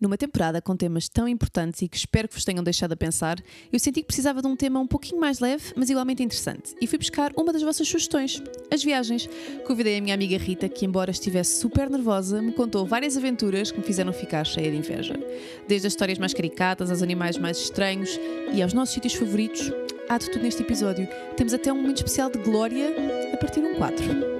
Numa temporada com temas tão importantes e que espero que vos tenham deixado a pensar, eu senti que precisava de um tema um pouquinho mais leve, mas igualmente interessante. E fui buscar uma das vossas sugestões, as viagens. Convidei a minha amiga Rita, que embora estivesse super nervosa, me contou várias aventuras que me fizeram ficar cheia de inveja. Desde as histórias mais caricatas aos animais mais estranhos e aos nossos sítios favoritos, há de tudo neste episódio. Temos até um momento especial de glória a partir de um 4.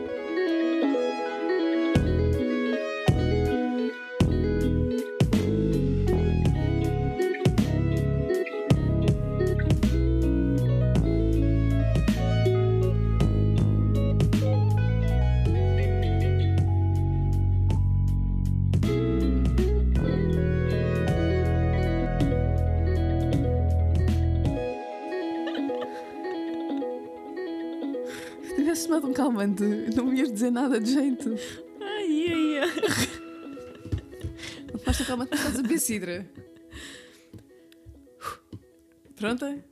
Calmante, não me ias dizer nada de jeito. Ai, ai, ai. Calmante, mas estás a beber cidra. Pronta?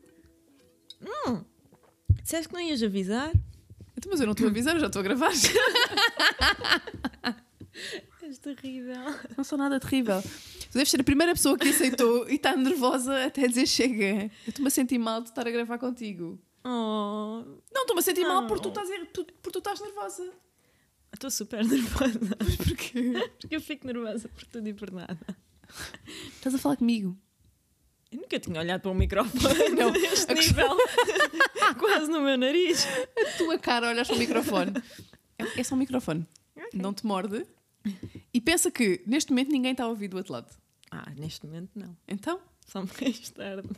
Disseste que não ias avisar? Então, mas eu não estou a avisar, eu já estou a gravar. És terrível. Não sou nada terrível. Tu deves ser a primeira pessoa que aceitou e está nervosa até dizer chega. Eu estou-me a sentir mal de estar a gravar contigo. Oh, Não, estou-me a sentir mal porque tu estás, a- tu, porque tu estás nervosa. estou super nervosa. Mas porquê? Porque eu fico nervosa por tudo e por nada. Estás a falar comigo? Eu nunca tinha olhado para um microfone Não. neste nível. Quase no meu nariz. A tua cara olhas para o microfone. É, é só um microfone. Não te morde. E pensa que neste momento ninguém está a ouvir do outro lado. Ah, neste momento não. Então? Só mais tarde.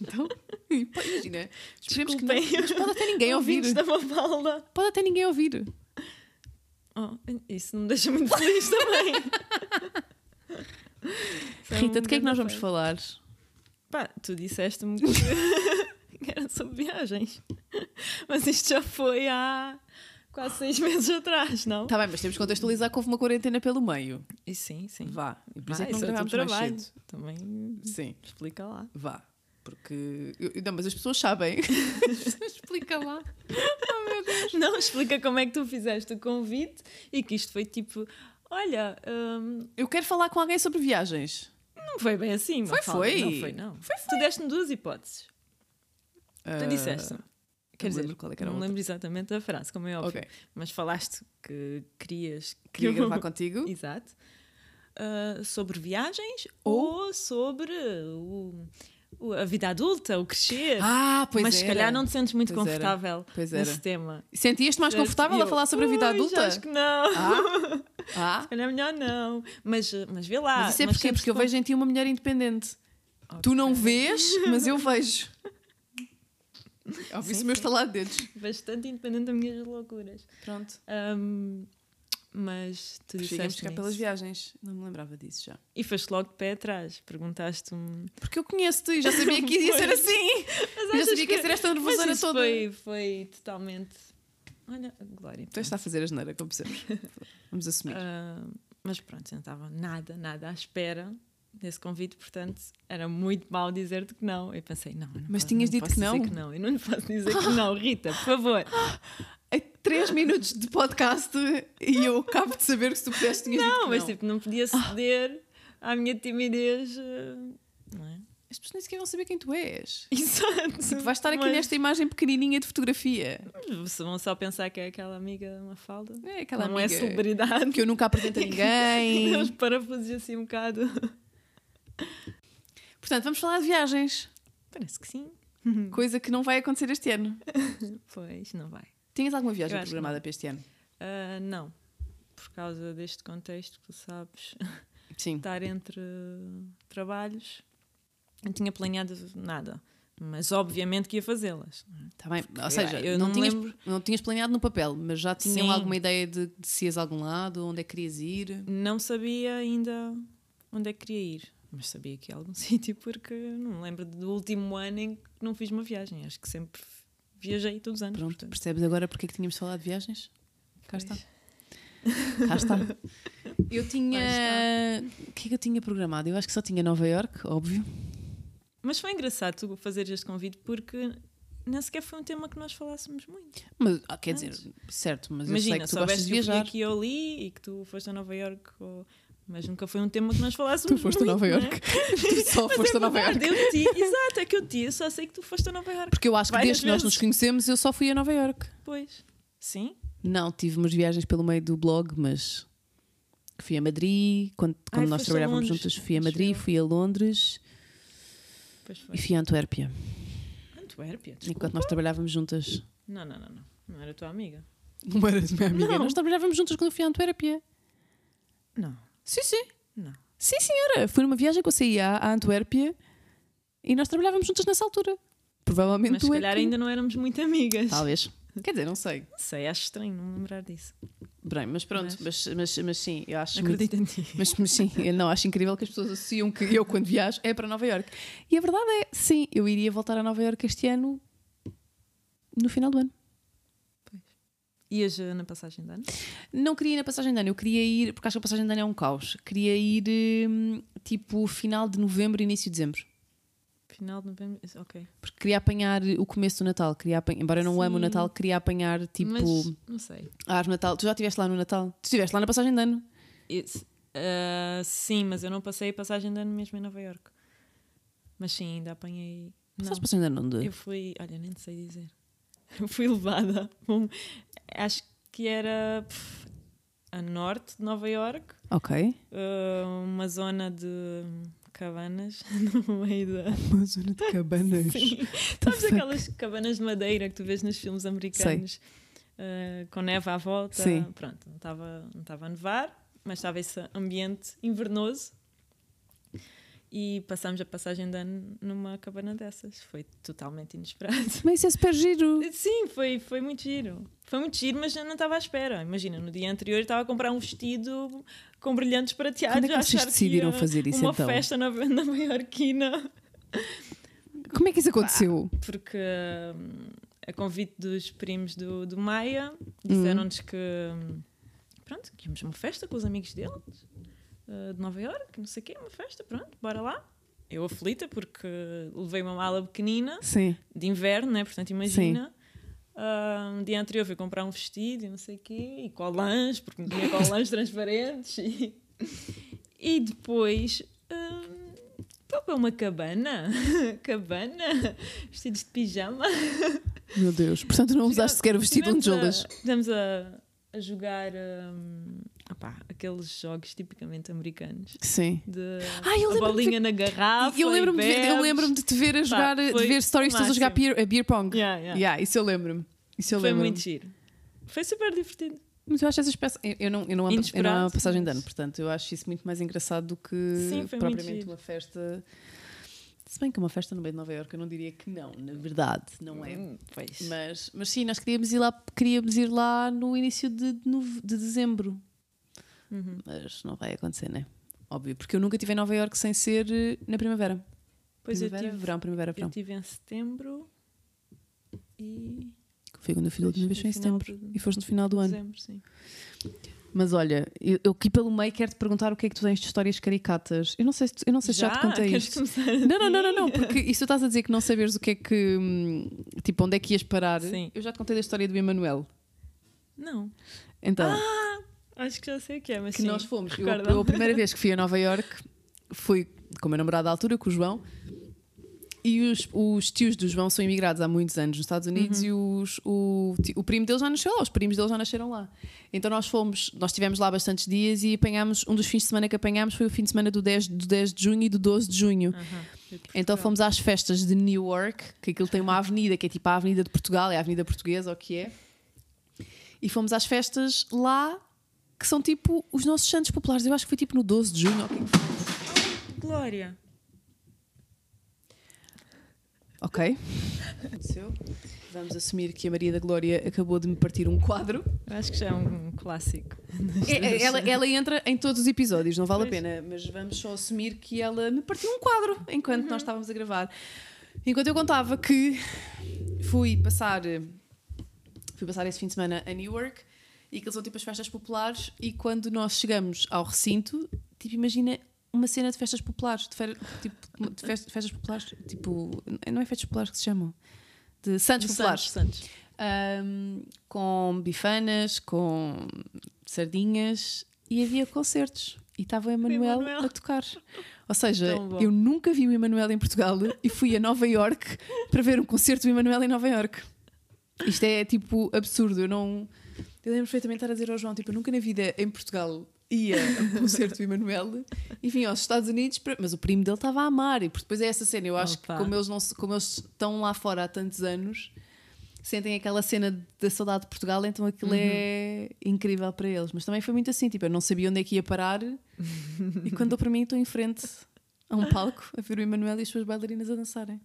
Então? Imagina. Esperemos que não. Mas pode até ninguém ouvir. Da Mafalda. Pode até ninguém ouvir. Oh, isso não me deixa muito feliz também. Rita, de que é que nós vamos falar? Pá, tu disseste-me que era sobre viagens. Mas isto já foi há quase seis meses atrás, não? Está bem, mas temos que contextualizar que houve uma quarentena pelo meio. E sim, sim. Vá. E por Ah, isso é que não é gravámos trabalho. Também Sim, explica lá. vá. Porque. eu- Não, mas as pessoas sabem. Explica lá. Não, explica como é que tu fizeste o convite e que isto foi tipo: olha, hum, Eu quero falar com alguém sobre viagens. não foi bem assim. Foi, foi. Não foi, não. Tu deste-me duas hipóteses. Tu disseste. Quer dizer, qual é que era não me lembro exatamente a frase, como é óbvio. Ok. Mas falaste que querias que Queria eu- gravar contigo. Exato. Uh, sobre viagens Ou- ou, sobre o- a vida adulta, o crescer. Ah, pois Mas se era. calhar não te sentes muito Pois era. confortável Pois nesse era. tema. Sentias-te mais confortável E a eu, falar sobre a vida "Ui, adulta? Acho que não. Ah? ah? Se calhar melhor não. Mas, mas vê lá. Mas isso é sentes Porque eu vejo em ti uma mulher independente. Tu não vês, mas eu vejo. Ouvi-se o meu estalar de dedos. bastante independente das minhas loucuras. Pronto. Um, mas tu disseste cá pelas viagens. Não me lembrava disso já. E foste logo de pé atrás. Perguntaste-me. Porque eu conheço-te e já sabia que ia ser assim. Mas já sabia que ia ser esta isso toda. Foi, foi totalmente. Olha, Glória. Tu está a fazer a geneira, como percebes. Vamos assumir. Ah, mas pronto, eu não estava nada, nada à espera desse convite, portanto era muito mal dizer-te que não. Eu pensei, não, não Mas posso- tinhas não dito que não? que não. Eu não lhe posso dizer que não, Rita, por favor. É três minutos de podcast e eu acabo de saber que se tu pudesse tinhas dito Não, que mas não. tipo, não podia ceder à minha timidez. ah, Não é? As pessoas nem sequer vão saber quem tu és. Exato. Tipo, vais estar aqui Mas nesta imagem pequenininha de fotografia. Vão só pensar que é aquela amiga uma falda. É aquela não amiga é celebridade. que eu nunca apresento a ninguém. Os parafusos assim um bocado. Portanto, vamos falar de viagens. Parece que sim. Coisa que não vai acontecer este ano. Pois, não vai. Tinhas alguma viagem programada para este ano? Ah, não. Por causa deste contexto que tu sabes, Sim. estar entre trabalhos, não tinha planeado nada. Mas obviamente que ia fazê-las. Está bem. Ou Porque seja, eu não, não tinhas, lembro- não tinhas planeado no papel, mas já tinham Sim. alguma ideia de, de se ias a algum lado, onde é que querias ir? Não sabia ainda onde é que queria ir. Mas sabia que ia a algum sítio porque não me lembro do último ano em que não fiz uma viagem. Acho que sempre viajei todos os anos. Pronto, portanto. percebes agora porque é que tínhamos falado de viagens? Cá Pois. está. Cá está. Eu tinha. O que é que eu tinha programado? Eu acho que só tinha Nova York, óbvio. Mas foi engraçado tu fazeres este convite porque nem sequer foi um tema que nós falássemos muito. Mas, ah, quer Antes. dizer, certo, mas eu Imagina, sei que tu gostas soubeste de que eu viajar. aqui ou ali e que tu foste a Nova York ou mas nunca foi um tema que nós falássemos. Tu foste a muito, Nova não é? York. Tu só Mas foste é a Nova York. eu ti- exato, é que eu ti, eu só sei que tu foste a Nova York. Porque eu acho que Várias desde que nós nos vezes. conhecemos eu só fui a Nova York. Pois. Sim? Não, tive umas viagens pelo meio do blog, mas fui a Madrid, quando, quando Ai, nós a trabalhávamos juntas, fui a Madrid, fui a Londres Pois foi. e fui a Antuérpia. Antuérpia, Enquanto desculpa. nós trabalhávamos juntas. Não, não, não, não. Não era tua amiga. Não eras minha amiga. Não. Nós trabalhávamos juntas quando eu fui a Antuérpia. Não, Sim, sim. não. Sim, senhora. Fui numa viagem que eu saí à, à Antuérpia e nós trabalhávamos juntas nessa altura. Provavelmente Mas se tu é calhar que- ainda não éramos muito amigas. Talvez. Quer dizer, não sei. Não sei, acho estranho não me lembrar disso. Bem, mas pronto, mas, mas, mas sim, eu acho muito- Acredito em ti. Mas, mas sim, eu não acho incrível que as pessoas associam que eu, quando viajo, é para Nova York. E a verdade é, sim, eu iria voltar a Nova York este ano, no final do ano. Ias na passagem de ano? Não queria ir na passagem de ano, eu queria ir, porque acho que a passagem de ano é um caos. Queria ir hum, tipo final de novembro, início de dezembro. Final de novembro? Ok. Porque queria apanhar o começo do Natal. Queria apanhar, embora eu não amo o Sim. Natal, queria apanhar tipo Mas, não sei. a árvore Natal. Tu já estiveste lá no Natal? Tu estiveste lá na passagem de ano? Ah, sim, mas eu não passei a passagem de ano mesmo em Nova York. Mas sim, ainda apanhei. Não, Passaste passagem de ano onde? eu fui. Olha, nem sei dizer. Eu fui levada. um- acho que era pff, a norte de Nova York, Ok. ah, uma zona de cabanas no meio da. Uma zona de cabanas. Sim. Sabes aquelas cabanas de madeira que tu vês nos filmes americanos uh, com neve à volta? Sim. Pronto, não estava não estava a nevar, mas estava esse ambiente invernoso. E passámos a passagem de ano numa cabana dessas. Foi totalmente inesperado. Mas isso é super giro. Sim, foi, foi muito giro. Foi muito giro, mas eu não estava à espera. Imagina, no dia anterior eu estava a comprar um vestido com brilhantes prateados. Quando é que vocês decidiram ia fazer isso, Uma então? festa nova, nova-iorquina. Como é que isso aconteceu? porque hum, a convite dos primos do, do Maia disseram-nos que hum, pronto, que íamos a uma festa com os amigos deles uh, de Nova Iorque, não sei o quê, uma festa, pronto, bora lá. Eu aflita porque levei uma mala pequenina Sim. de inverno, né? portanto imagina. Ah, Um dia anterior fui comprar um vestido e não sei o quê, e colãs, porque não tinha colãs transparentes. E, e depois vou para uma cabana, cabana, vestidos de pijama. Meu Deus. Portanto, não usaste sequer o vestido de Jolas. a- Estivemos a, a jogar hum, opá, aqueles jogos tipicamente americanos. Sim. De Ah, eu bolinha na garrafa. Eu lembro-me de, ver- eu lembro-me de te ver a jogar, de foi ver stories todos a jogar beer, a beer pong. Yeah, yeah. Yeah, isso eu lembro-me. Isso eu Foi lembro-me. muito giro. Foi super divertido. Mas eu acho essas peças. Eu, não, eu, não amo, eu não amo a passagem de ano, portanto, eu acho isso muito mais engraçado do que Sim, propriamente uma festa. Se bem que uma festa no meio de Nova Iorque eu não diria que não, na verdade, não é. Hum. Mas, mas sim, nós queríamos ir lá, queríamos ir lá no início de, de, de dezembro. Uhum. Mas não vai acontecer, né? Óbvio, porque eu nunca estive em Nova Iorque sem ser eh, na primavera. Pois eu primavera, tive, verão, primavera, eu verão. tive em setembro e. Foi quando eu fui a última vez foi em setembro. de- E foste no final do ano. Dezembro, sim. Mas olha, eu, eu aqui pelo meio quero te perguntar o que é que tu tens de histórias caricatas. Eu não sei se, eu não sei se já, te contei Queres isto. Não, não, não, não, não, assim? porque isso tu estás a dizer que não saberes o que é que. hum, Tipo, onde é que ias parar. Sim. Eu já te contei da história do Emanuel. Não. Então, Acho que já sei o que é, mas que sim. nós fomos. Eu, eu a primeira vez que fui a Nova York fui com o meu namorado à altura, com o João. E os, os tios do João são imigrados há muitos anos nos Estados Unidos Uhum. e os, o, o primo dele já nasceu lá, os primos dele já nasceram lá. Então nós fomos, nós estivemos lá bastantes dias e apanhámos, um dos fins de semana que apanhámos foi o fim de semana do 10, do 10 de junho e do 12 de junho. De Então fomos às festas de Newark, que aquilo tem uma avenida que é tipo a Avenida de Portugal, é a Avenida Portuguesa, ou o que é. E fomos às festas lá, que são tipo os nossos santos populares. Eu acho que foi tipo no 12 de junho. ou o que que foi. Glória. Ok. Aconteceu. Vamos assumir que a Maria da Glória acabou de me partir um quadro. Acho que já é um clássico. É, é, ela, ela entra em todos os episódios, não vale a Pois. pena, mas vamos só assumir que ela me partiu um quadro enquanto nós estávamos a gravar. Enquanto eu contava que fui passar fui passar esse fim de semana a Newark e que são tipo as festas populares e quando nós chegamos ao recinto, tipo imagina uma cena de festas populares, de, tipo, de fest- festas populares, tipo, não é festas populares que se chamam? De Santos De Populares. Santos, Santos. Um, com bifanas, com sardinhas e havia concertos. e estava o Emanuel a tocar. Ou seja, eu nunca vi o Emanuel em Portugal e fui a Nova York para ver um concerto do Emanuel em Nova York. Isto é tipo absurdo. Eu não. Eu lembro perfeitamente de estar a dizer ao João: tipo, eu nunca na vida em Portugal ia a um concerto do Emanuel e vim aos Estados Unidos, mas o primo dele estava a amar. E depois é essa cena. Eu acho Opa. que como eles, não, como eles estão lá fora há tantos anos, sentem aquela cena da saudade de Portugal, então aquilo é incrível para eles. Mas também foi muito assim: tipo, eu não sabia onde é que ia parar e quando dou para mim estou em frente a um palco a ver o Emanuel e as suas bailarinas a dançarem.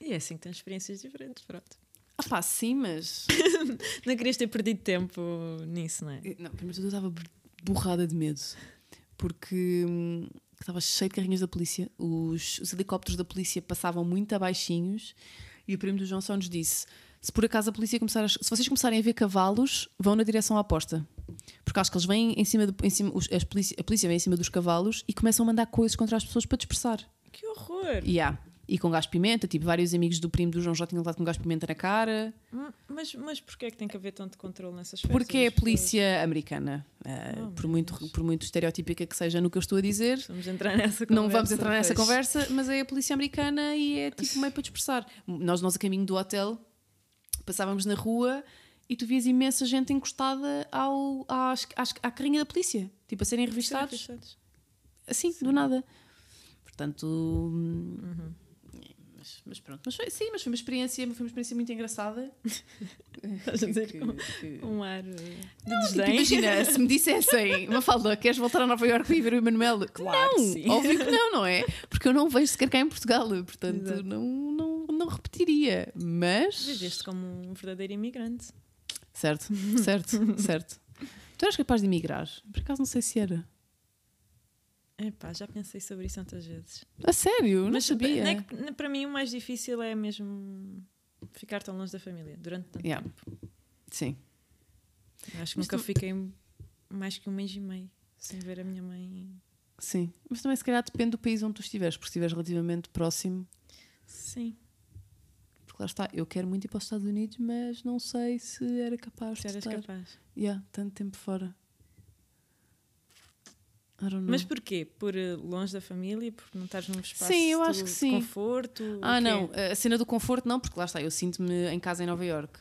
E é assim que tens experiências diferentes, pronto. Ah pá, sim, mas. Não querias ter perdido tempo nisso, não é? Não, primeiro tudo eu estava borrada de medo. Porque hum, estava cheio de carrinhas da polícia. Os, os helicópteros da polícia passavam muito abaixinhos e o primo do João só nos disse: se por acaso a polícia começar a, se vocês começarem a ver cavalos, vão na direção oposta. Porque acho que eles vêm em cima, de, em cima os- as polícia, a polícia vem em cima dos cavalos e começam a mandar coisas contra as pessoas para dispersar. Que horror! Há. E com gás de pimenta, tipo, vários amigos do primo do João já tinham levado com gás de pimenta na cara. Hum, Mas, mas porquê é que tem que haver tanto controle nessas festas? Porque é a polícia americana. Ah, Oh, por, muito, Deus. por muito estereotípica que seja no que eu estou a dizer, Vamos entrar nessa conversa. não vamos entrar nessa pois. conversa, mas é a polícia americana e é tipo meio para dispersar. Nós, nós a caminho do hotel, passávamos na rua e tu vias imensa gente encostada ao, às, às- à carrinha da polícia, tipo a serem revistados, assim, do nada. Portanto. hum, Uhum. Mas, pronto, mas foi, sim, mas foi uma experiência, foi uma experiência muito engraçada. Estás a dizer Que- com que- um ar uh, de Tipo, desdém. imagina, se me dissessem, Mafalda, queres voltar a Nova Iorque para ir ver o Emanuel? Claro não, sim. óbvio que não, não é? Porque eu não vejo sequer cá em Portugal, portanto Exato. não, não, não repetiria. Mas. Viveste como um verdadeiro imigrante. Certo, certo, certo. Tu eras capaz de emigrar? Por acaso não sei se era. Epá, já pensei sobre isso tantas vezes. A sério? Não Mas sabia. não é que, para mim o mais difícil é mesmo ficar tão longe da família durante tanto Yeah. tempo. Sim. Acho que Mas nunca tu- fiquei mais que um mês e meio sem ver a minha mãe. Sim. Mas também se calhar depende do país onde tu estiveres, porque se estiveres relativamente próximo. Sim, Porque lá está, eu quero muito ir para os Estados Unidos, mas não sei se era capaz se de eras estar. capaz. Yeah, tanto tempo fora. Mas porquê? Por eh, longe da família? Por não estares num espaço Sim, eu de- acho que de sim. conforto? o Ah, não, a cena do conforto não, porque lá está, eu sinto-me em casa em Nova York.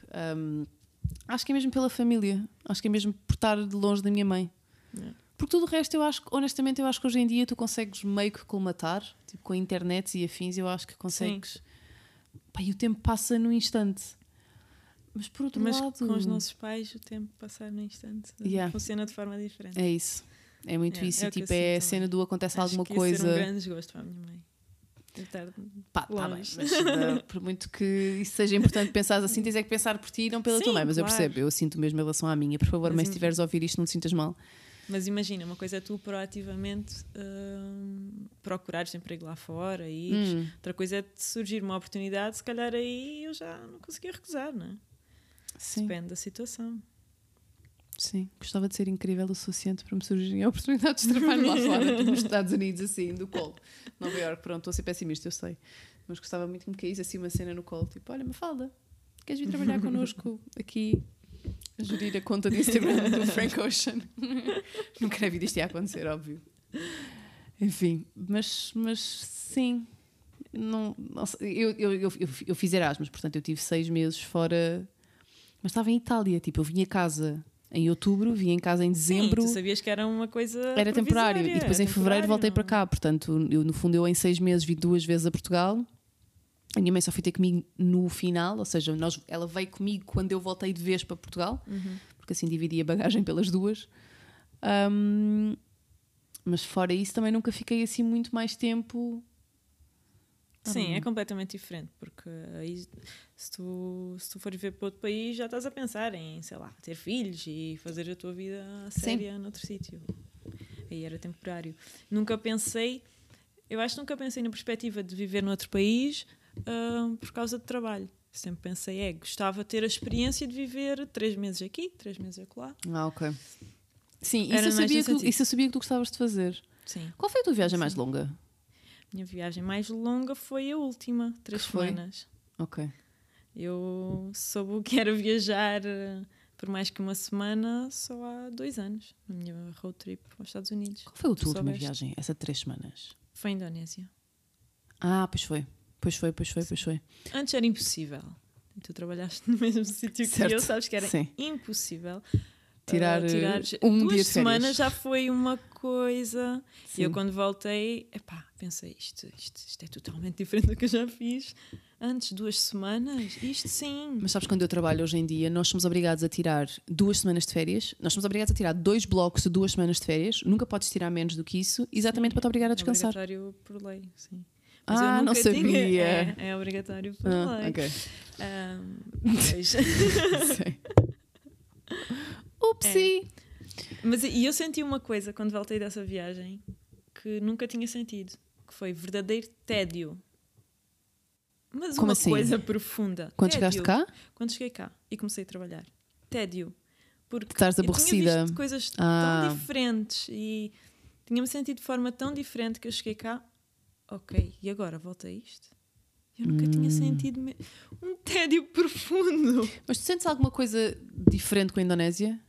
acho que é mesmo pela família, acho que é mesmo por estar de longe da minha mãe. É. Porque tudo o resto, eu acho honestamente, eu acho que hoje em dia tu consegues meio que colmatar, tipo com a internet e afins, eu acho que consegues. Pá, e o tempo passa num instante. Mas por outro Mas lado. com os nossos pais o tempo passar no instante Yeah. funciona de forma diferente. É isso. É muito É, isso. é eu tipo, é a cena do acontece Acho alguma que coisa. um grande desgosto para a minha mãe. Eu estar- Pá, tá bem, mas uh, por muito que isso seja importante pensar assim, tens é que pensar por ti e não pela tua Sim, mãe. Mas eu claro. percebo, eu sinto mesmo em relação à minha. Por favor, Mas mãe, se estiveres a ouvir isto, não te sintas mal. Mas imagina, uma coisa é tu proativamente hum, procurares emprego lá fora e. Hum, outra coisa é te surgir uma oportunidade, se calhar aí eu já não conseguia recusar, não é? sim, Depende da situação. Sim. Gostava de ser incrível o suficiente para me surgirem oportunidades de trabalho lá fora, tipo, nos Estados Unidos, assim, do colo. Nova York, pronto, estou a ser pessimista, eu sei. Mas gostava muito que me caísse assim uma cena no colo, tipo, olha, Mafalda, queres vir trabalhar connosco aqui a gerir a conta de Instagram do Frank Ocean? Nunca na vida isto ia acontecer, óbvio. Enfim, mas, mas sim. Não, sei, eu, eu, eu, eu, fiz Erasmus, portanto eu tive seis meses fora, mas estava em Itália. Tipo, eu vinha a casa em outubro, vinha em casa em dezembro. Sim, tu sabias que era uma coisa. Era temporário e depois em fevereiro voltei para não- cá. Portanto, eu, no fundo, eu em seis meses vi duas vezes a Portugal. A minha mãe só foi ter comigo no final, ou seja, nós, ela veio comigo quando eu voltei de vez para Portugal, Uhum. porque assim dividi a bagagem pelas duas. Ahm, mas fora isso, também nunca fiquei assim muito mais tempo. Sim, é completamente diferente, porque aí se tu, se tu fores ver para outro país já estás a pensar em, sei lá, ter filhos e fazer a tua vida Sim. séria noutro sítio. Aí era temporário. Nunca pensei, eu acho que nunca pensei na perspectiva de viver noutro país ah, por causa de trabalho. Sempre pensei, é, gostava de ter a experiência de viver três meses aqui, três meses acolá. Ah, ok. Sim, isso eu, mais sabia que, tu- isso eu sabia que tu gostavas de fazer. Sim. Qual foi a tua viagem mais Sim. longa? Minha viagem mais longa foi a última, três Que foi? semanas. Ok. Eu soube o que era viajar eh, por mais que uma semana, só há dois anos, na minha road trip aos Estados Unidos. Qual foi a Tu tua última viagem? Essa de três semanas? Foi a Indonésia. Ah, pois foi. Pois foi, pois foi, pois foi. Antes era impossível. Tu trabalhaste no mesmo sítio que eu, sabes que era Sim. impossível. Tirar, uh, tirar eh, um duas dia de semanas já foi uma coisa. E eu Sim. quando voltei, epá, pensei, isto, isto, isto é totalmente diferente do que eu já fiz. Antes, duas semanas, isto sim. Mas sabes, quando eu trabalho hoje em dia, nós somos obrigados a tirar duas semanas de férias. Nós somos obrigados a tirar dois blocos de duas semanas de férias. Nunca podes tirar menos do que isso, exatamente para te obrigar a É descansar. obrigatório por lei, sim. Ah, eu não nunca tinha- sabia. É, é obrigatório por Ah, lei. ok. Ahm, pois. Sim. Upsi! Mas e eu senti uma coisa quando voltei dessa viagem que nunca tinha sentido, que foi verdadeiro tédio. Mas Como uma assim? coisa profunda. Quando Tédio. chegaste cá? Quando cheguei cá e comecei a trabalhar. Tédio. Porque Estás eu tinha aborrecida. coisas Ah. tão diferentes e tinha-me sentido de forma tão diferente que eu cheguei cá. Ok, e agora volta a isto? Eu nunca Hum. tinha sentido um tédio profundo. Mas tu sentes alguma coisa diferente com a Indonésia?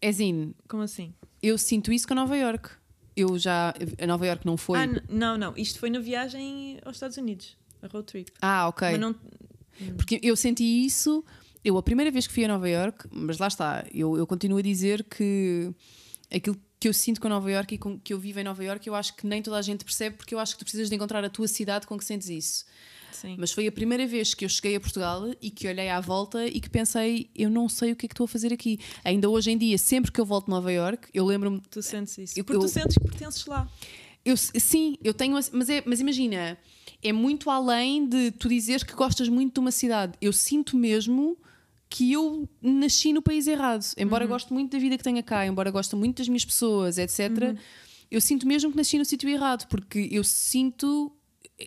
É assim, Como assim? eu sinto isso com a Nova York. Eu já. A Nova York não foi. Ah, não, não. Isto foi na viagem aos Estados Unidos, a road trip. Ah, ok. Não. Porque eu senti isso, eu a primeira vez que fui a Nova York, mas lá está, eu, eu continuo a dizer que aquilo que eu sinto com Nova York e com, que eu vivo em Nova York, eu acho que nem toda a gente percebe, porque eu acho que tu precisas de encontrar a tua cidade com que sentes isso. Sim. Mas foi a primeira vez que eu cheguei a Portugal e que olhei à volta e que pensei, eu não sei o que é que estou a fazer aqui. Ainda hoje em dia, sempre que eu volto a Nova York, eu lembro-me Tu sentes isso. Eu- Porque tu eu- sentes que pertences lá. eu, sim, eu tenho. Mas, é, mas imagina, é muito além de tu dizeres que gostas muito de uma cidade. Eu sinto mesmo que eu nasci no país errado. Embora goste muito da vida que tenho cá, embora goste muito das minhas pessoas, etc., eu sinto mesmo que nasci no sítio errado, porque eu sinto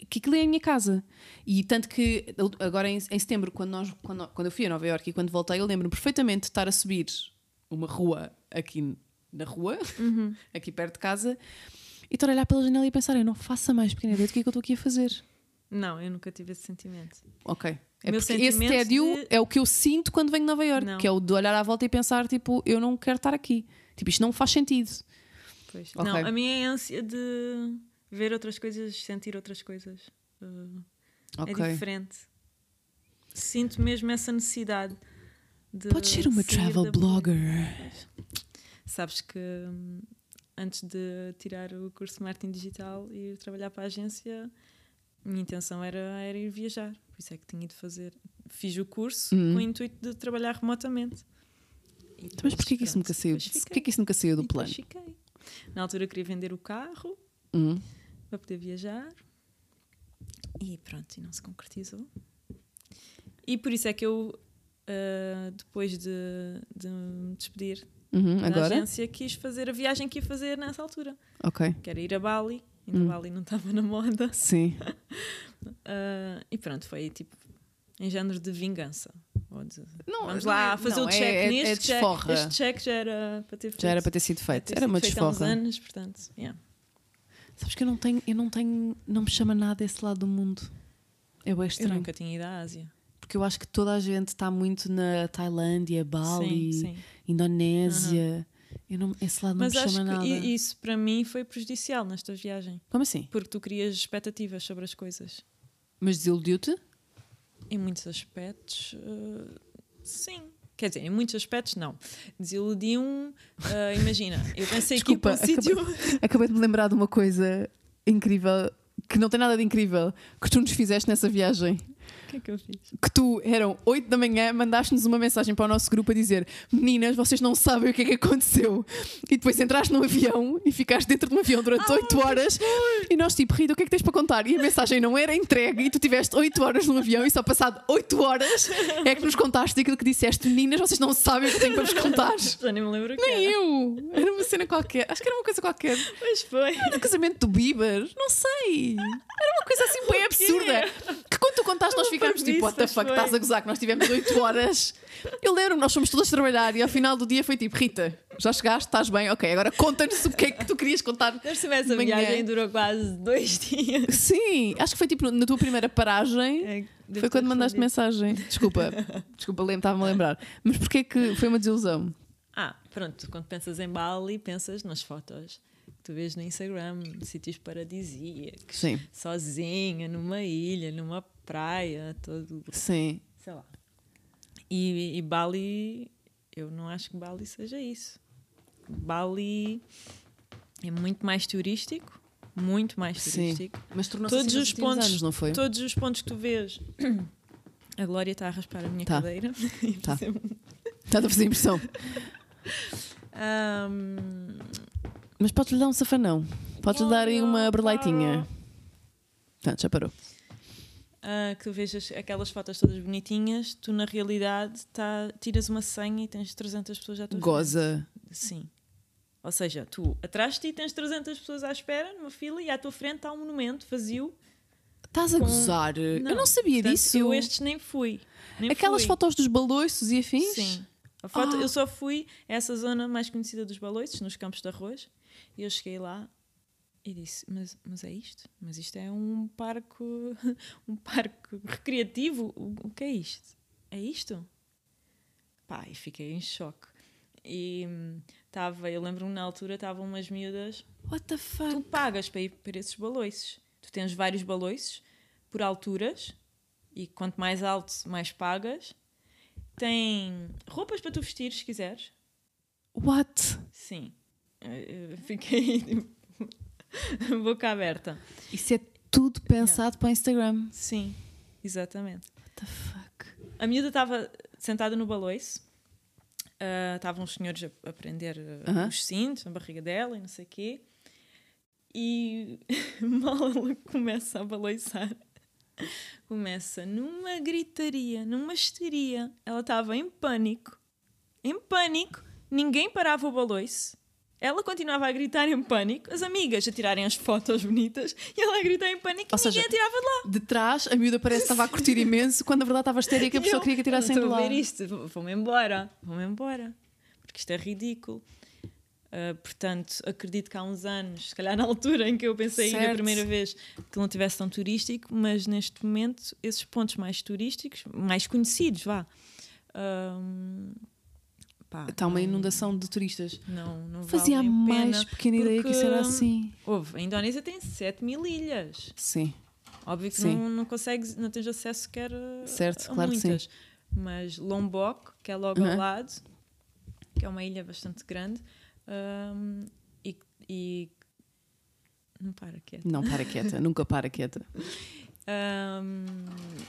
que aquilo é a minha casa. E tanto que agora em, em setembro, quando, nós, quando, quando eu fui a Nova Iorque e quando voltei, eu lembro-me perfeitamente de estar a subir uma rua aqui na rua, aqui perto de casa, e estar a olhar pela janela e pensar: eu não faço a mais pequena ideia do que é que eu estou aqui a fazer. Não, eu nunca tive esse sentimento. Ok. É Meu porque esse tédio de- é o que eu sinto quando venho de Nova Iorque, Não. que é o de olhar à volta e pensar: tipo, eu não quero estar aqui. Tipo, isto não faz sentido. Pois. Ok. Não, a minha é a ânsia de ver outras coisas, sentir outras coisas. Uh, Ok. É diferente. Sinto mesmo essa necessidade de. Pode ser uma travel blogger. Sabes que hum, antes de tirar o curso de marketing digital e ir trabalhar para a agência, minha intenção era, era ir viajar. Por isso é que tinha ido fazer. Fiz o curso Hum. com o intuito de trabalhar remotamente. E Então, Mas porquê que isso nunca saiu? Porquê que isso nunca saiu do E plano? fiquei. Na altura queria vender o carro Hum. para poder viajar e pronto, e não se concretizou. E por isso é que eu, ah, depois de, de me despedir Uhum, Agora? agência, quis fazer a viagem que ia fazer nessa altura, Ok. que era ir a Bali. Ainda Hum. Bali não estava na moda. Sim. Ah, e pronto, foi tipo em género de vingança. De- Não, Vamos não lá é- fazer não, o é- check é- nisto. é já- desforra. este check já era para ter feito. Já era para ter sido feito. ter Era sido uma feito há uns desforra. anos, portanto, yeah. Sabes que eu não tenho, eu não tenho, não me chama nada esse lado do mundo. É bem Eu nunca tinha ido à Ásia. Porque eu acho que toda a gente está muito na Tailândia, Bali, Sim, sim. Indonésia. Eu não, esse lado Mas não me chama nada. isso para mim foi prejudicial nesta viagem. Como assim? Porque tu crias expectativas sobre as coisas. Mas desiludiu-te? Em muitos aspectos, eh, sim. Quer dizer, em muitos aspectos, não. Desiludiam. eh, imagina, eu pensei que ia Desculpa, para um sítio. Acabei de me lembrar de uma coisa incrível, que não tem nada de incrível, que tu nos fizeste nessa viagem. O que é que eu fiz? Que tu, eram 8 da manhã, mandaste-nos uma mensagem para o nosso grupo a dizer: Meninas, vocês não sabem o que é que aconteceu. E depois entraste num avião e ficaste dentro de um avião durante 8 horas. E nós, tipo, Rita, o que é que tens para contar? E a mensagem não era entregue e tu tiveste 8 horas num avião e só passado 8 horas é que nos contaste aquilo que disseste: Meninas, vocês não sabem o que tenho para vos contar. Já nem me lembro o que Nem era. eu! Era uma cena qualquer. Acho que era uma coisa qualquer. Mas foi. Era o casamento do Bieber? Não sei. Era uma coisa assim bem absurda. Que quando tu contaste, nós Não ficámos tipo, what the fuck, estás a gozar que nós tivemos 8 horas. Eu lembro, nós fomos todas trabalhar e ao final do dia foi tipo, Rita, Já chegaste, estás bem, ok. Agora conta-nos o que é que tu querias contar. Se essa Manhã. viagem durou quase dois dias. Sim, acho que foi tipo na tua primeira paragem. É, Foi quando mandaste mensagem. Desculpa, desculpa, estava-me a lembrar. Mas porquê que foi uma desilusão? Ah, pronto, quando pensas em Bali, pensas nas fotos que tu vês no Instagram, sítios paradisíacos, Sim, sozinha, numa ilha, numa praia, todo, sim. sei lá. E, e Bali, eu não acho que Bali seja isso. Bali é muito mais turístico, muito mais Sim. turístico. Mas tornou-se Todos assim os pontos, anos, não foi? todos os pontos que tu vês. A Glória está a raspar a minha Tá. cadeira. Tá. Está a fazer impressão. Ahm, Mas podes-lhe dar um safanão. Podes-lhe dar aí uma berleitinha. Portanto, já parou. Ah, que tu vejas aquelas fotos todas bonitinhas, tu na realidade tá, tiras uma senha e tens 300 pessoas à tua Goza. frente. Sim. Ou seja, tu atrás de ti tens 300 pessoas à espera, numa fila, e à tua frente há um monumento vazio. Estás a Com- gozar? eu não sabia Portanto, disso. Eu estes nem fui. Nem Aquelas fui. fotos dos baloiços e afins? Sim. Foto, Ah. Eu só fui a essa zona mais conhecida dos baloiços, nos campos de arroz, e eu cheguei lá e disse: Mas, mas é isto? Mas isto é um parque, um parque recreativo? O, o que é isto? É isto? Pá, e fiquei em choque. E estava, eu lembro-me na altura, estavam umas miúdas What the fuck? tu pagas para ir para esses baloiços. Tu tens vários baloiços por alturas e quanto mais alto, mais pagas. Tem roupas para tu vestir se quiseres. What? Sim. Eh, eh, Fiquei tipo, boca aberta. Isso é tudo pensado para o Instagram. Sim, exatamente. What the fuck? A miúda estava sentada no baloiço. Ah, Estavam os senhores a, a prender ah, Aham. os cintos na barriga dela e não sei o quê. E mal ela começa a baloiçar, começa numa gritaria, numa histeria. Ela estava em pânico. Em pânico. Ninguém parava o baloiço. Ela continuava a gritar em pânico, as amigas a tirarem as fotos bonitas e ela a gritar em pânico Ou e ninguém seja, a tirava de lá. De trás, a miúda parece que estava a curtir imenso, quando na verdade estava histérica, a pessoa Eu- queria que a tirassem de não estou lá. a ver isto, vou- vou-me embora, vou-me embora, porque isto é ridículo. Ah, portanto, acredito que há uns anos, se calhar na altura em que eu pensei ir a Certo. primeira vez, que não tivesse tão turístico, mas neste momento, esses pontos mais turísticos, mais conhecidos, vá. ahm, pá, Está uma inundação de turistas. Não, não Fazia vale a mais pequena ideia que isso era assim. Houve, a Indonésia tem 7 mil ilhas. Sim. Óbvio que Sim. não, não consegues, não tens acesso sequer Certo, a claro que sim. muitas. Mas Lombok, que é logo ao Aham. lado, que é uma ilha bastante grande, hum, e, e- não para quieta. Não para quieta, nunca para quieta. Hum,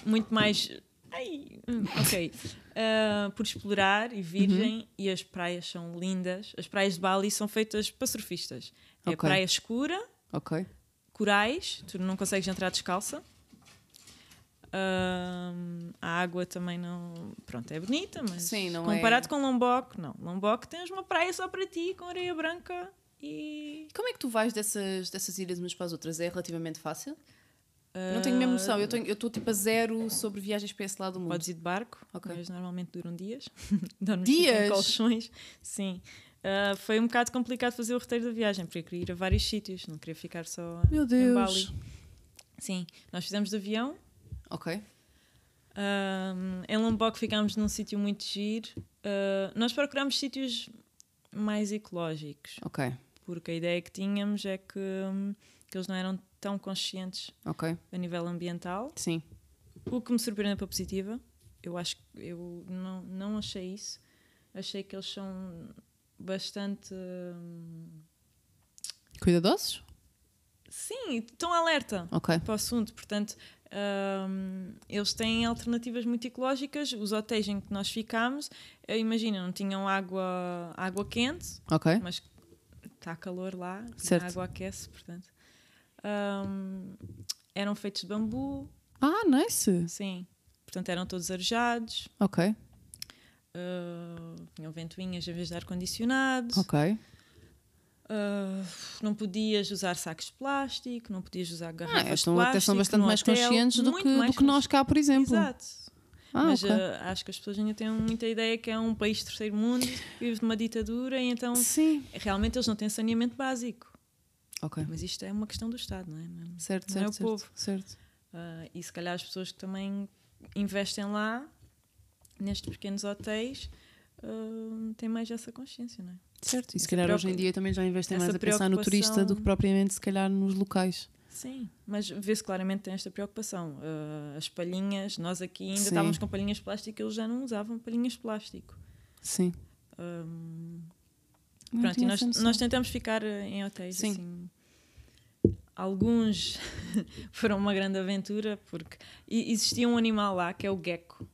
muito mais. Ai, hum, ok. Ah, por explorar e virgem, Uhum. e as praias são lindas. As praias de Bali são feitas para surfistas. É Ok. praia escura, Ok. corais, tu não consegues entrar descalça. Ahm, a água também não. Pronto, é bonita, mas Sim, não comparado é- com Lombok, não. Lombok tens uma praia só para ti, com areia branca e. Como é que tu vais dessas, dessas ilhas umas para as outras? É relativamente fácil? Não tenho mesmo noção. Eu tenho- eu estou tipo a zero sobre viagens para esse lado do mundo. Podes ir de barco, Ok. mas normalmente duram dias. Dormes Dias? em colchões. Sim. Ah, foi um bocado complicado fazer o roteiro da viagem, porque eu queria ir a vários sítios, não queria ficar só Meu em Deus. Bali. Sim, nós fizemos de avião. Ok. Um, em Lombok ficámos num sítio muito giro. Uh, nós procurámos sítios mais ecológicos, Ok. porque a ideia que tínhamos é que, hum, que eles não eram tão conscientes Ok. a nível ambiental, Sim. o que me surpreendeu para positiva. Eu acho que eu não, não achei isso. Achei que eles são bastante. hum, Cuidadosos? sim, estão alerta. Ok. para o assunto. Portanto, hum, eles têm alternativas muito ecológicas. Os hotéis em que nós ficámos, imagina, não tinham água, água quente, Ok. mas está calor lá, a água aquece, portanto. Hum, eram feitos de bambu, Ah, nice. sim. Portanto, eram todos arejados, Ok. uh, tinham ventoinhas em vez de ar-condicionado. Ok. Uh, não podias usar sacos de plástico, não podias usar Ah, garrafas de estão até plástico. são bastante mais hotel, conscientes do que, mais do que nós cá, por exemplo. Exato. Ah, Mas ok. uh, acho que as pessoas ainda têm muita ideia que é um país de terceiro mundo, que vive de uma ditadura, e então Sim. realmente eles não têm saneamento básico. Ok. Mas isto é uma questão do Estado, não é? Não- Certo, não é certo, o certo, povo. certo. Uh, e se calhar as pessoas que também investem lá, nestes pequenos hotéis, uh, têm mais essa consciência, não é? Certo. E se calhar hoje em dia também já investem mais a pensar no turista do que propriamente, se calhar, nos locais. Sim, mas vê-se claramente tem esta preocupação. Uh, as palhinhas, nós aqui ainda Sim. estávamos com palhinhas de plástico, eles já não usavam palhinhas de plástico. Sim. Um, pronto, e nós, nós tentamos ficar uh, em hotéis Sim. assim. Alguns foram uma grande aventura porque e- existia um animal lá que é o gecko.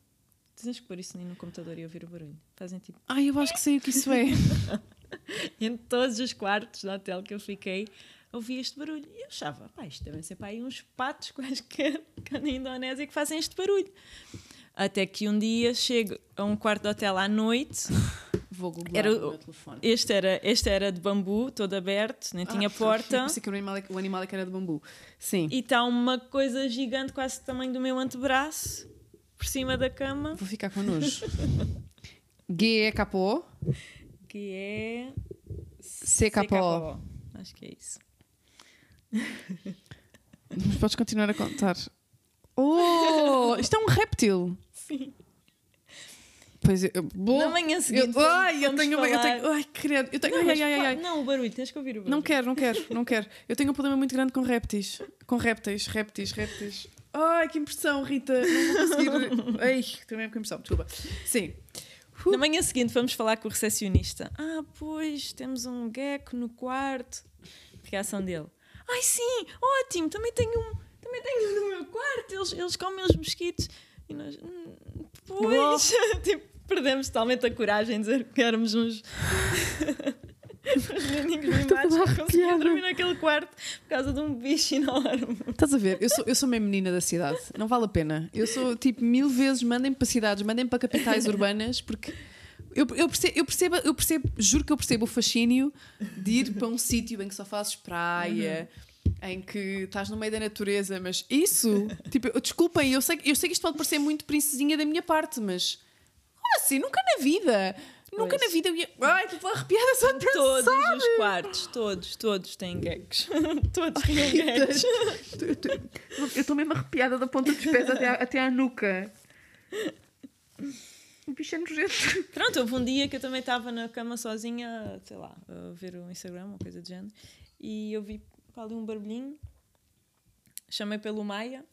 Tens que pôr isso no computador e ouvir o barulho. Fazem tipo. Ai, eu acho que sei o que isso é. Em todos os quartos do hotel que eu fiquei, ouvi este barulho. E eu achava, pá, isto devem ser para aí uns patos quaisquer que andam na Indonésia que fazem este barulho. Até que um dia chego a um quarto de hotel à noite. Vou googlar Era o- meu telefone. Este era, este era de bambu, todo aberto, nem tinha Ah, porta. eu pensei que o animal, é que- o animal é que era de bambu. Sim. E está uma coisa gigante, quase do tamanho do meu antebraço, por cima da cama, Vou ficar com nojo. G-E-K-O. que é. CKO. Acho que é isso. Mas podes continuar a contar. Oh! Isto é um réptil. Sim. Pois eu. Bom, Na manhã seguinte. eu, ai, eu tenho, eu tenho. Ai, credo. Eu tenho, Não, ai, ai, ai, não, o barulho, tens que ouvir o barulho. Não quero, não quero, não quero. Eu tenho um problema muito grande com répteis. Com répteis, répteis, répteis. Ai, que impressão, Rita. Não vou conseguir. Ai, mesmo com impressão. Desculpa. Sim. Uh. Na manhã seguinte fomos falar com o recepcionista. Ah, pois, temos um gecko no quarto. Reação dele. Ai, sim, ótimo, também tenho um, também tenho um no meu quarto. Eles, eles comem os mosquitos. E nós, "Hum, pois, tipo, perdemos totalmente a coragem de dizer que éramos uns. uns meninos mimados que conseguiam dormir naquele quarto por causa de um bicho enorme. Estás a ver? Eu sou, eu sou meio menina da cidade. Não vale a pena. Eu sou tipo mil vezes, mandem-me para cidades, mandem-me para capitais urbanas, porque eu, eu, percebo, eu, percebo, eu percebo, juro que eu percebo o fascínio de ir para um sítio em que só fazes praia. Em que estás no meio da natureza, mas isso, tipo, eu- desculpem, eu sei, eu sei que isto pode parecer muito princesinha da minha parte, mas como assim? Nunca na vida, nunca Pois. na vida eu ia. Ai, estou arrepiada só de Todos pensar. os quartos, todos, todos têm geckos. todos têm. Eu estou- Eu estou mesmo arrepiada da ponta dos pés até à, até à nuca. O bicho é nojento. Pronto, houve um dia que eu também estava na cama sozinha, sei lá, a ver o Instagram, uma coisa do género, e eu vi para ali um barulhinho, chamei pelo Maia,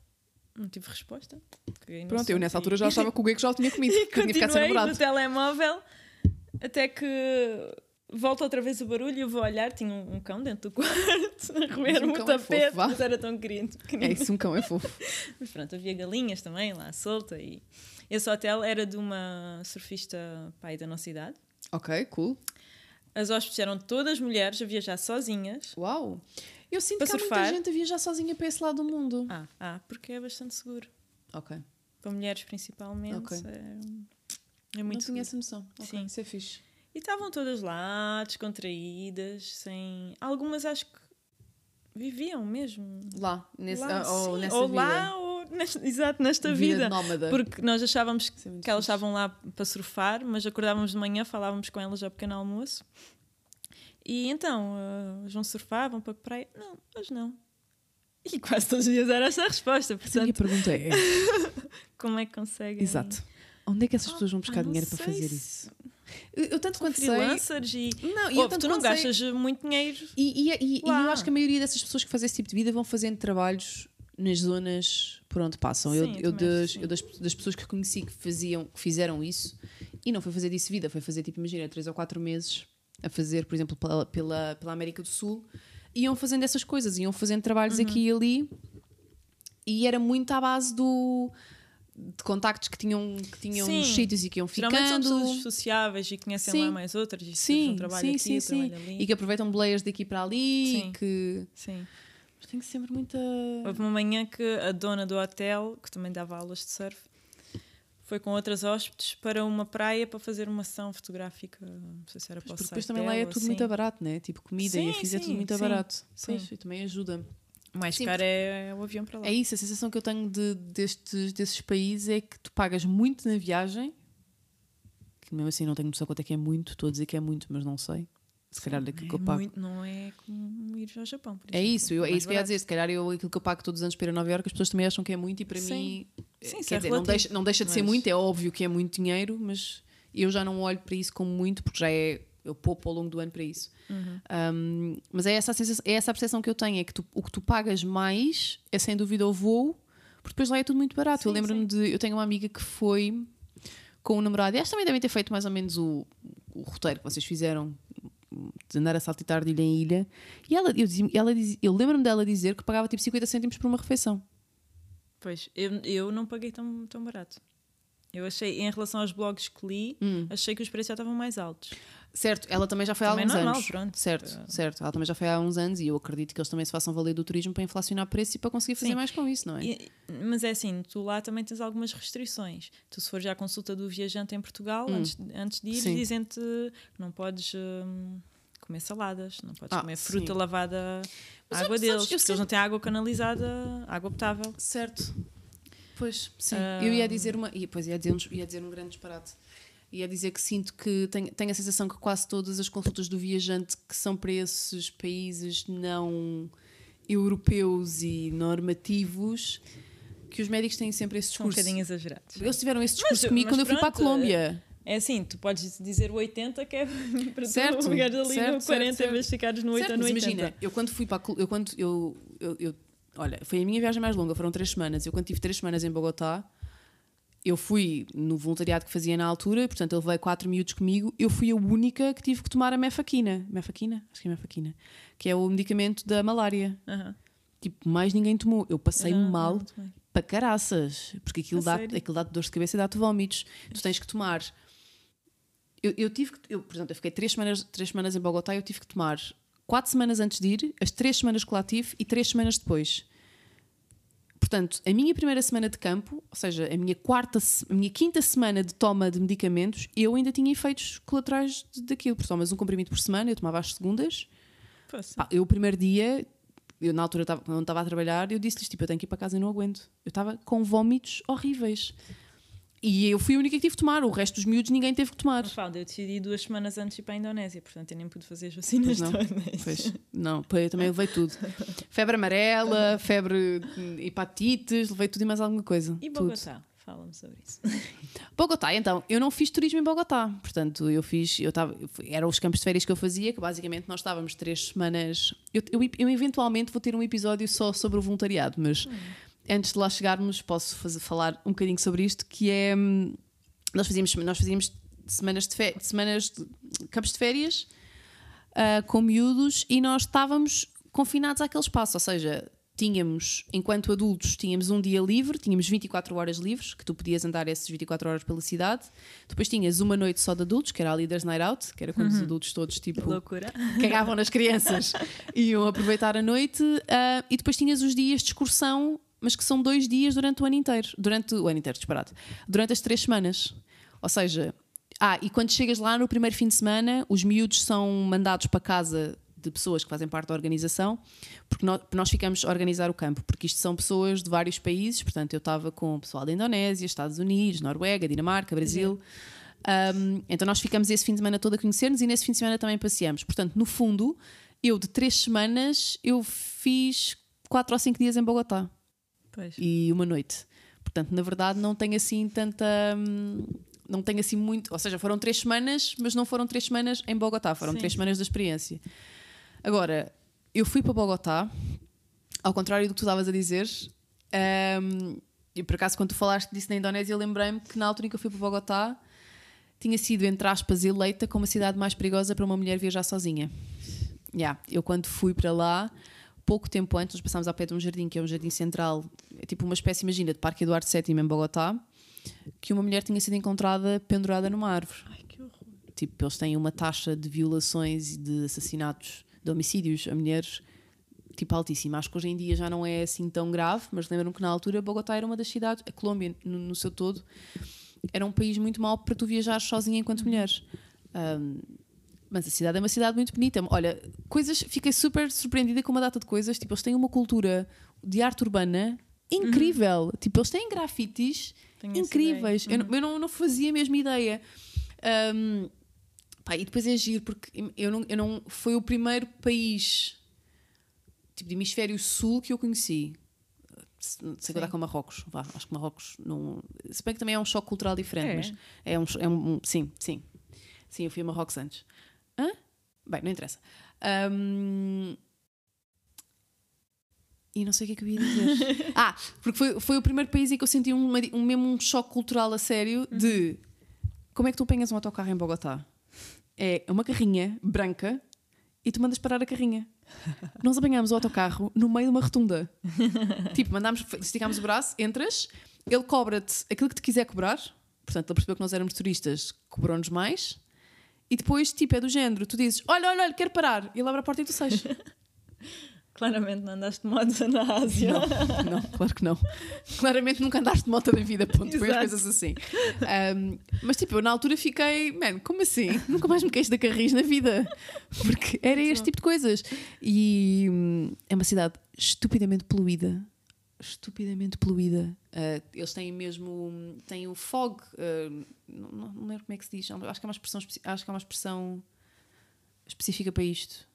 não tive resposta. Pronto, eu nessa altura já achava que o que já o tinha comido. e que tinha continuei no telemóvel até que volta outra vez o barulho e eu vou olhar, tinha um, um cão dentro do quarto a roer um é tapete, fofo, vá. mas era tão querido, É isso, um cão é fofo. Mas pronto, havia galinhas também lá solta e esse hotel era de uma surfista pai da nossa idade. Ok, cool. As hóspedes eram todas mulheres a viajar sozinhas. Uau. Eu sinto que há surfar. muita gente a viajar sozinha para esse lado do mundo. Ah, ah, porque é bastante seguro. Ok. Para mulheres principalmente. Ok. É, é Não muito tinha seguro. essa noção. Ok, Sim. Isso é fixe. E estavam todas lá, descontraídas, sem. Algumas acho que viviam mesmo. Lá, nesse, lá, ou sim, nessa ou vida. lá, ou nesta, exato, nesta vida. vida. nómada. Porque nós achávamos que é que elas estavam lá para surfar, mas acordávamos de manhã, falávamos com elas ao pequeno almoço. E então, ah, eles vão surfar, vão para a praia? Não, hoje não. E quase todos os dias era essa a resposta. Mas a minha Portanto, pergunta é: como é que conseguem? exato. Onde é que essas Ah, pessoas vão ah, buscar não dinheiro para sei fazer se- isso? Eu, eu tanto São quanto sei. freelancers e. Não, e eu Ouve, tanto tu não quanto sei- gastas muito dinheiro. E, e, e- e eu acho que a maioria dessas pessoas que fazem esse tipo de vida vão fazendo trabalhos nas zonas por onde passam. eu Sim, eu, eu das, eu das, das pessoas que conheci que, faziam, que fizeram isso, e não foi fazer disso vida, foi fazer, tipo, imagina, três ou quatro meses a fazer, por exemplo, pela, pela, pela América do Sul, iam fazendo essas coisas, iam fazendo trabalhos Uhum. aqui e ali, e era muito à base do. De contactos que tinham, que tinham Sim. nos sítios e que iam Geralmente são ficando. pessoas sociáveis e conhecem Sim. lá mais outras. E Sim, um trabalho sim, aqui, sim, sim. trabalho ali. E que aproveitam beleias daqui para ali Sim. que. Sim. Mas tem sempre muita. Houve uma manhã que a dona do hotel, que também dava aulas de surf, foi com outras hóspedes para uma praia para fazer uma sessão fotográfica. Não sei se era para o Porque depois também lá é tudo assim. muito barato, né? Tipo comida e Sim, afins é tudo muito sim, barato. sim. Pois, e também ajuda. Mais Sim, caro é o avião para lá. É isso, a sensação que eu tenho de, destes, desses países é que tu pagas muito na viagem, que mesmo assim não tenho noção quanto é que é muito, estou a dizer que é muito, mas não sei. Se calhar daquilo que eu é pago. muito- não é como ir ao Japão. por É exemplo, isso, eu, é isso que eu ia dizer. Se calhar eu, aquilo que eu pago todos os anos para ir a Nova Iorque, as pessoas também acham que é muito e para Sim. mim. Sim, quer é dizer, não deixa, não deixa de ser mas- muito, é óbvio que é muito dinheiro, mas eu já não olho para isso como muito, porque já é. Eu poupo ao longo do ano para isso. Uhum. Um, mas é essa, a sensação- é essa a percepção que eu tenho: é que tu- o que tu pagas mais é sem dúvida o voo, porque depois lá é tudo muito barato. eu Sim, lembro-me de. Eu tenho uma amiga que foi com o namorado, e elas também devem ter feito mais ou menos o, o roteiro que vocês fizeram de andar a saltitar de ilha em ilha. E ela, eu, ela eu lembro-me dela dizer que pagava tipo 50 cêntimos por uma refeição. Pois, eu, eu não paguei tão, tão barato. Eu achei, em relação aos blogs que li, Hum. achei que os preços já estavam mais altos. Certo, ela também já foi há Também alguns normal, anos. pronto. Certo, Uh, certo. Ela também já foi há uns anos e eu acredito que eles também se façam valer do turismo para inflacionar preços e para conseguir fazer Sim. mais com isso, não é? E- mas é assim, tu lá também tens algumas restrições. Tu, se fores à consulta do viajante em Portugal, Hum. antes, antes de ir, dizem-te que não podes hum, comer saladas, não podes Ah, comer fruta sim. lavada à água sabes- deles, porque sei- eles não têm água canalizada, água potável. Certo. Pois, sim. Ah. Eu ia dizer uma. ia- Pois ia dizer, um- ia dizer um grande disparate. Ia dizer que sinto que tenho, tenho a sensação que quase todas as consultas do viajante que são para esses países não europeus e normativos, que os médicos têm sempre esse São um discurso. bocadinho exagerados. Eles tiveram esse discurso Mas- comigo mas quando eu fui para a pronto, Colômbia. É assim, tu podes dizer o 80 que é para Certo, tu ficares ali certo, no certo, 40 certo. em vez de ficares no 8 Certo, ou no mas 80. imagina, eu quando fui para eu quando eu, eu, eu- olha, foi a minha viagem mais longa, foram três semanas. Eu quando tive três semanas em Bogotá, eu fui no voluntariado que fazia na altura, portanto ele veio quatro miúdos comigo, eu fui a única que tive que tomar a mefaquina. Mefaquina? Acho que é mefaquina. Que é o medicamento da malária. Tipo, mais ninguém tomou. Eu passei não- mal não para caraças, porque aquilo A dá, sério? aquilo dá dor de cabeça e dá-te vómitos. Tu tens que tomar. Eu, eu tive que, eu, por exemplo, eu fiquei três semanas, três semanas em Bogotá e eu tive que tomar quatro semanas antes de ir, as três semanas que lá tive e três semanas depois. Portanto, a minha primeira semana de campo, ou seja, a minha quarta, a minha quinta semana de toma de medicamentos, eu ainda tinha efeitos colaterais daquilo. Porque tomas um comprimido por semana, eu tomava às segundas. Pá, eu o primeiro dia, eu na altura quando não estava a trabalhar, eu disse-lhes tipo, eu tenho que ir para casa e não aguento. Eu estava com vómitos horríveis. E eu fui a única que tive que tomar, o resto dos miúdos ninguém teve que tomar. Mafalda, eu decidi duas semanas antes de ir para a Indonésia, portanto eu nem pude fazer as vacinas Pois não. todas. Pois, não, eu também levei tudo. Febre amarela, febre hum, hepatites, levei tudo e mais alguma coisa. E tudo. Bogotá? Fala-me sobre isso. Bogotá, então, eu não fiz turismo em Bogotá, portanto, eu fiz, eu estava, eram os campos de férias que eu fazia, que basicamente nós estávamos três semanas. Eu, eu, eu eventualmente vou ter um episódio só sobre o voluntariado, mas antes de lá chegarmos, posso fazer, falar um bocadinho sobre isto, que é hum, nós fazíamos, nós fazíamos semanas de, fe- semanas de campos de férias ah, com miúdos e nós estávamos confinados àquele espaço, ou seja, tínhamos, enquanto adultos, tínhamos um dia livre, tínhamos 24 horas livres, que tu podias andar essas 24 horas pela cidade. Depois tinhas uma noite só de adultos, que era a Leaders Night Out, que era quando os adultos todos tipo Loucura. cagavam nas crianças e iam aproveitar a noite. ah, e depois tinhas os dias de excursão, mas que são dois dias durante o ano inteiro. Durante o ano inteiro, disparado. Durante as três semanas. Ou seja, ah, e quando chegas lá no primeiro fim de semana, os miúdos são mandados para casa de pessoas que fazem parte da organização, porque nós, nós ficamos a organizar o campo, porque isto são pessoas de vários países, portanto eu estava com o pessoal da Indonésia, Estados Unidos, Noruega, Dinamarca, Brasil. Um, então nós ficamos esse fim de semana todo a conhecer-nos e nesse fim de semana também passeamos. Portanto, no fundo, eu de três semanas eu fiz quatro ou cinco dias em Bogotá Pois. e uma noite. Portanto, na verdade, não tenho assim tanta. hum, Não tenho assim muito. Ou seja, foram três semanas, mas não foram três semanas em Bogotá, foram Sim. três semanas da experiência. Agora, eu fui para Bogotá, ao contrário do que tu estavas a dizer. hum, e por acaso, quando tu falaste disso na Indonésia, eu lembrei-me que na altura em que eu fui para Bogotá tinha sido, entre aspas, eleita como a cidade mais perigosa para uma mulher viajar sozinha. Yeah. Eu, quando fui para lá, pouco tempo antes, nós passámos ao pé de um jardim, que é um jardim central, é tipo uma espécie, imagina, de Parque Eduardo VII em Bogotá, que uma mulher tinha sido encontrada pendurada numa árvore. Ai, que horror. Tipo, eles têm uma taxa de violações e de assassinatos, de homicídios a mulheres, tipo, altíssima. Acho que hoje em dia já não é assim tão grave, mas lembram que na altura Bogotá era uma das cidades, a Colômbia, no, no seu todo, era um país muito mau para tu viajar sozinha enquanto mulher. Um, Mas a cidade é uma cidade muito bonita. Olha, coisas, fiquei super surpreendida com uma data de coisas. Tipo, eles têm uma cultura de arte urbana incrível. Uhum. Tipo, eles têm grafites Tenho incríveis. Uhum. Eu, eu não, não fazia a mesma ideia. Um, pá, e depois é giro, porque eu não, eu não. Foi o primeiro país tipo de hemisfério sul que eu conheci. Sem contar com Marrocos. Vá, acho que Marrocos não. Se bem que também é um choque cultural diferente, é. mas é um, é um. Sim, sim. Sim, eu fui a Marrocos antes. Hã? Bem, não interessa. Um... E não sei o que é que eu ia dizer. ah, porque foi, foi o primeiro país em que eu senti um, um mesmo um choque cultural a sério uhum. de como é que tu apanhas um autocarro em Bogotá? É uma carrinha branca e tu mandas parar a carrinha. Nós apanhámos o autocarro no meio de uma rotunda. tipo, mandámos, esticámos o braço, entras, ele cobra-te aquilo que te quiser cobrar. Portanto, ele percebeu que nós éramos turistas, cobrou-nos mais. E depois, tipo, é do género, tu dizes: Olha, olha, olha, quero parar. E ele abre a porta e tu sais. Claramente não andaste de moto na Ásia. Não, não, claro que não. Claramente nunca andaste de moto na vida, ponto. Foi as coisas assim. Um, mas tipo, eu na altura fiquei, man, como assim? Nunca mais me queixo da Carris na vida. Porque era este tipo de coisas. E hum, é uma cidade estupidamente poluída estupidamente poluída. Uh, eles têm mesmo. têm o fog. Uh, não, não, lembro como é que se diz. Acho que é uma expressão, acho que é uma expressão específica para isto.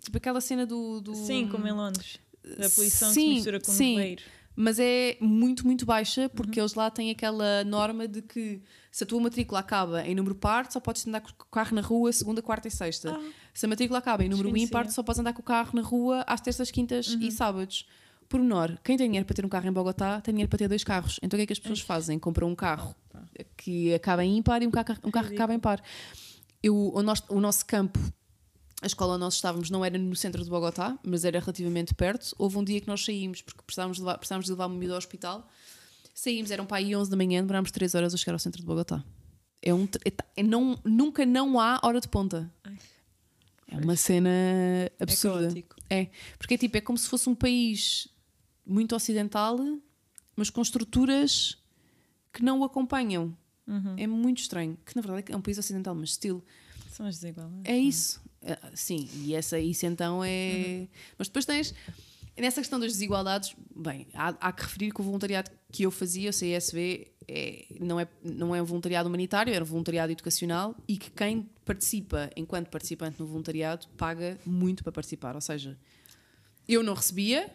Tipo aquela cena do. do sim, como em Londres. Da poluição sim, que se mistura com sim. o nevoeiro. Mas é muito, muito baixa porque uhum. eles lá têm aquela norma de que se a tua matrícula acaba em número par, só podes andar com o carro na rua segunda, quarta e sexta. Ah. Se a matrícula acaba em número ímpar, só podes andar com o carro na rua às terças, quintas uhum. e sábados por menor, quem tem dinheiro para ter um carro em Bogotá tem dinheiro para ter dois carros. Então o que é que as pessoas fazem? Compram um carro que acaba em ímpar e um carro, um carro que acaba em par. Eu, o, nosso, o nosso campo, a escola onde nós estávamos, não era no centro de Bogotá, mas era relativamente perto. Houve um dia que nós saímos, porque precisávamos de levar, precisávamos de levar uma amiga ao hospital. Saímos, eram para aí 11 da manhã, demorámos 3 horas a chegar ao centro de Bogotá. É um, é, é não, nunca não há hora de ponta. É uma cena absurda. É, é, porque é tipo, é como se fosse um país muito ocidental, mas com estruturas que não o acompanham. Uhum. É muito estranho. Que na verdade é um país ocidental, mas estilo. São as desigualdades. É isso. É, sim, e essa, isso então é. Uhum. Mas depois tens. Nessa questão das desigualdades, bem, há, há, que referir que o voluntariado que eu fazia, o CSV, é, não, é, não é um voluntariado humanitário, era um voluntariado educacional e que quem participa enquanto participante no voluntariado paga muito para participar. Ou seja, eu não recebia,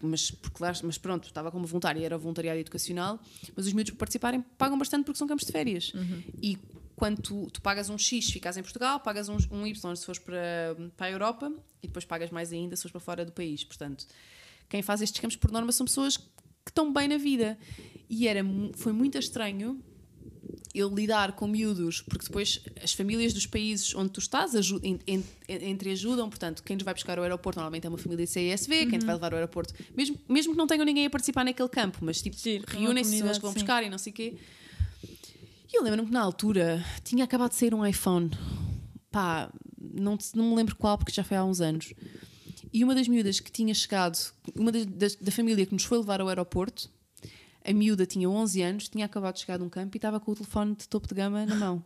mas, porque lá, mas pronto, estava como voluntária, era voluntariado educacional, mas os miúdos que participarem pagam bastante porque são campos de férias. Uhum. E quando tu, tu, pagas um X se ficas em Portugal, pagas um, um Y se fores para, para a Europa e depois pagas mais ainda se fores para fora do país. Portanto, quem faz estes campos por norma são pessoas que estão bem na vida. E era, foi muito estranho eu lidar com miúdos, porque depois as famílias dos países onde tu estás entre ajudam, portanto, quem nos vai buscar ao aeroporto normalmente é uma família de CSV, uhum. quem te vai levar ao aeroporto, mesmo, mesmo que não tenham ninguém a participar naquele campo, mas tipo, reúnem-se pessoas que vão sim. buscar e não sei o quê. E eu lembro-me que na altura tinha acabado de sair um iPhone, pá, não, não me lembro qual, porque já foi há uns anos. E uma das miúdas que tinha chegado, uma das, das, da família que nos foi levar ao aeroporto, a miúda tinha 11 anos, tinha acabado de chegar de um campo e estava com o telefone de topo de gama na mão.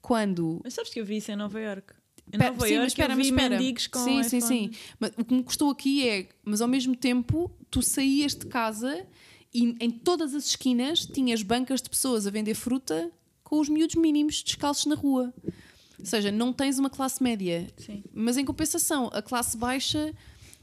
Quando. Mas sabes que eu vi isso em Nova York? Em Nova sim, York espera, eu vi espera. mendigos com Sim, sim, sim. Mas o que me custou aqui é, mas ao mesmo tempo, tu saías de casa e em todas as esquinas tinhas bancas de pessoas a vender fruta com os miúdos mínimos descalços na rua. Ou seja, não tens uma classe média. Sim. Mas em compensação, a classe baixa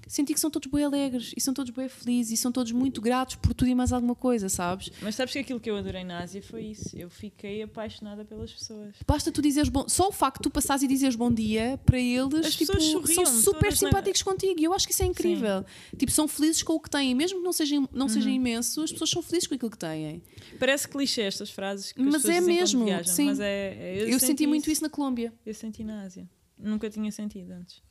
senti que são todos bem alegres e são todos bem felizes e são todos muito gratos por tudo e mais alguma coisa, sabes? Mas sabes que aquilo que eu adorei na Ásia foi isso. Eu fiquei apaixonada pelas pessoas. Basta tu dizeres bom. Só o facto de tu passares e dizeres bom dia para eles, As tipo, são super simpáticos na... contigo. E eu acho que isso é incrível. Sim. Tipo, são felizes com o que têm. Mesmo que não seja, não uhum. seja imenso, as pessoas são felizes com aquilo que têm. Parece clichê estas frases. Que mas é mesmo. Viajam, sim. Mas é, é eu, eu senti muito isso na Colômbia. Eu senti na Ásia. Nunca tinha sentido antes.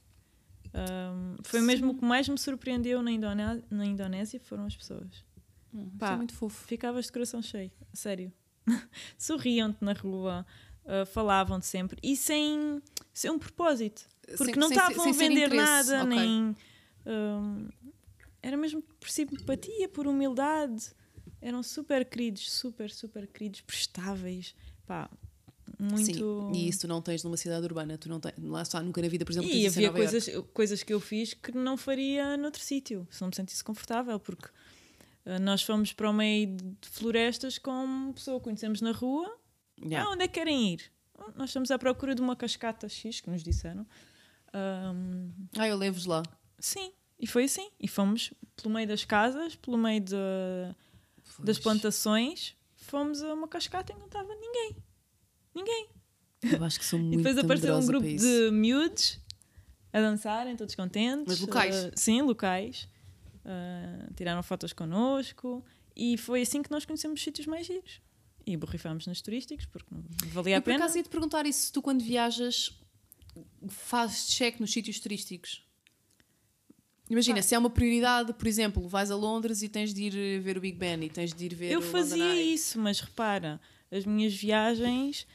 Um, foi Sim. mesmo o que mais me surpreendeu na, Indonésia, na Indonésia foram as pessoas. Hum, Pá, é muito fofo. Ficavas de coração cheio, sério. Sorriam-te na rua, uh, falavam-te sempre e sem, sem um propósito. Porque sem, não estavam a vender nada, okay. nem. Um, era mesmo por simpatia, por humildade. Eram super queridos, super, super queridos, prestáveis. Pá, muito. Sim, e isso tu não tens numa cidade urbana, tu não tens, lá está, nunca na vida, por exemplo, E havia coisas, coisas que eu fiz que não faria noutro sítio, se não me sentisse confortável, porque eh, nós fomos para o meio de florestas com uma pessoa que conhecemos na rua. Yeah. Ah, onde é que querem ir? "Ah, Nós estamos à procura de uma cascata X, que nos disseram. Ahm, Ah, eu levo-vos lá. sim, e foi assim. E fomos pelo meio das casas, pelo meio de- das plantações, fomos a uma cascata e não estava ninguém. Ninguém. Eu acho que sou muito E depois apareceu um grupo de miúdos a dançarem, todos contentes. Mas locais? Ah, sim, locais. Ah, tiraram fotos connosco. E foi assim que nós conhecemos os sítios mais giros. E borrifámos nos turísticos, porque não valia Eu a por pena. acaso ia te perguntar isso se tu quando viajas fazes check nos sítios turísticos. Imagina, Pá. se é uma prioridade, por exemplo, vais a Londres e tens de ir eh, ver o Big Ben e tens de ir ver Eu o fazia London Eye. isso, mas repara, as minhas viagens,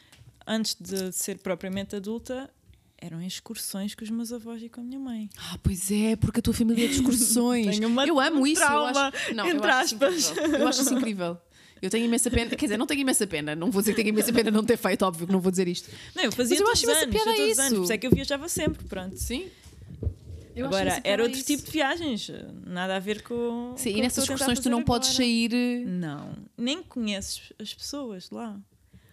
antes de ser propriamente adulta, eram excursões com os meus avós e com a minha mãe. Ah, pois é, porque a tua família é de excursões. Eu amo isso. eu trauma, acho, não, eu entre acho isso aspas. incrível. Eu acho isso incrível. Eu tenho imensa pena, quer dizer, não tenho imensa pena, não vou dizer que tenho imensa pena não ter feito, óbvio que não vou dizer isto. Não, eu fazia Mas eu acho imensa anos, eu os isso. anos, por isso é que eu viajava sempre, pronto. Sim. Eu acho Agora, era outro isso. tipo de viagens, nada a ver com. Sim, com e nessas excursões tu não podes agora. sair. eh, Não, nem conheces as pessoas lá.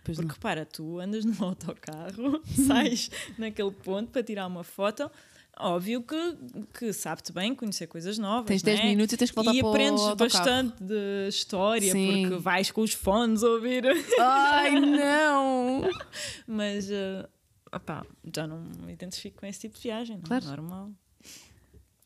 Pois Porque não. repara, tu andas num autocarro, sais naquele ponto para tirar uma foto. Óbvio que, que sabe-te bem conhecer coisas novas. Tens não 10 é? minutos e tens que voltar e para o aprendes autocarro. bastante de história Sim. porque vais com os fones a ouvir. Ai, não! Mas uh, opá, já não me identifico com esse tipo de viagem. Não Claro. é normal.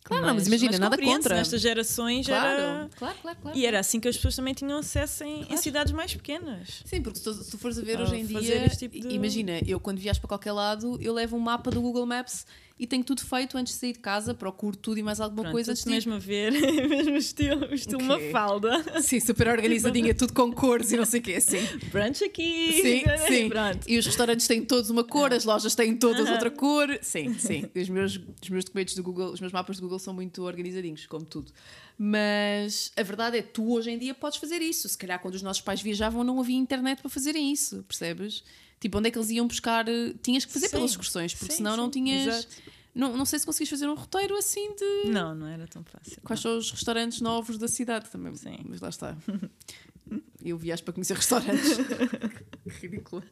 Claro, não, mas imagina, nada compreende-se, contra. Nestas gerações era. claro, claro, claro. E era assim que as pessoas também tinham acesso em, em Claro. cidades mais pequenas. Sim, porque se tu, se tu fores a ver A hoje em dia, tipo de- imagina, eu quando viajo para qualquer lado, eu levo um mapa do Google Maps e tenho tudo feito antes de sair de casa, procuro tudo e mais alguma Pronto, coisa antes de ir. mesmo a ver, mesmo estilo, estilo O uma falda. Sim, super organizadinha, tudo com cores e não sei o quê, sim. Brunch aqui. Sim, sim. Pronto. E os restaurantes têm todos uma cor, as lojas têm todas outra cor. Sim, sim. Os meus, os meus documentos do Google, os meus mapas do Google são muito organizadinhos, como tudo. Mas a verdade é que tu hoje em dia podes fazer isso. Se calhar quando os nossos pais viajavam não havia internet para fazerem isso, percebes? Tipo, onde é que eles iam buscar? eh, Tinhas que fazer Sim. pelas excursões, porque Sim, senão não sim, tinhas. exato. Não, não sei se conseguis fazer um roteiro assim de Não, não era tão fácil. quais são os restaurantes novos da cidade também. Sim. Mas lá está. Eu viajo para conhecer restaurantes. que ridículo.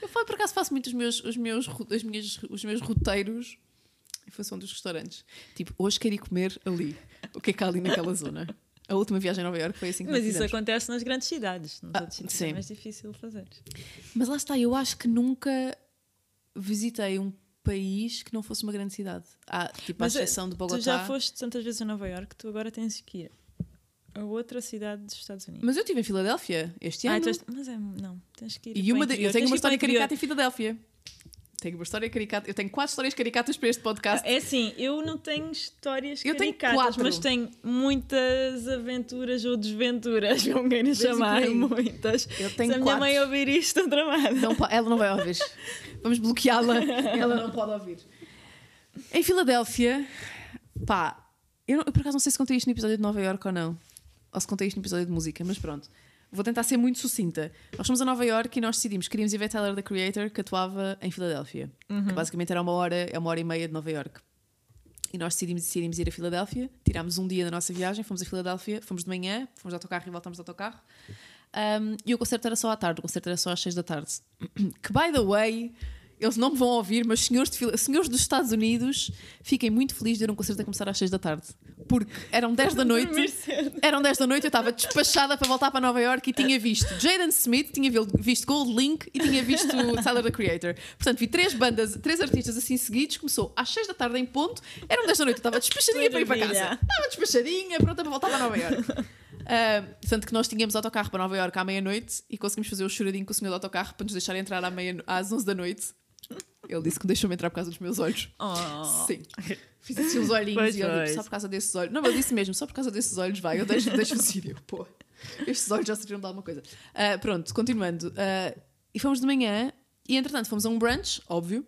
Eu falo, por acaso faço muito os meus, os meus, as minhas, os meus roteiros em função dos restaurantes. Tipo, hoje quero ir comer ali. O que é que há ali naquela zona? A última viagem a Nova Iorque foi assim que Mas isso fizemos. acontece nas grandes cidades. Nos Ah, outros sítios é mais difícil fazer. Mas lá está, eu acho que nunca visitei um país que não fosse uma grande cidade. Há, tipo, Mas, a exceção de Bogotá. Tu já foste tantas vezes a Nova Iorque, tu agora tens que ir a outra cidade dos Estados Unidos. Mas eu estive em Filadélfia este Ah, ano. mas é, não, tens que ir. E uma de- eu tenho uma história caricata em Filadélfia. Tenho uma história caricata. Eu tenho quatro histórias caricatas para este podcast. É assim, eu não tenho histórias Eu tenho caricatas, quatro. mas tenho muitas aventuras ou desventuras, como queiram chamar, muitas. Eu Se tenho a minha quatro. mãe ouvir isto, tramada. Não ela não vai ouvir. Vamos bloqueá-la. Ela não pode ouvir. Em Filadélfia, pá, eu, não- eu por acaso não sei se contei isto no episódio de Nova York ou não. Ou se contei isto no episódio de música, mas pronto. Vou tentar ser muito sucinta. Nós fomos a Nova York e nós decidimos que queríamos ir ver Tyler, the Creator, que atuava em Filadélfia. Que basicamente era uma hora, é uma hora e meia de Nova York. E nós decidimos, decidimos ir a Filadélfia. Tirámos um dia da nossa viagem, fomos a Filadélfia, fomos de manhã, fomos de autocarro e voltámos de autocarro. Um, e o concerto era só à tarde, o concerto era só às 6 da tarde. Que, by the way, eles não me vão ouvir, mas senhores, de senhores dos Estados Unidos, fiquem muito felizes de ver um concerto a começar às 6 da tarde. Porque eram 10 da noite. Eram 10 da noite, eu estava despachada para voltar para Nova York e tinha visto Jaden Smith, tinha visto Gold Link e tinha visto Tyler the Creator. Portanto, vi três bandas, três artistas assim seguidos. Começou às 6 da tarde em ponto, eram 10 da noite, eu estava despachadinha para ir para casa. Estava despachadinha, pronta para voltar para Nova York. Ah, tanto que nós tínhamos autocarro para Nova York à meia-noite e conseguimos fazer o choradinho com o senhor do autocarro para nos deixar entrar à meia, às 11 da noite. Ele disse que deixou-me entrar por causa dos meus olhos. Oh. Sim. Fiz assim os olhinhos Pois e eu digo, pois. só por causa desses olhos. Não, mas eu disse mesmo, só por causa desses olhos, vai, eu deixo, deixo o vídeo. Pô, estes olhos já serviram de alguma coisa. Ah, pronto, continuando. Ah, e fomos de manhã e entretanto fomos a um brunch, óbvio,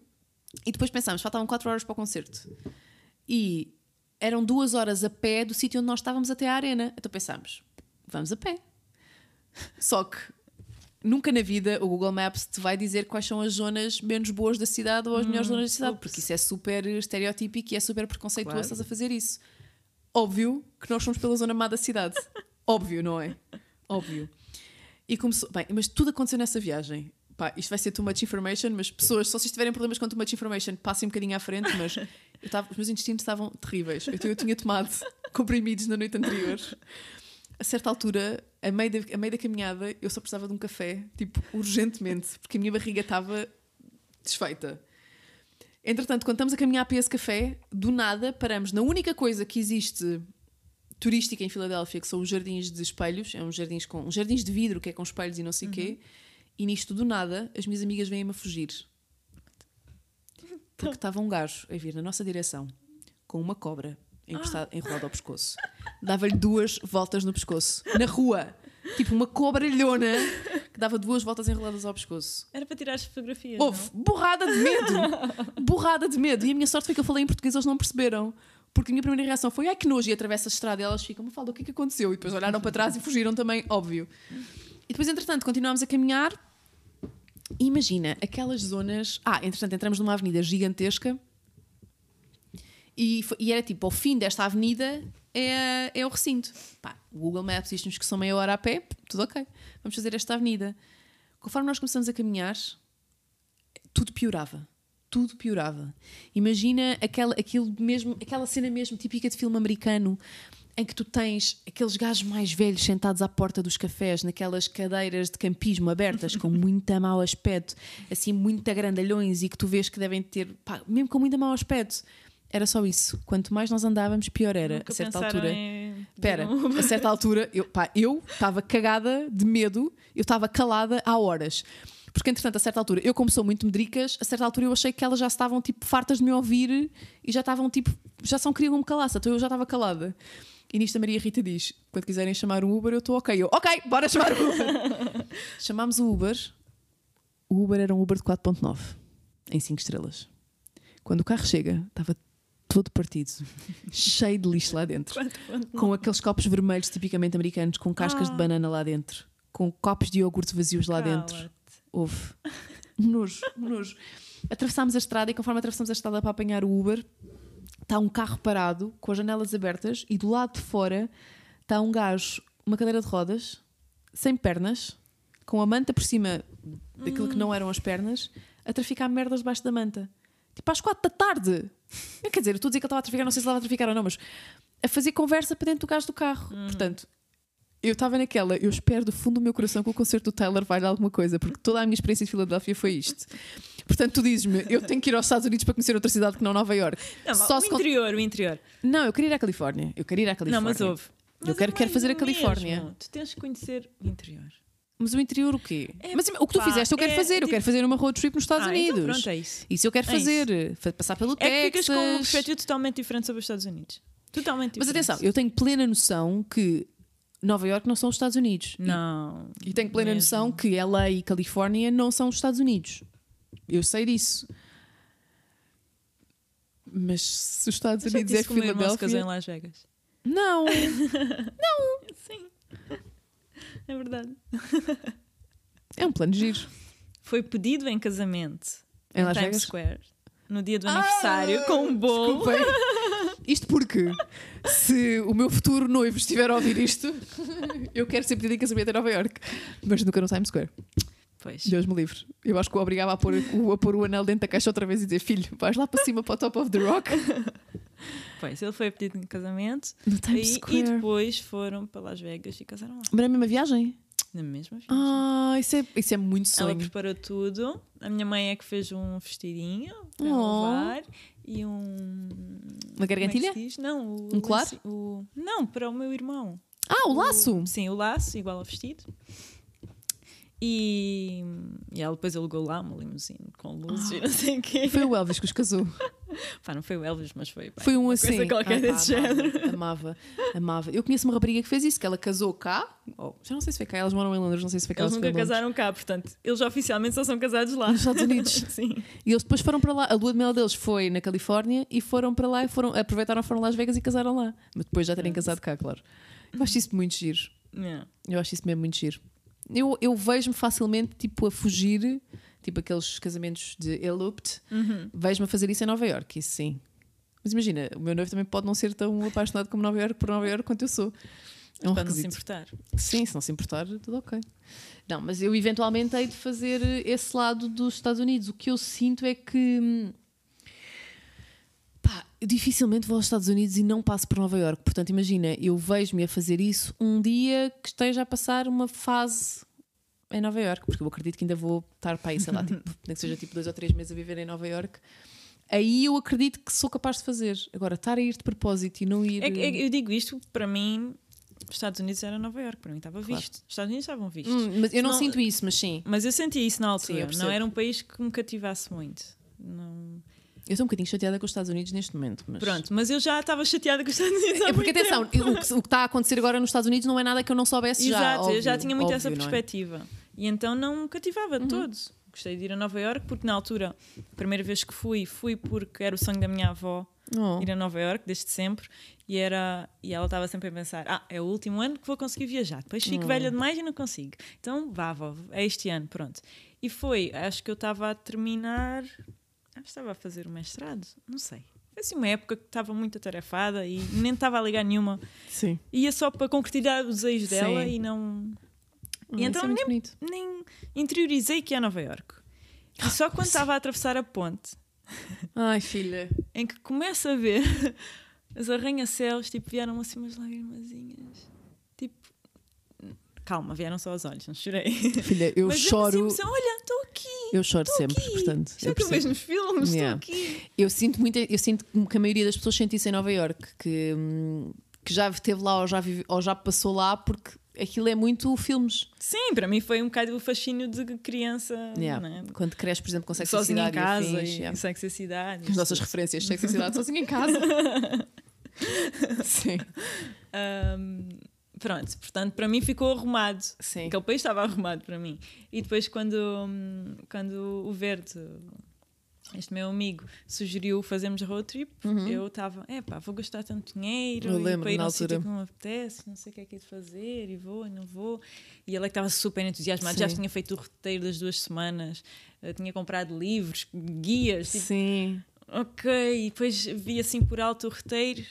e depois pensámos, faltavam 4 horas para o concerto. E eram duas horas a pé do sítio onde nós estávamos até à arena. Então pensámos, vamos a pé. Só que nunca na vida o Google Maps te vai dizer quais são as zonas menos boas da cidade ou as melhores zonas da cidade, ups. porque isso é super estereotípico e é super preconceituoso Claro. estás a fazer isso. Óbvio que nós fomos pela zona má da cidade. Óbvio, não é? Óbvio. E começou. Bem, mas tudo aconteceu nessa viagem. Pá, isto vai ser too much information, mas pessoas, só se tiverem problemas com too much information, passem um bocadinho à frente, mas eu tava, os meus intestinos estavam terríveis. Eu, eu tinha tomado comprimidos na noite anterior. A certa altura, a meio, da, a meio da caminhada, eu só precisava de um café, tipo, urgentemente, porque a minha barriga estava desfeita. Entretanto, quando estamos a caminhar para esse café, do nada paramos na única coisa que existe turística em Filadélfia, que são os jardins de espelhos, é uns jardins com uns jardins de vidro que é com espelhos e não sei o quê. E nisto do nada, as minhas amigas vêm-me a fugir. Porque estava um gajo a vir na nossa direção com uma cobra encostada, enrolada ao pescoço. Dava-lhe duas voltas no pescoço, na rua. Tipo uma cobralhona que dava duas voltas enroladas ao pescoço. Era para tirar as fotografias. Houve borrada de medo. borrada de medo. E a minha sorte foi que eu falei em português, eles não perceberam. Porque a minha primeira reação foi: ai que nojo, e atravessa a estrada. E elas ficam, me fala, o que é que aconteceu? E depois olharam para trás e fugiram também, óbvio. E depois, entretanto, continuámos a caminhar. E imagina, aquelas zonas. Ah, entretanto, entramos numa avenida gigantesca. E, foi- e era tipo, ao fim desta avenida é, é o recinto. Pá, o Google Maps diz-nos que são meia hora a pé, tudo ok. Vamos fazer esta avenida. Conforme nós começamos a caminhar, tudo piorava. Tudo piorava. Imagina aquela, aquilo mesmo, aquela cena mesmo típica de filme americano em que tu tens aqueles gajos mais velhos sentados à porta dos cafés, naquelas cadeiras de campismo abertas, com muito mau aspecto, assim, muito grandalhões e que tu vês que devem ter, pá, mesmo com muito mau aspecto. Era só isso. Quanto mais nós andávamos, pior era. Nunca a certa altura. em- Espera, Não. a certa altura, eu estava cagada de medo, eu estava calada há horas. Porque, entretanto, a certa altura, eu como sou muito medricas, a certa altura eu achei que elas já estavam tipo fartas de me ouvir e já estavam tipo, já só queriam que me calasse, então eu já estava calada. E nisto a Maria Rita diz: quando quiserem chamar um Uber, eu estou ok. Eu, ok, bora chamar o Uber. Chamámos o Uber. O Uber era um Uber de 4.9, em 5 estrelas. Quando o carro chega, estava todo partido, cheio de lixo lá dentro com aqueles copos vermelhos tipicamente americanos, com cascas de Ah. banana lá dentro, com copos de iogurte vazios lá dentro. Houve. Nojo, nojo. Atravessámos a estrada e conforme atravessamos a estrada para apanhar o Uber, está um carro parado, com as janelas abertas, e do lado de fora está um gajo, uma cadeira de rodas, sem pernas, com a manta por cima daquilo que não eram as pernas, a traficar merdas debaixo da manta. Tipo às quatro da tarde. Quer dizer, eu estou a dizer que ele estava a traficar, não sei se ele estava a traficar ou não, mas a fazer conversa para dentro do gajo do carro. Portanto, eu estava naquela, eu espero do fundo do meu coração que o concerto do Tyler vai dar alguma coisa, porque toda a minha experiência de Filadélfia foi isto. Portanto, tu dizes-me, eu tenho que ir aos Estados Unidos para conhecer outra cidade que não Nova York. Não, Só o se con- interior, o interior. Não, eu queria ir à Califórnia. Eu queria ir à Califórnia. Não, mas houve. Eu Mas quero- é quero fazer a Califórnia. mesmo. Tu tens que conhecer o interior. Mas o interior o quê? É, mas o que tu pá, fizeste eu quero é fazer. Eu tipo- quero fazer uma road trip nos Estados ah, Unidos. Então pronto, é isso. Isso eu quero É isso. fazer. Fa- Passar pelo É que ficas Texas. com uma perspectiva totalmente diferente sobre os Estados Unidos. Totalmente Mas diferente. atenção, eu tenho plena noção que Nova York não são os Estados Unidos. Não. E, e tenho plena mesmo. noção que LA e Califórnia não são os Estados Unidos. Eu sei disso. Mas se os Estados Eu Unidos é o meu irmão se casou em Filadélfia. Las Vegas. Não! Sim. É verdade. É um plano giro. Foi pedido em casamento Em Las Times Vegas? Square. No dia do Ah, aniversário, com um bolo. Desculpem. Isto porque se o meu futuro noivo estiver a ouvir isto, eu quero ser pedido em casamento em Nova York, mas nunca no Times Square. Pois. Deus me livre. Eu acho que o obrigava a pôr o, a pôr o anel dentro da caixa outra vez e dizer: Filho, vais lá para cima para o top of the rock Pois, ele foi pedido em casamento no e, e depois foram para Las Vegas e casaram lá. Mas na mesma viagem? Na mesma viagem. Ah, isso é, isso é muito Ela sonho. preparou tudo. A minha mãe é que fez um vestidinho para Oh. levar e um. Uma gargantilha? É? Não, o, Um colar? o- não, para o meu irmão. Ah, o laço! Sim, o laço, igual ao vestido. E, e ela depois alugou lá uma limusine com luzes e não sei o quê. Foi o Elvis que os casou. Pá, não foi o Elvis, mas foi. pá, Foi um assim. Coisa qualquer Ah, desse género. Amava, amava. Eu conheço uma rapariga que fez isso, que ela casou cá. Oh, já não sei se foi cá, elas moram em Londres, não sei se foi cá. Eles nunca casaram cá, portanto, eles oficialmente só são casados lá. Nos Estados Unidos. Sim. E eles depois foram para lá. A lua de mel deles foi na Califórnia e foram para lá e foram, aproveitaram, foram a Las Vegas e casaram lá. Mas depois já terem casado cá, claro. Eu acho isso muito giro. Yeah. Eu acho isso mesmo muito giro. Eu, eu vejo-me facilmente tipo a fugir, tipo aqueles casamentos de eloped, Uhum. vejo-me a fazer isso em Nova York, isso sim. Mas imagina, o meu noivo também pode não ser tão apaixonado como Nova York por Nova York quanto eu sou. É um Para não se requisito. importar. Sim, se não se importar, tudo ok. Não, mas eu eventualmente hei de fazer esse lado dos Estados Unidos. O que eu sinto é que. Eu dificilmente vou aos Estados Unidos e não passo por Nova York. Portanto, imagina, eu vejo-me a fazer isso um dia que esteja a passar uma fase em Nova York, porque eu acredito que ainda vou estar para aí, sei lá, tipo, nem que seja tipo dois ou três meses a viver em Nova York. Aí eu acredito que sou capaz de fazer. Agora, estar a ir de propósito e não ir. É é eu digo isto, para mim, os Estados Unidos era Nova York, para mim estava Claro. visto. Os Estados Unidos estavam vistos. Hum, mas eu não, Não- sinto isso, mas sim. Mas eu sentia isso na Sim, altura. percebo. não era um país que me cativasse muito. Não... Eu estou um bocadinho chateada com os Estados Unidos neste momento. Mas... Pronto, mas eu já estava chateada com os Estados Unidos. É porque, atenção, o que, o que está a acontecer agora nos Estados Unidos não é nada que eu não soubesse já. Exato, eu já tinha muito óbvio, essa é? Uhum. perspectiva. E então não me cativava de todos. Gostei de ir a Nova York porque na altura, a primeira vez que fui, fui porque era o sonho da minha avó Oh. ir a Nova York desde sempre e era e ela estava sempre a pensar ah é o último ano que vou conseguir viajar depois fico Oh. velha demais e não consigo então vá vó é este ano pronto e foi acho que eu estava a terminar estava a fazer o mestrado não sei foi assim uma época que estava muito atarefada e nem estava a ligar nenhuma Sim. ia só para concretizar os desejos dela Sim. e não Ah, E então isso é bonito. nem interiorizei que é Nova York e só quando estava a atravessar a ponte Ai, filha. em que começa a ver os arranha-céus, tipo, vieram assim umas lágrimazinhas. Calma, vieram só os olhos, não chorei. Filha, eu Mas mesmo choro. Assim, emoção, Olha, estou aqui. eu choro sempre, aqui. portanto. É Eu, que eu vejo nos filmes, Yeah. estou aqui. eu sinto muito, eu sinto que a maioria das pessoas sente isso em Nova York, que, hum, que já esteve lá ou já, vive, ou já passou lá, porque aquilo é muito filmes. Sim, para mim foi um bocado o fascínio de criança, Yeah. né? Quando cresces, por exemplo, com Sex sozinha em casa e afins, e yeah. Sex and the Cidade. As nossas referências de Sex and the City sozinha em casa. Sim. Ahm, pronto, portanto, para mim ficou arrumado. Sim. Aquele país estava arrumado para mim. E depois, quando, hum, quando o Verde, este meu amigo, sugeriu fazermos road trip, eu estava, é pá, vou gastar tanto dinheiro Uhum. Eu e lembro, para ir na a um sítio que não me apetece, não sei o que é que é de fazer, e vou e não vou. E ele é que estava super entusiasmado, já Sim. tinha feito o roteiro das duas semanas, eh, tinha comprado livros, guias, tipo, Sim. Ok, e depois vi assim por alto o roteiro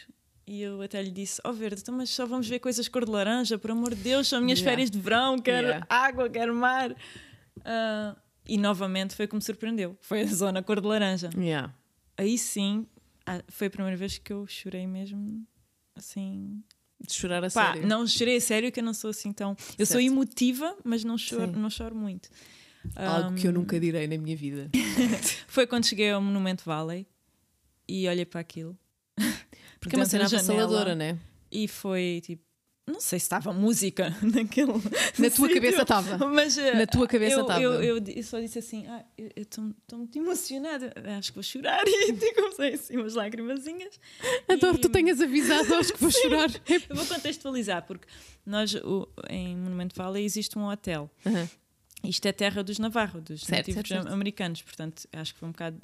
e eu até lhe disse: Ó oh, Verde, então, mas só vamos ver coisas cor de laranja, por amor de Deus, são minhas Yeah. férias de verão, quero Yeah. água, quero mar. Ah, e novamente foi como me surpreendeu: foi a zona cor de laranja. Yeah. Aí sim, ah, foi a primeira vez que eu chorei mesmo assim. De chorar a Pá, sério. não chorei a sério, que eu não sou assim tão. Eu sou Certo. emotiva, mas não choro, Sim. não choro muito. Algo que eu nunca direi na minha vida. Foi quando cheguei ao Monumento Valley e olhei para aquilo. Porque é uma cena avassaladora, né? E foi tipo. Não sei se estava música naquele. Na tua sítio, cabeça estava. Mas eh, Na tua cabeça estava. Eu, eu, eu só disse assim: ah, eu estou muito emocionada, acho que vou chorar. E tipo, comecei assim umas lágrimazinhas. Adoro tu tenhas avisado, acho que vou chorar. Eu vou contextualizar, porque nós, o- em Monumento Valley, existe um hotel. Aham. Isto é terra dos Navarro, dos Certo, nativos certo, certo. americanos, portanto, acho que foi um bocado.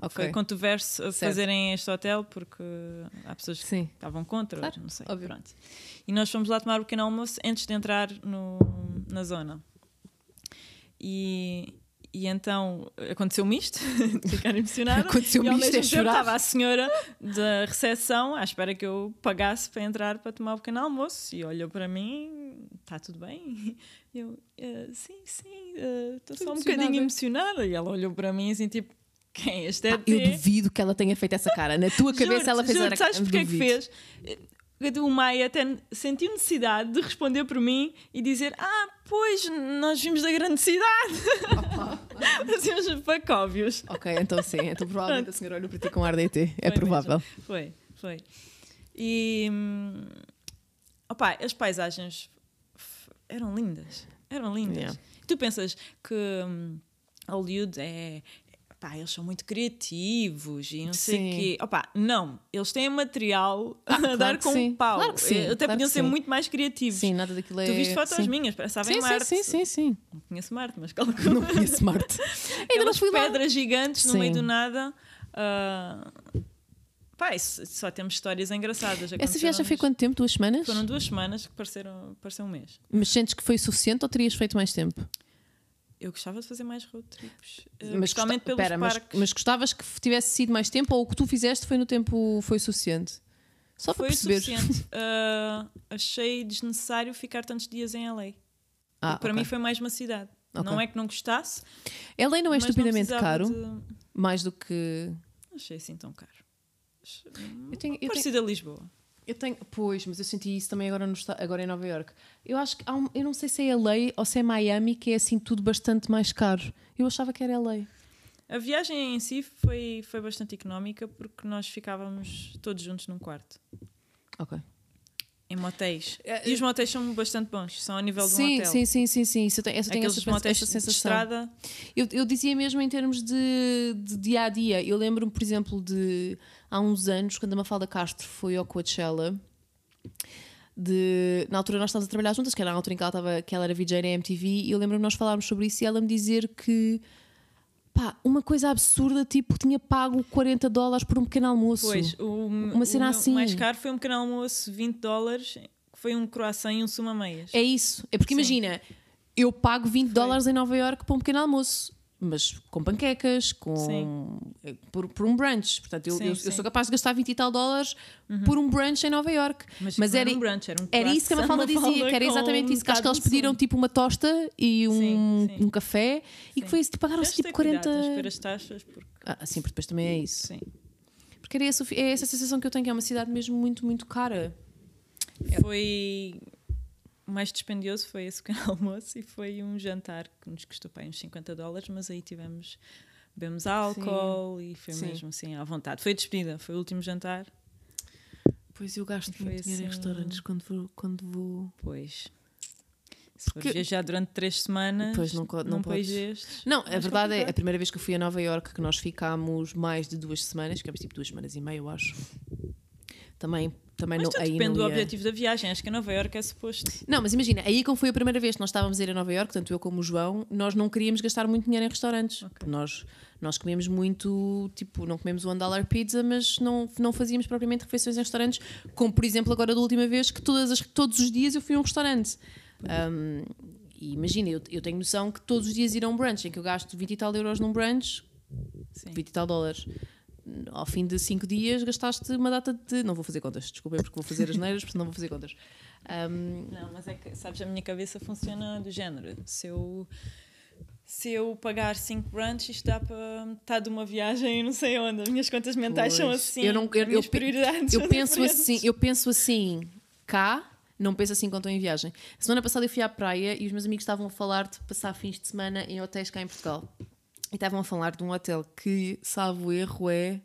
Ok. Foi controverso Certo. fazerem este hotel porque há pessoas que Sim. estavam contra, Claro, não sei. óbvio. Pronto. E nós fomos lá tomar o pequeno almoço antes de entrar no, na zona. E, e então aconteceu-me isto, ficar emocionada. Aconteceu-me isto, mesmo é tempo chorar. estava a senhora da recepção à espera que eu pagasse para entrar para tomar o pequeno almoço e olhou para mim, está tudo bem? Eu, "Eh, sim, sim, estou só um bocadinho emocionada. E ela olhou para mim assim, tipo, quem é este é? Ah, eu duvido que ela tenha feito essa cara. Na tua cabeça ela fez juro-te, a Sabes porque é que fez? O Maia até sentiu necessidade de responder por mim e dizer: Ah, pois, nós vimos da grande cidade. assim, uns pacóvios. Ok, então sim. Então provavelmente a senhora olhou para ti com ar de ET. É Foi provável. mesmo. Foi, foi. E. hum, opá, as paisagens eram lindas. Eram lindas. Yeah. Tu pensas que hum, Hollywood é. Pá, eles são muito criativos e não sei Sim. o quê. Opá, não. Eles têm material a claro dar com sim. pau. Claro que sim, Eh, Até claro podiam ser sim. muito mais criativos. Sim, nada daquilo é. Tu viste fotos sim. minhas, pensava Sim, Marte. sim, sim, sim. Não conheço Marte, mas calculo. Não conheço Marte. Ainda não fui lá. pedras gigantes no meio do nada. ah, Pá, só temos histórias engraçadas. Essa viagem foi quanto tempo? Duas semanas? Foram duas semanas que pareceram, pareceu um mês. Mas sentes que foi suficiente ou terias feito mais tempo? Eu gostava de fazer mais road trips. eh, Mas gosta- pelos pera, mas-. Mas, gostavas que tivesse sido mais tempo ou o que tu fizeste foi no tempo foi suficiente? Só para Foi perceber. suficiente. Ah, achei desnecessário ficar tantos dias em LA. Ah, Para ok. mim foi mais uma cidade. Ok. Não é que não gostasse. LA não é estupidamente caro, de- mais do que. Achei assim tão caro. Eu tenho, eu tenho, a Lisboa. Eu tenho- Pois, mas eu senti isso também agora, no, agora em Nova York. Eu acho que um- eu não sei se é LA ou se é Miami que é assim tudo bastante mais caro. Eu achava que era LA. A viagem em si foi, foi bastante económica porque nós ficávamos todos juntos num quarto. Ok. Em motéis. É, E os motéis são bastante bons. São a nível de um Sim, hotel. sim, sim, sim, sim. Isso eu tenho, eu tenho essa, motéis essa de sensação. estrada. Eu, eu dizia mesmo em termos de, de dia a dia. Eu lembro-me, por exemplo, de há uns anos, quando a Mafalda Castro foi ao Coachella, de, na altura nós estávamos a trabalhar juntas, que era na altura em que ela, estava, que ela era VJ na MTV, e eu lembro-me de nós falarmos sobre isso e ela me dizer que pá, uma coisa absurda, tipo, tinha pago 40 dólares por um pequeno almoço. Pois, o, Uma cena o assim. mais caro foi um pequeno almoço, 20 dólares, que foi um croissant e um sumo a meias. É isso. É porque Sim. imagina, eu pago 20 dólares em Nova York para um pequeno almoço. Mas com panquecas, com Sim. eh, por, por um brunch. Portanto, eu, Sim, eu, eu sim. Uhum. sou capaz de gastar 20 e tal dólares por um brunch em Nova York. Mas, Mas era, um brunch, era um era isso que a Mafalda dizia, que era exatamente isso. Que acho que eles pediram tipo uma tosta e um, um café e que foi isso, tipo, pagaram-se tipo ter cuidado, 40. tens de ver as taxas, porque Ah, sim, porque depois também é isso. sim. Porque era é essa sensação que eu tenho, que é uma cidade mesmo muito, muito cara. Foi mais dispendioso foi esse pequeno almoço e foi um jantar que nos custou para aí uns 50 dólares, mas aí tivemos bebemos álcool e foi Sim. mesmo assim à vontade. Foi despedida, foi o último jantar. Pois eu gasto Foi muito dinheiro em assim- restaurantes quando vou. Quando vou... Pois. Se Porque- for viajar durante três semanas, Pois, não não país podes. destes. Não, a verdade é, a primeira vez que eu fui a Nova York, que nós ficámos mais de duas semanas, ficámos tipo duas semanas e meia, eu acho. Também, também Mas não, aí depende não do ia... objetivo da viagem. Acho que a Nova Iorque é suposto. Não, mas imagina, aí como foi a primeira vez que nós estávamos a ir a Nova York, tanto eu como o João, nós não queríamos gastar muito dinheiro em restaurantes. Ok. Nós, nós comemos muito, tipo, não comemos one dollar pizza, mas não, não fazíamos propriamente refeições em restaurantes, como por exemplo agora da última vez que todas as, todos os dias eu fui a um restaurante. Um, e imagina, eu, eu tenho noção que todos os dias ir a um brunch, em que eu gasto 20 e tal euros num brunch, Sim. 20 e tal dólares. Ao fim de 5 dias gastaste uma data de. Não vou fazer contas, desculpem, porque vou fazer as neiras, porque não vou fazer contas. Um, Não, mas é que, sabes, a minha cabeça funciona do género. Se eu, se eu pagar 5 brunches, isto dá para metade de uma viagem e não sei onde. As minhas contas mentais são Pois. assim. Eu não- eu- eu prioridades eu são penso diferentes. assim, eu penso assim cá, não penso assim quando estou em viagem. Semana passada eu fui à praia e os meus amigos estavam a falar de passar fins de semana em hotéis cá em Portugal. E estavam a falar de um hotel que, salvo erro, é.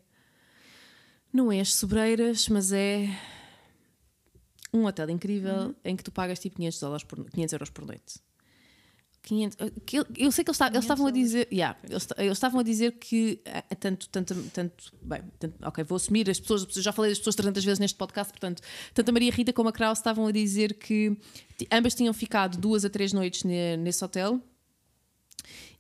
Não é as Sobreiras, mas é. Um hotel incrível Uhum. em que tu pagas tipo 500, dólares por, 500 euros por noite. 500, que eu, eu sei que eles, eles 500 estavam a dizer, yeah, eles, eles estavam a dizer que ah, tanto, tanto, tanto, bem, tanto- ok, vou assumir as pessoas, eu já falei das pessoas 300 vezes neste podcast, portanto, tanto a Maria Rita como a Kraus estavam a dizer que ambas tinham ficado duas a três noites ne- nesse hotel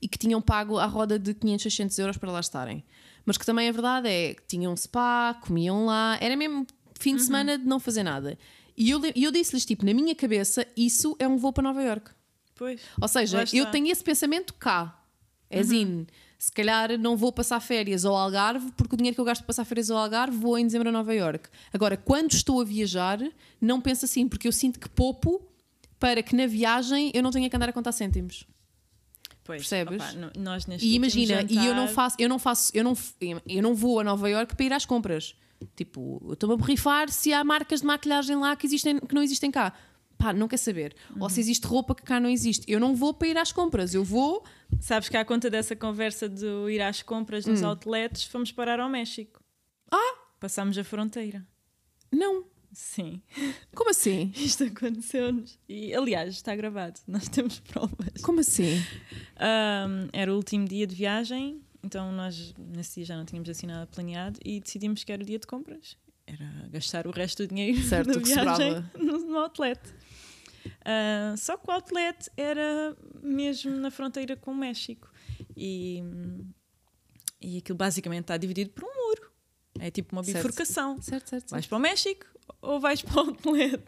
e que tinham pago à roda de 500, 600 euros para lá estarem. Mas que também a verdade é que tinham spa, comiam lá, era mesmo fim Uhum. de semana de não fazer nada. E eu, eu disse-lhes, tipo, na minha cabeça, isso é um voo para Nova York. Pois. Ou seja, eu. Uhum. tenho esse pensamento cá. É assim, se calhar não vou passar férias ao Algarve, porque o dinheiro que eu gasto para passar férias ao Algarve vou em dezembro a Nova York. Agora, quando estou a viajar, não penso assim, porque eu sinto que poupo para que na viagem eu não tenha que andar a contar cêntimos. Pois, Percebes? no- nós neste E imagina, e eu não jantar- faço, eu não faço, eu não, eu não vou a Nova York para ir às compras. Tipo, eu estou-me a borrifar se há marcas de maquilhagem lá que, existem, que não existem cá. Pá, não quer saber. Ou Uhum. se existe roupa que cá não existe. Eu não vou para ir às compras. Eu vou. Sabes que à conta dessa conversa de ir às compras nos outlets, fomos parar ao México. Hum. Ah! Passámos a fronteira. Não. Sim. Como assim? Isto aconteceu-nos. E, aliás, está gravado. Nós temos provas. Como assim? Ahm, era o último dia de viagem, então nós nesse dia já não tínhamos assim nada planeado e decidimos que era o dia de compras. Era gastar o resto do dinheiro Certo, da que viagem no, no outlet. Ah, só que o outlet era mesmo na fronteira com o México e, e aquilo basicamente está dividido por um muro. É tipo uma bifurcação. Certo, certo. Vais certo. para o México ou vais para o outlet?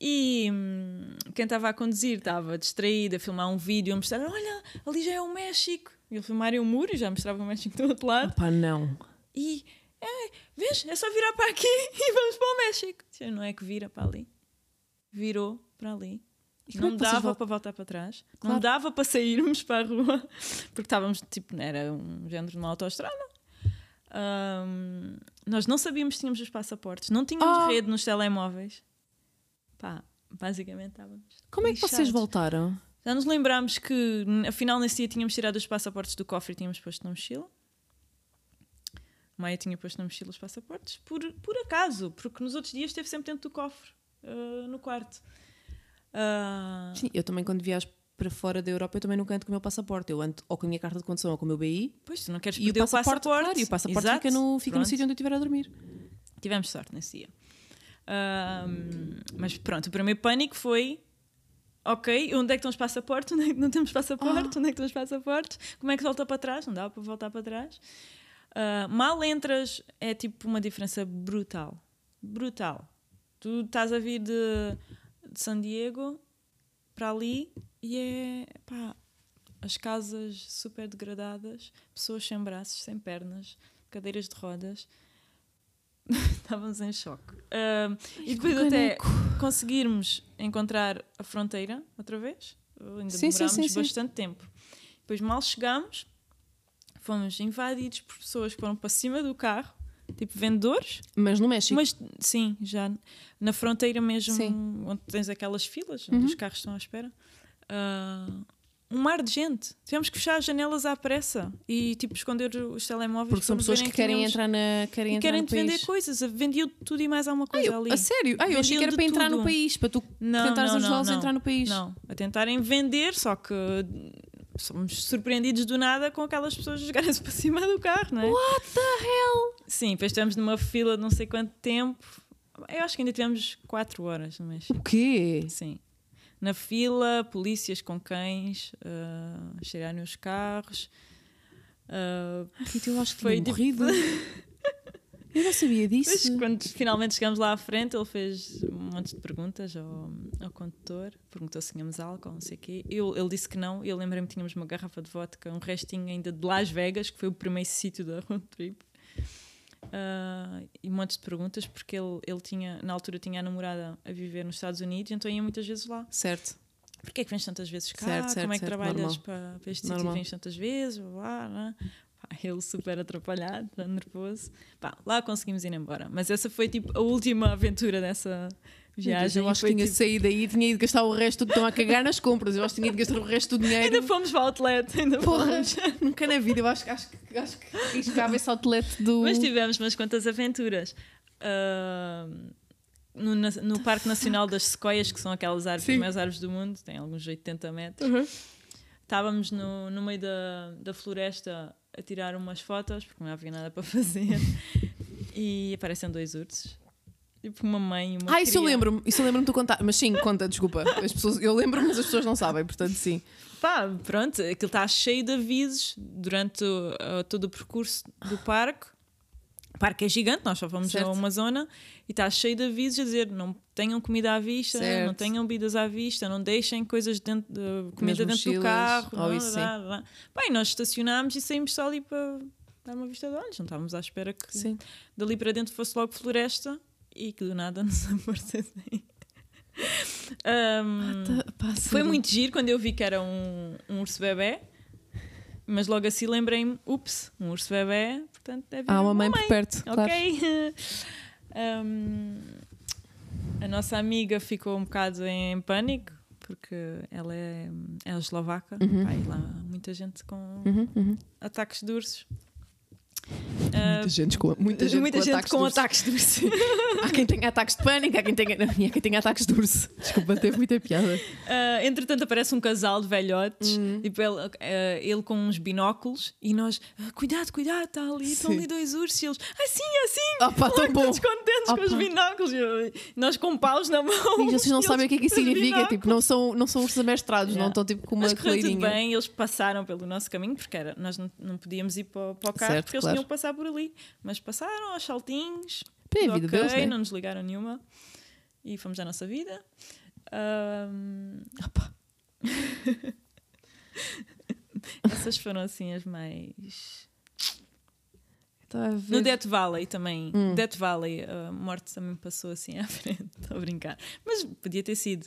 E hum, quem estava a conduzir estava distraído a filmar um vídeo, a mostrar: olha, ali já é o México. E ele filmaria o muro e já mostrava o México do outro lado. Pá, não. E é, vês, é só virar para aqui e vamos para o México. Não é que vira para ali. Virou para ali. E é Não dava voltam? para voltar para trás. Claro. Não dava para sairmos para a rua. Porque estávamos, tipo, era um género de uma autoestrada. Ahm, nós não sabíamos se tínhamos os passaportes. Não tínhamos Ah. rede nos telemóveis. Pá, basicamente estávamos. Como é que vocês voltaram? Já nos lembrámos que, afinal, nesse dia tínhamos tirado os passaportes do cofre e tínhamos posto na mochila. Maia tinha posto na mochila os passaportes, por, por acaso, porque nos outros dias esteve sempre dentro do cofre, ah, no quarto. Ah, Sim, eu também quando viajo para fora da Europa, eu também nunca ando com o meu passaporte. Eu ando ou com a minha carta de condução ou com o meu BI. pois, tu não queres E o perder o passaporte, passaporte. claro, e o passaporte Exato. fica no, fica no sítio onde eu estiver a dormir. Tivemos sorte nesse dia. Ahm, mas pronto, o primeiro pânico foi: ok, onde é que estão os passaportes? Onde é que não temos passaporte? Onde é que estão os passaportes? Como é que volta para trás? Não dá para voltar para trás. Ah, mal entras, é tipo uma diferença brutal. Brutal. Tu estás a vir de, de San Diego para ali e é pá, as casas super degradadas, pessoas sem braços, sem pernas, cadeiras de rodas. Estávamos em choque. Ah, e depois até conseguirmos encontrar a fronteira outra vez, ainda sim, demorámos sim, sim. bastante tempo. Depois mal chegámos, fomos invadidos por pessoas que foram para cima do carro, tipo vendedores, Mas no México. mas sim, já na fronteira mesmo, Sim. Uhum. onde tens aquelas filas, onde os carros estão à espera. Ah, um mar de gente. Tivemos que fechar as janelas à pressa e tipo esconder os telemóveis porque são pessoas que querem entrar na querem e entrar querem vender país. coisas. Vendiam tudo e mais alguma Ai, coisa eu- ali. a sério? Ai, eu achei que era para entrar no tudo. país, para tu Não, tentares ajudá-los a entrar no país. Não, a tentarem vender, só que somos surpreendidos do nada com aquelas pessoas jogarem-se para cima do carro, não é? What the hell? Sim, depois estivemos numa fila de não sei quanto tempo. Eu acho que ainda tivemos 4 horas no México. O quê? Sim. Na fila, polícias com cães, uh, cheirarem os carros. Ah, Rita, eu acho que Foi tinha tipo- morrido. Eu não sabia disso. quando finalmente chegamos lá à frente, ele fez um monte de perguntas ao, ao condutor. Perguntou se tínhamos álcool, não sei o quê. Eu, ele disse que não. Eu lembrei-me que tínhamos uma garrafa de vodka, um restinho ainda de Las Vegas, que foi o primeiro sítio da road trip. Ah, e um monte de perguntas, porque ele, ele tinha, na altura, tinha a namorada a viver nos Estados Unidos, então ia muitas vezes lá. Certo. Porquê é que vens tantas vezes cá? Certo, certo, Como é que certo, trabalhas normal. para, para este sítio e vens tantas vezes? Blá, blá, blá. Pá, ele super atrapalhado, nervoso. Pá, lá conseguimos ir embora. Mas essa foi tipo a última aventura dessa viagem. eu acho que tinha tipo, saído daí e tinha ido gastar o resto, estão a cagar nas compras. Eu acho que tinha ido gastar o resto do dinheiro. Ainda fomos para o outlet, ainda Porra, fomos. nunca na vida. Eu acho, que- acho, acho que riscava esse outlet do. Mas tivemos umas quantas aventuras. Ah, no, no Parque Nacional das Sequoias, que são aquelas árvores, Sim. as maiores árvores do mundo, têm alguns 80 metros. Uhum. Estávamos no, no meio da, da floresta a tirar umas fotos, porque não havia nada para fazer, e aparecem dois ursos. Tipo uma mãe e uma Ah, isso eu lembro-me. Isso eu lembro-me de contar. Mas sim, conta, desculpa. As pessoas, eu lembro-me, mas as pessoas não sabem, portanto, sim. Pá, pronto, aquilo está cheio de avisos durante o- uh, todo o percurso do parque. O parque é gigante, nós só fomos Certo. a uma zona e está cheio de avisos a dizer não tenham comida à vista, Certo. não tenham bebidas à vista, não deixem coisas dentro de, comida dentro do mochilas, carro. ou blá, isso, blá, blá. Bem, nós estacionámos e saímos só ali para dar uma vista de olhos, não estávamos à espera que Sim. dali para dentro fosse logo floresta e que do nada nos aparecessem. Um, foi muito giro quando eu vi que era um, um urso bebê, mas logo assim lembrei-me: ups, um urso bebê, portanto deve Há uma mãe por perto, claro. Ok. Um, a nossa amiga ficou um bocado em pânico porque ela é, é eslovaca. Uhum. Pá, e lá há muita gente com Uhum, uhum. ataques de ursos. Muita gente com, muita gente com ataques de urso. ataques de urso. Há quem tenha ataques de pânico, há quem tenha, não, há quem tenha ataques de urso. Desculpa, teve muita piada. Ah, entretanto, aparece um casal de velhotes, Uhum. tipo, ele, ah, ele com uns binóculos, e nós, "Ah, cuidado, cuidado, está ali, estão ali dois ursos, e eles, assim, assim, Ah, pá, tão bom. todos contentes com os Opa. binóculos, e nós com paus na mão. E vocês não sabem o que é que isso com significa. Tipo, não são, não são ursos amestrados, não Yeah. estão tipo com uma Mas correu tudo bem, eles passaram pelo nosso caminho, porque era, nós não, não podíamos ir para, para o carro, Certo, porque eles claro. Iam passar por ali. Mas passaram aos saltinhos. Bem, ok, deles, né? não nos ligaram nenhuma. E fomos à nossa vida. Opa. essas foram assim as mais. Ver. No Death Valley também. Hum. Death Valley, a morte também passou assim à frente. Estou a brincar. Mas podia ter sido.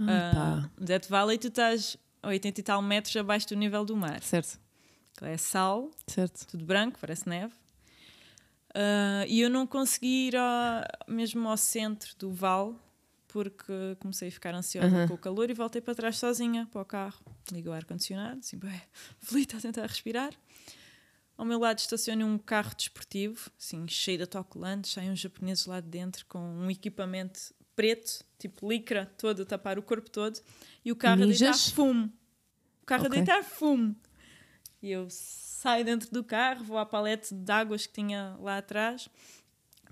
Ah, Ah, no Death Valley, tu estás a 80 e tal metros abaixo do nível do mar. Certo, É sal, certo. tudo branco, parece neve. Ah, e eu não consegui ir a- mesmo ao centro do vale porque comecei a ficar ansiosa Aham. com o calor e voltei para trás sozinha para o carro. Ligo o ar-condicionado, assim, bem, aflita a tentar respirar. Ao meu lado estaciona um carro desportivo, assim, cheio de autocolantes, saem uns japoneses lá de dentro com um equipamento preto, tipo licra, todo a tapar o corpo todo, e o carro a deitar Ninjas? fumo. O carro Ok. a deitar fumo. E eu saio dentro do carro, vou à palete de águas que tinha lá atrás,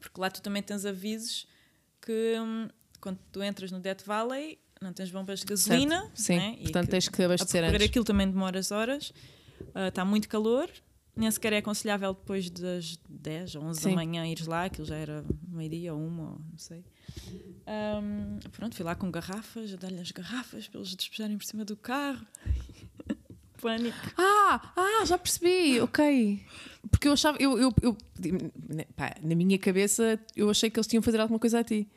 porque lá tu também tens avisos que hum, quando tu entras no Death Valley não tens bombas de gasolina, Certo, Sim, né? Portanto que tens que abastecer antes. aquilo também demoras horas, Ah, está muito calor, nem sequer é aconselhável depois das 10 ou 11 Sim. da manhã ires lá, aquilo já era meio-dia ou uma, não sei. Ahm, pronto, fui lá com garrafas, a dar-lhe as garrafas para eles despejarem por cima do carro. Pânico. Ah, ah, já percebi, ok. Porque eu achava, eu, eu, eu pá, na minha cabeça, eu achei que eles tinham fazer alguma coisa a ti.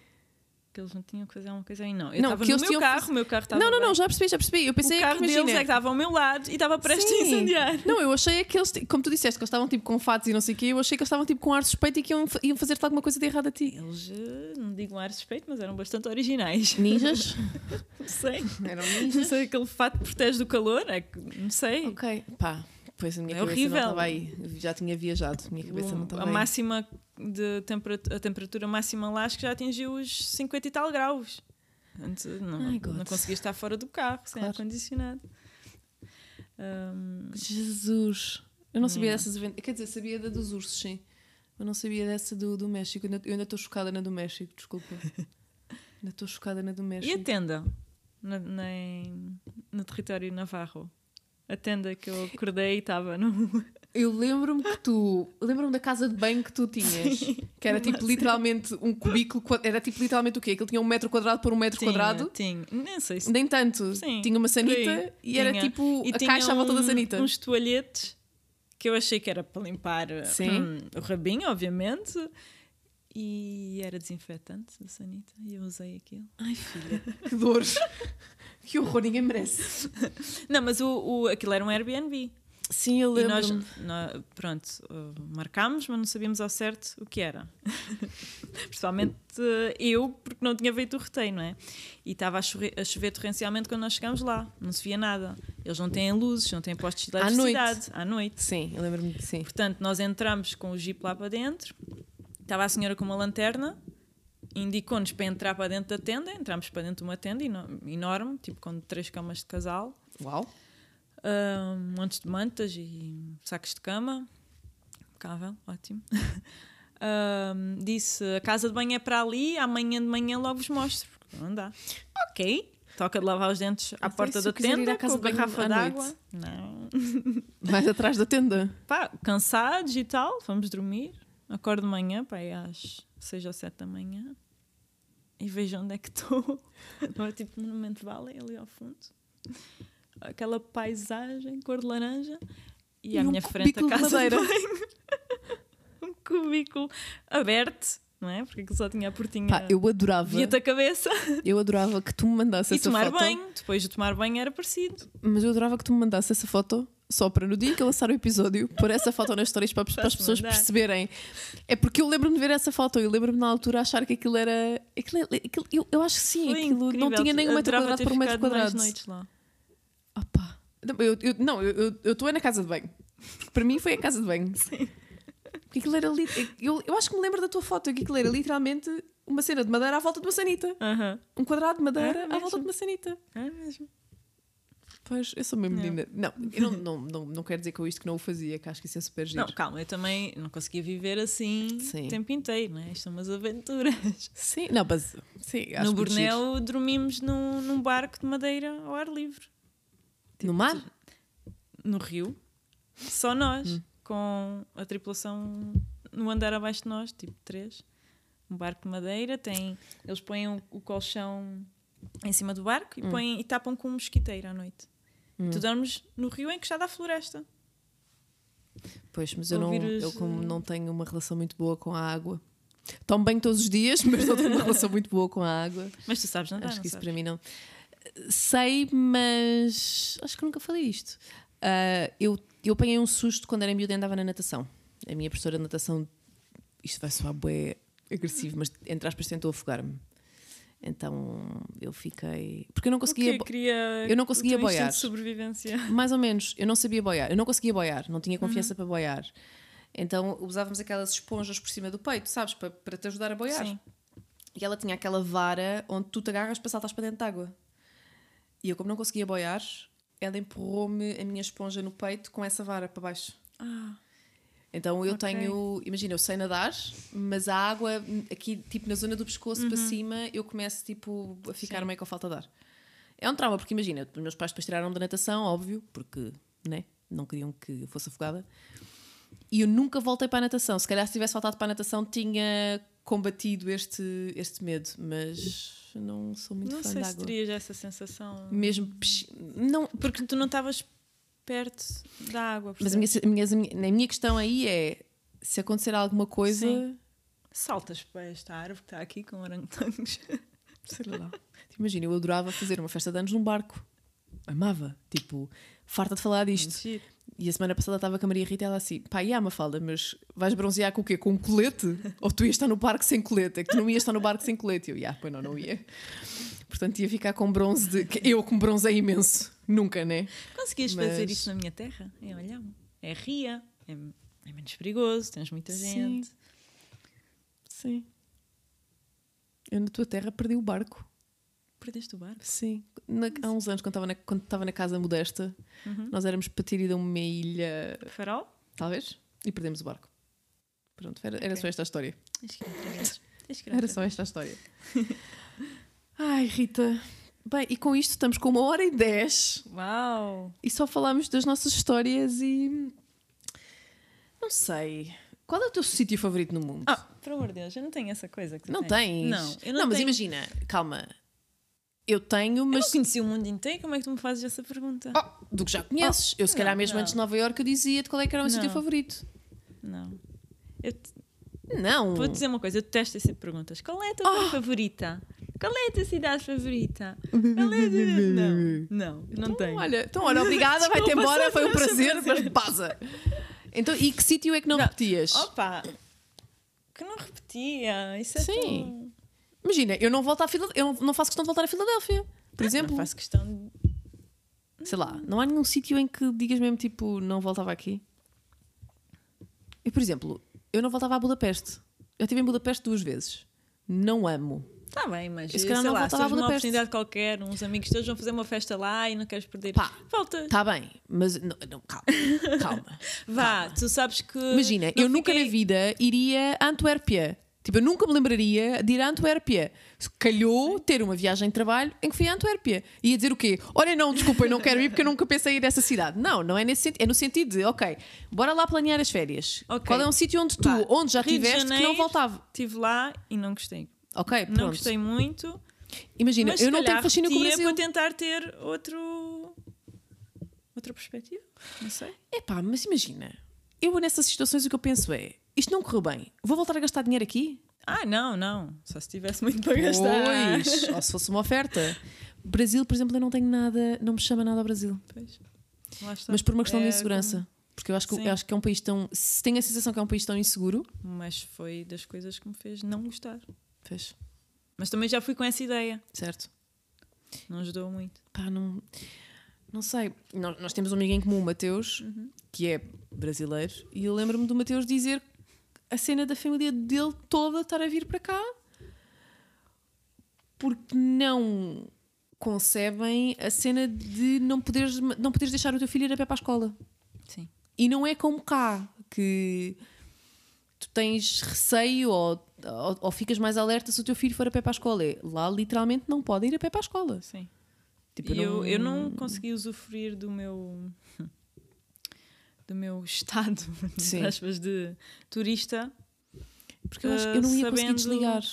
Que eles não tinham que fazer alguma coisa aí, não. Eu Não, estava no meu tinham carro, o meu carro estava Não, não, não, já percebi, já percebi. Eu pensei O carro que deles imagina. é que estava ao meu lado e estava prestes a Sim. incendiar. Não, eu achei que eles, como tu disseste, que eles estavam tipo com fatos e não sei o quê, eu achei que eles estavam tipo com ar suspeito e que iam, iam fazer-te alguma coisa de errado a ti. Eles, eh, não digo um ar suspeito, mas eram bastante originais. Ninjas? Não sei. Eram Não sei, aquele fato protege do calor, é que não sei. Ok, pá, pois a minha É cabeça horrível. não estava aí. Eu já tinha viajado, a minha cabeça não O- estava a aí. máxima de temperatura, a temperatura máxima lá acho que já atingiu os 50 e tal graus. Antes, não, Ai, não conseguia estar fora do carro sem Claro. ar-condicionado. Ahm, Jesus. Eu não sabia Yeah. dessas. Quer dizer, sabia da dos ursos, sim. Eu não sabia dessa do, do México. Eu ainda- estou chocada na do México, desculpa. ainda estou chocada na do e a México. tenda? Na, na- no território navarro? A tenda que eu acordei e estava no. Eu lembro-me que tu. Lembro-me da casa de banho que tu tinhas. Que era tipo literalmente um cubículo. Era tipo literalmente o quê? Aquilo tinha um metro quadrado por um metro quadrado. Tinha, nem sei se. Nem tanto. Sim, tinha uma sanita e era Tinha. tipo E a tinha caixa à volta da sanita. Uns toalhetes que eu achei que era para limpar Sim. hum, o rabinho, obviamente. E era desinfetante a sanita. E eu usei aquilo. Ai, filha, que dor. Que horror, ninguém merece. Não, mas o, o, aquilo era um Airbnb. Sim, eu E nós, lembro. nó- pronto, marcámos, mas não sabíamos ao certo o que era. Principalmente uh, eu, porque não tinha feito o roteiro, não é? E estava a chover, a chover torrencialmente quando nós chegámos lá. Não se via nada. Eles não têm luzes, não têm postos de À noite. eletricidade. À noite. Sim, eu lembro-me. Sim. Portanto, nós entramos com o jeep lá para dentro. Estava a senhora com uma lanterna. Indicou-nos para entrar para dentro da tenda. Entramos para dentro de uma tenda eno- enorme, tipo com três camas de casal. Uau. Um, montes de mantas e sacos de cama. Impecável, ótimo. Disse: a casa de banho é para ali, amanhã de manhã logo vos mostro. Porque não dá. Ok. Toca de lavar os dentes à Então, porta da tenda com garrafa d'água. Não. Mais atrás da tenda. Pá, cansados e tal, vamos dormir. Acordo de manhã, pá, é às 6 ou 7 da manhã. E vejo onde é que estou. Não é tipo Monumento Valley ali ao fundo. Aquela paisagem, cor de laranja. E, E à um minha frente a casa de banho. um cubículo aberto, não é? Porque aquilo só tinha a portinha. Pá, eu adorava. Via-te a cabeça. Eu adorava que tu me mandasses E essa tomar foto. banho. Depois de tomar banho era parecido. Mas eu adorava que tu me mandasses essa foto só para no dia que eu lançar o episódio pôr essa foto nas histórias para, para as pessoas perceberem. É porque eu lembro-me de ver essa foto. Eu lembro-me na altura achar que aquilo era. Aquilo, aquilo- eu, eu acho que sim, Foi aquilo não incrível. tinha nem um metro quadrado por um metro quadrado. noites lá. Opa. Não, eu, eu, não, eu- estou é na casa de banho. Para mim foi a casa de banho. Sim. Porque aquilo era. li- Eu, eu acho que me lembro da tua foto, que aquilo era literalmente uma cena de madeira à volta de uma sanita. Aham. Um quadrado de madeira É à volta de uma sanita. É mesmo. Pois, eu sou Não. menina. Não, eu não, não, não, não quero dizer com isto que não o fazia, que acho que isso é super giro. Não, calma, eu também não conseguia viver assim Sim. o tempo inteiro, né? Isto são umas aventuras. Sim, não, mas sim, acho no. Borneo dormimos num, num barco de madeira ao ar livre, No mar? no rio. Só nós. com a tripulação no andar abaixo de nós, tipo três. Um barco de madeira, tem, eles põem o, o colchão em cima do barco e, põem, e tapam com um mosquiteiro à noite. Tu dormes no rio encostado à floresta. Pois, mas eu, não, eu como eh, não tenho uma relação muito boa com a água. Tomo bem todos os dias, mas não tenho uma relação muito boa com a água. Mas tu sabes nadar, acho que isso sabes? para mim não. Sei, mas acho que nunca falei isto. Ah, eu, eu apanhei um susto quando era miúda e andava na natação. A minha professora de natação, isto vai soar bué agressivo, mas entre aspas tentou afogar-me. Então eu fiquei. Porque eu não conseguia. Bo- eu não conseguia boiar. de sobrevivência. Mais ou menos, eu não sabia boiar. Eu não conseguia boiar, não tinha confiança para boiar. Então usávamos aquelas esponjas por cima do peito, sabes? Para, para te ajudar a boiar. Sim. E ela tinha aquela vara onde tu te agarras para saltares para dentro de água. E eu, como não conseguia boiar, ela empurrou-me a minha esponja no peito com essa vara para baixo. Ah, Então eu Ok. tenho, imagina, eu sei nadar, mas a água aqui, tipo na zona do pescoço para cima, eu começo tipo a ficar Uhum. Sim. meio com a falta de ar. É um trauma, porque imagina, os meus pais depois tiraram da natação, óbvio, porque né, não queriam que eu fosse afogada. E eu nunca voltei para a natação. Se calhar se tivesse voltado para a natação tinha combatido este, este medo, mas não sou muito não fã sei de se água. terias essa sensação. Mesmo não, Porque tu não estavas perto da água. mas a minha, a minha, a minha questão aí é se acontecer alguma coisa, Sim. Saltas para esta árvore que está aqui com orangotangos. sei lá. Tipo, Imagina, eu adorava fazer uma festa de anos num barco. Amava. Tipo, farta de falar disto. Mentira. E a semana passada estava com a Maria Rita e ela assim: pá, e há Mafalda, mas vais bronzear com o quê? Com um colete? Ou tu ias estar no barco sem colete? É que tu não ias estar no barco sem colete. E eu, yeah, pois não, não ia. Portanto, ia ficar com bronze de. Eu com bronze é imenso. Nunca, né? Conseguias Mas- fazer isso na minha terra? É, olha, é ria, é, é menos perigoso, tens muita Sim. gente. Sim. Eu na tua terra perdi o barco. Perdeste o barco? Sim. Na- há uns anos, quando estava na, quando estava na casa modesta, Uhum. nós éramos para ter ido a uma ilha, Farol? talvez, e perdemos o barco. Pronto, era, era Ok. só esta a história. Era só esta a história. Ai, Rita. Bem, e com isto estamos com uma hora e dez. Uau! e só falámos das nossas histórias e. Não sei. Qual é o teu sítio favorito no mundo? Ah, por amor de Deus, eu não tenho essa coisa que tu não tens. Não, eu não, mas tenho. imagina, calma. Eu tenho, Eu mas. não conheci o mundo inteiro, como é que tu me fazes essa pergunta? Oh, do que já conheces. eu, se calhar, não, mesmo não. antes de Nova Iorque, eu dizia-te qual é que era o meu sítio Não. favorito. Não. Eu te- Não. vou dizer uma coisa, eu detesto esse tipo perguntas. Qual é a tua cor favorita? Qual é a tua cidade favorita? Qual é a tua... Não, não, não Então, tenho. olha, então, olha, obrigada, vai-te embora, foi um prazer, mas passa. Então, e que sítio é que não, Não. repetias? Opa! Que não repetia. Isso é Sim. tão... Imagina, eu não volto à Filadélfia, eu não- faço questão de voltar a Filadélfia. Por exemplo, Não faço questão de... sei lá, não há nenhum sítio em que digas mesmo tipo, não voltava aqui. Eu, por exemplo, eu não voltava a Budapeste. Eu estive em Budapeste duas vezes. Não amo. Está bem, mas Eu se calhar não lá, se uma oportunidade qualquer, uns amigos teus vão fazer uma festa lá e não queres perder. Pá, Volta. Está bem, mas não, não, calma, calma. Vá, tu sabes que. Imagina, eu nunca fiquei- na vida iria a Antuérpia. Tipo, eu nunca me lembraria de ir a Antuérpia. Calhou ter uma viagem de trabalho em que fui a Antuérpia. Ia dizer o quê? Olha, não, desculpa, eu não quero ir porque eu nunca pensei em ir a essa cidade. Não, não é nesse sentido. É no sentido de, ok, bora lá planear as férias. Ok. Qual é um sítio onde tu, Vá, onde já Rio tiveste, que não voltava? Estive lá e não gostei. Ok, Não pronto. gostei muito. Imagina, mas eu não tenho fascínio com o Brasil. para tentar ter outro. outra perspectiva. Não sei. Epá, mas imagina, eu nessas situações o que eu penso é, isto não correu bem, vou voltar a gastar dinheiro aqui? Ah, não, não. Só se tivesse muito para gastar. Pois, ou se fosse uma oferta. Brasil, por exemplo, eu não tenho nada, não me chama nada ao Brasil. Mas por uma questão de É insegurança. Porque eu acho, que, eu acho que é um país tão. Se tenho a sensação que é um país tão inseguro. como- Mas foi das coisas que me fez não gostar. Fez, Mas também já fui com essa ideia. certo? Não ajudou muito. Pá, não. Não sei. Nós, nós temos um amigo em comum, o Mateus, Uhum. que é brasileiro, e eu lembro-me do Mateus dizer a cena da família dele toda estar a vir para cá porque não concebem a cena de não poderes, não poderes deixar o teu filho ir a pé para a escola. Sim. E não é como cá, que tu tens receio ou, ou, ou ficas mais alerta se o teu filho for a pé para a escola. É, lá literalmente não pode ir a pé para a escola. Sim. Tipo, eu, eu não consegui usufruir do meu do meu estado, aspas, de turista. Porque eu, acho, eu não ia conseguir sabendo- desligar.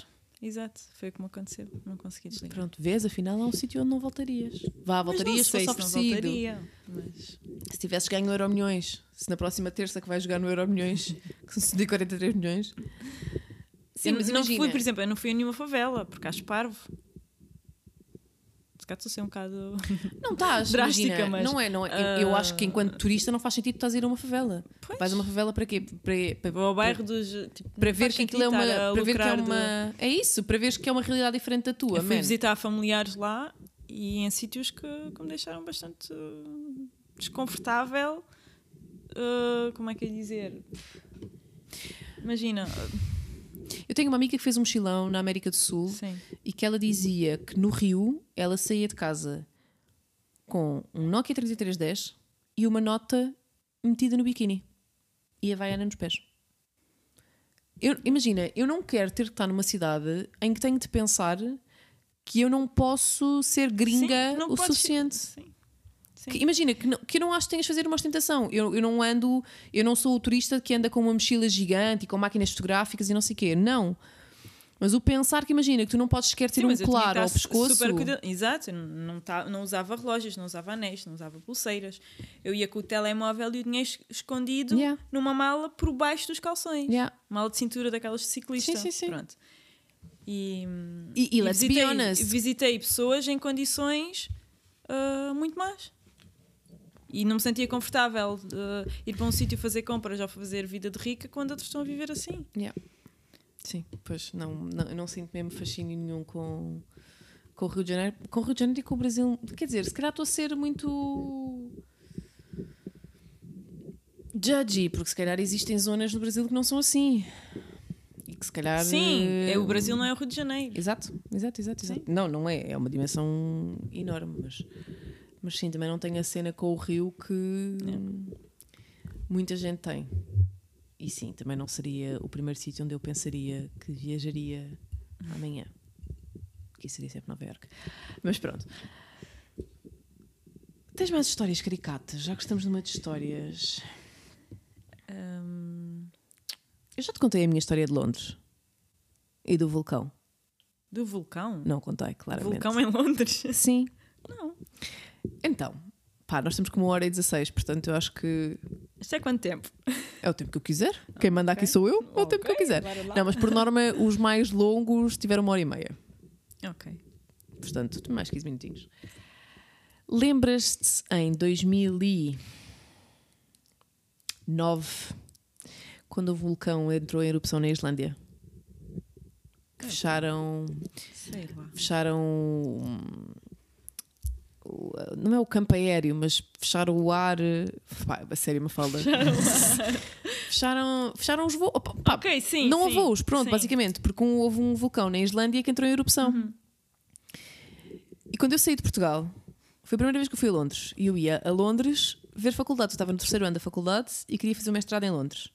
Exato, foi como aconteceu. Não consegui desligar. Pronto, vês, afinal é um sítio onde não voltarias. Vá, voltarias se sei fosse oferecido. voltaria, mas... Se tivesses ganho Euro Milhões, se na próxima terça que vais jogar no Euro Milhões, que são de 43 milhões. Sim, eu mas não imagina. fui, por exemplo, eu não fui a nenhuma favela, porque acho parvo. Calhar estou a ser um bocado. Não estás, Drástica, imagina, mas, não é, não é. Eu- Eu ah, acho que enquanto turista não faz sentido estás a ir a uma favela. Pois. Vais a uma favela para quê? Para, para, ao bairro dos. Tipo, para ver que aquilo é uma. Para ver que é lucrar de- uma. É isso, para ver que é uma realidade diferente da tua. Eu fui man. visitar familiares lá e em sítios que, que me deixaram bastante uh, desconfortável. Uh, como é que é dizer? Imagina, Eu tenho uma amiga que fez um mochilão na América do Sul sim. e que ela dizia que no Rio ela saía de casa com um Nokia 3310 e uma nota metida no biquíni e a vaiana nos pés. Eu- imagina, eu não quero ter que estar numa cidade em que tenho de pensar que eu não posso ser gringa Sim, não o podes- suficiente. Sim. Que- imagina, que, não, que eu não acho que tenhas de fazer uma ostentação. Eu, eu não ando, eu não sou o turista que anda com uma mochila gigante e com máquinas fotográficas e não sei o quê. Não. Mas o pensar que imagina que tu não podes sequer ter Sim, um colar ao pescoço. super Exato, eu não, tá- não usava relógios, não usava anéis, não usava pulseiras. Eu ia com o telemóvel e o dinheiro es- escondido Yeah. numa mala por baixo dos calções. Yeah. Mala de cintura daquelas de ciclista. Sim, sim, sim. Pronto. E, E, e be visitei, visitei pessoas em condições ah, muito más. E não me sentia confortável ah, ir para um sítio fazer compras ou fazer vida de rica quando outros estão a viver assim. Yeah. Sim, pois não, não, eu não sinto mesmo fascínio nenhum com, com o Rio de Janeiro. Com o Rio de Janeiro e com o Brasil. Quer dizer, se calhar estou a ser muito judgy, porque se calhar existem zonas no Brasil que não são assim. E que se calhar. Sim, eh, é, o Brasil não é o Rio de Janeiro. Exato, exato, exato, exato. Não, não é. É uma dimensão enorme, mas, mas sim, também não tem a cena com o Rio que muita gente tem. E sim, também não seria o primeiro sítio onde eu pensaria que viajaria amanhã. Que isso seria sempre Nova Iorque. Mas pronto. Tens mais histórias caricatas? Já gostamos de uma de histórias. Hum, Eu já te contei a minha história de Londres e do vulcão. do vulcão? Não contei, claramente. Vulcão em Londres? Sim. Não. Então, pá, nós temos como uma hora e 16, portanto eu acho que Isto é quanto tempo? é o tempo que eu quiser. Quem manda aqui sou eu, é o tempo que eu quiser. Não, mas por norma os mais longos tiveram uma hora e meia. Ok. Portanto, mais 15 minutinhos. Lembras-te em 2009, quando o vulcão entrou em erupção na Islândia? Fecharam. Sei lá. fecharam não é o campo aéreo, mas fecharam o ar. Pá, a sério, uma falda. fecharam, fecharam os voos. Pá, Ok, sim. não houve sim, voos, pronto, sim. basicamente, porque um- houve um vulcão na Islândia que entrou em erupção. Uhum. E quando eu saí de Portugal, foi a primeira vez que eu fui a Londres. E eu ia a Londres ver faculdades. Eu estava no terceiro ano da faculdade e queria fazer o mestrado em Londres.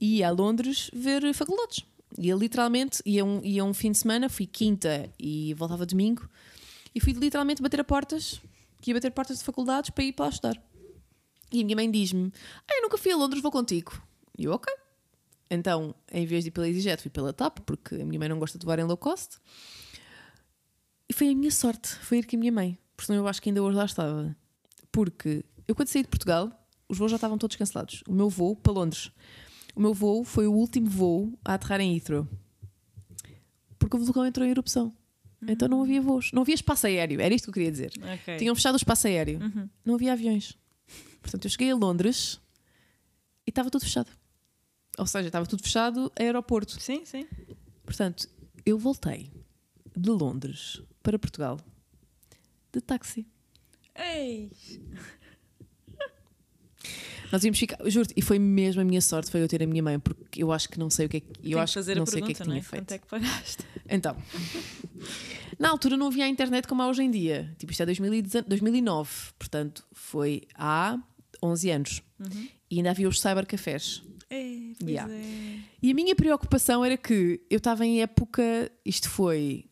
E ia a Londres ver faculdades. Ia literalmente, ia um, ia um fim de semana, fui quinta e voltava domingo. E fui literalmente bater a portas, que ia bater portas de faculdades para ir para lá estudar. E a minha mãe diz-me: Ah, eu nunca fui a Londres, vou contigo. E eu, ok. Então, em vez de ir pela EasyJet, fui pela TAP, porque a minha mãe não gosta de voar em low cost. E foi a minha sorte, foi ir com a minha mãe. Porque senão eu acho que ainda hoje lá estava. Porque eu, quando saí de Portugal, os voos já estavam todos cancelados. O meu voo para Londres. O meu voo foi o último voo a aterrar em Heathrow. Porque o vulcão entrou em erupção. Então não havia voos. Não havia espaço aéreo. Era isto que eu queria dizer. Ok. Tinham fechado o espaço aéreo. Uhum. Não havia aviões. Portanto, eu cheguei a Londres e estava tudo fechado. Ou seja, estava tudo fechado aeroporto. Sim, sim. Portanto, eu voltei de Londres para Portugal de táxi. Ei! Nós íamos ficar, juro e foi mesmo a minha sorte foi eu ter a minha mãe, porque eu acho que não sei o que é que, eu acho que não sei o que é pergunta, que não tinha é? feito. Quanto é que pagaste? Então, na altura não havia a internet como há hoje em dia. Tipo, isto é 2019, 2009, portanto, foi há 11 anos. Uhum. E ainda havia os cybercafés. Pois Yeah. é. E a minha preocupação era que eu estava em época, isto foi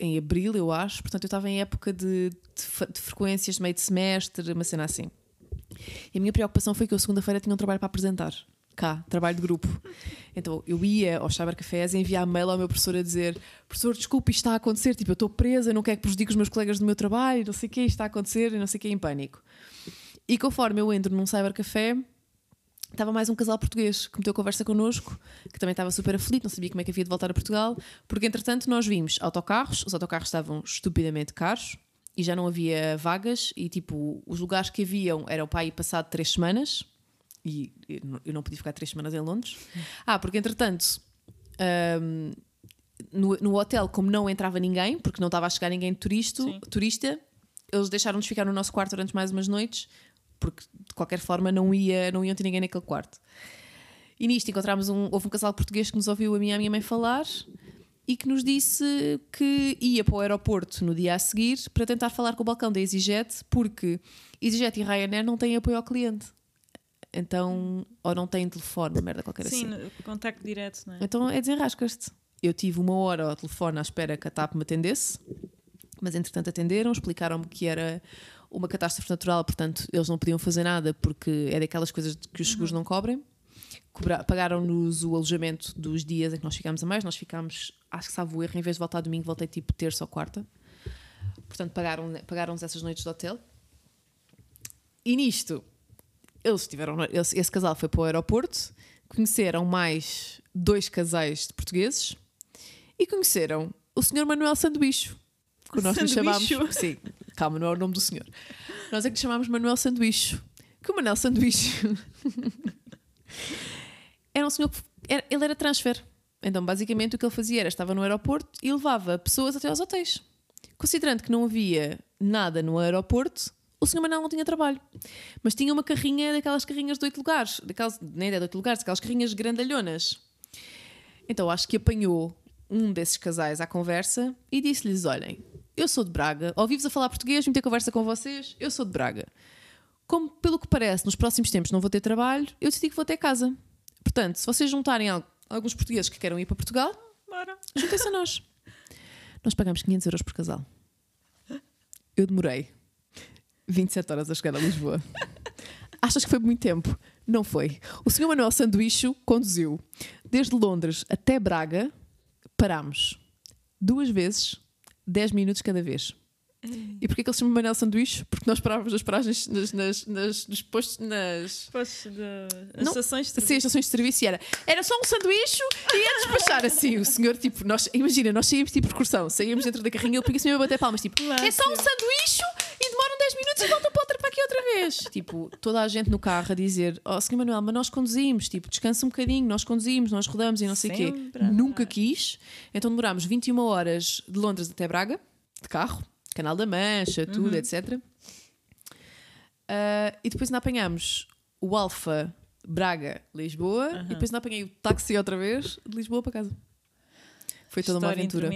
em abril, eu acho, portanto eu estava em época de, de de frequências de meio de semestre, uma cena assim. E a minha preocupação foi que eu segunda-feira tinha um trabalho para apresentar. Cá, trabalho de grupo. Então eu ia aos cybercafés e enviar mail ao meu professor a dizer: Professor, desculpe, isto está a acontecer. Tipo, eu estou presa, não quero que prejudique os meus colegas do meu trabalho, não sei o que, isto está a acontecer não sei o que, em pânico. E conforme eu entro num cybercafé, estava mais um casal português que meteu conversa connosco, que também estava super aflito, não sabia como é que havia de voltar a Portugal, porque entretanto nós vimos autocarros, os autocarros estavam estupidamente caros e já não havia vagas, e tipo, os lugares que haviam eram para ir passado três semanas, e eu não podia ficar três semanas em Londres. Ah, porque entretanto. Um, no, no, hotel, como não entrava ninguém, porque não estava a chegar ninguém turista, turista eles deixaram-nos ficar no nosso quarto durante mais umas noites porque de qualquer forma não, ia, não iam ter ninguém naquele quarto. E nisto encontramos um, houve um casal português que nos ouviu a mim e a minha mãe falar e que nos disse que ia para o aeroporto no dia a seguir para tentar falar com o balcão da EasyJet, porque EasyJet e Ryanair não têm apoio ao cliente. Então, ou não têm telefone, merda qualquer Sim, assim. Sim, contacto direto, não é? Então é desenrascas-te. Eu tive uma hora ao telefone à espera que a TAP me atendesse, mas entretanto atenderam, explicaram-me que era uma catástrofe natural, portanto, eles não podiam fazer nada porque é daquelas coisas que os seguros uhum. não cobrem. Pagaram-nos o alojamento dos dias em que nós ficámos a mais. Nós ficámos, acho que sabe o erro, em vez de voltar domingo, voltei tipo terça ou quarta. Portanto, pagaram-nos pagaram essas noites de hotel. E nisto, eles tiveram. Esse, esse casal foi para o aeroporto, conheceram mais dois casais de portugueses e conheceram o senhor Manuel Sanduícho, que nós lhe chamámos. Sim, Calma, não é o nome do senhor. Nós é que lhe chamámos Manuel Sanduícho. Que o Manuel Sanduícho era um senhor que era, ele era transfer. Então, basicamente, o que ele fazia era estava no aeroporto e levava pessoas até aos hotéis. Considerando que não havia nada no aeroporto, o senhor Manuel não tinha trabalho. Mas tinha uma carrinha daquelas carrinhas de oito lugares, daquelas, nem é de oito lugares, aquelas carrinhas grandalhonas. Então acho que apanhou um desses casais à conversa e disse-lhes: Olhem, eu sou de Braga, ouvi-vos a falar português, vim ter conversa com vocês, eu sou de Braga. Como, pelo que parece, nos próximos tempos não vou ter trabalho, eu decidi que vou ter casa. Portanto, se vocês juntarem alguns portugueses que queiram ir para Portugal, juntem-se a nós. Nós pagamos 500 euros por casal. Eu demorei 27 horas a chegar a Lisboa. Achas que foi muito tempo? Não foi. O senhor Manuel Sanduícho conduziu desde Londres até Braga. Parámos duas vezes 10 minutos cada vez. E porquê que ele se chama Manel Sanduíche? Porque nós parávamos nas paragens, nas, nas, nas, nos postos, nas. Postos de. Estações de serviço. Sim, estações de serviço e era. Era só um sanduíche e ia despachar assim. O senhor, tipo, nós, imagina, nós saímos tipo excursão, saímos dentro da carrinha e ele punha-se mesmo a bater palmas, tipo, é só um sanduíche e demoram 10 minutos e voltam para, outra, para aqui outra vez. Tipo, toda a gente no carro a dizer, ó, oh, senhor Manuel, mas nós conduzimos, tipo, descansa um bocadinho, nós conduzimos, nós rodamos e não sei o quê. Nunca quis. Então demorámos 21 horas de Londres até Braga, de carro Canal da Mancha, tudo, uhum. etc. Uh, e depois ainda apanhamos o Alfa Braga, Lisboa, uhum. e depois ainda apanhei o táxi outra vez de Lisboa para casa. Foi toda História uma aventura.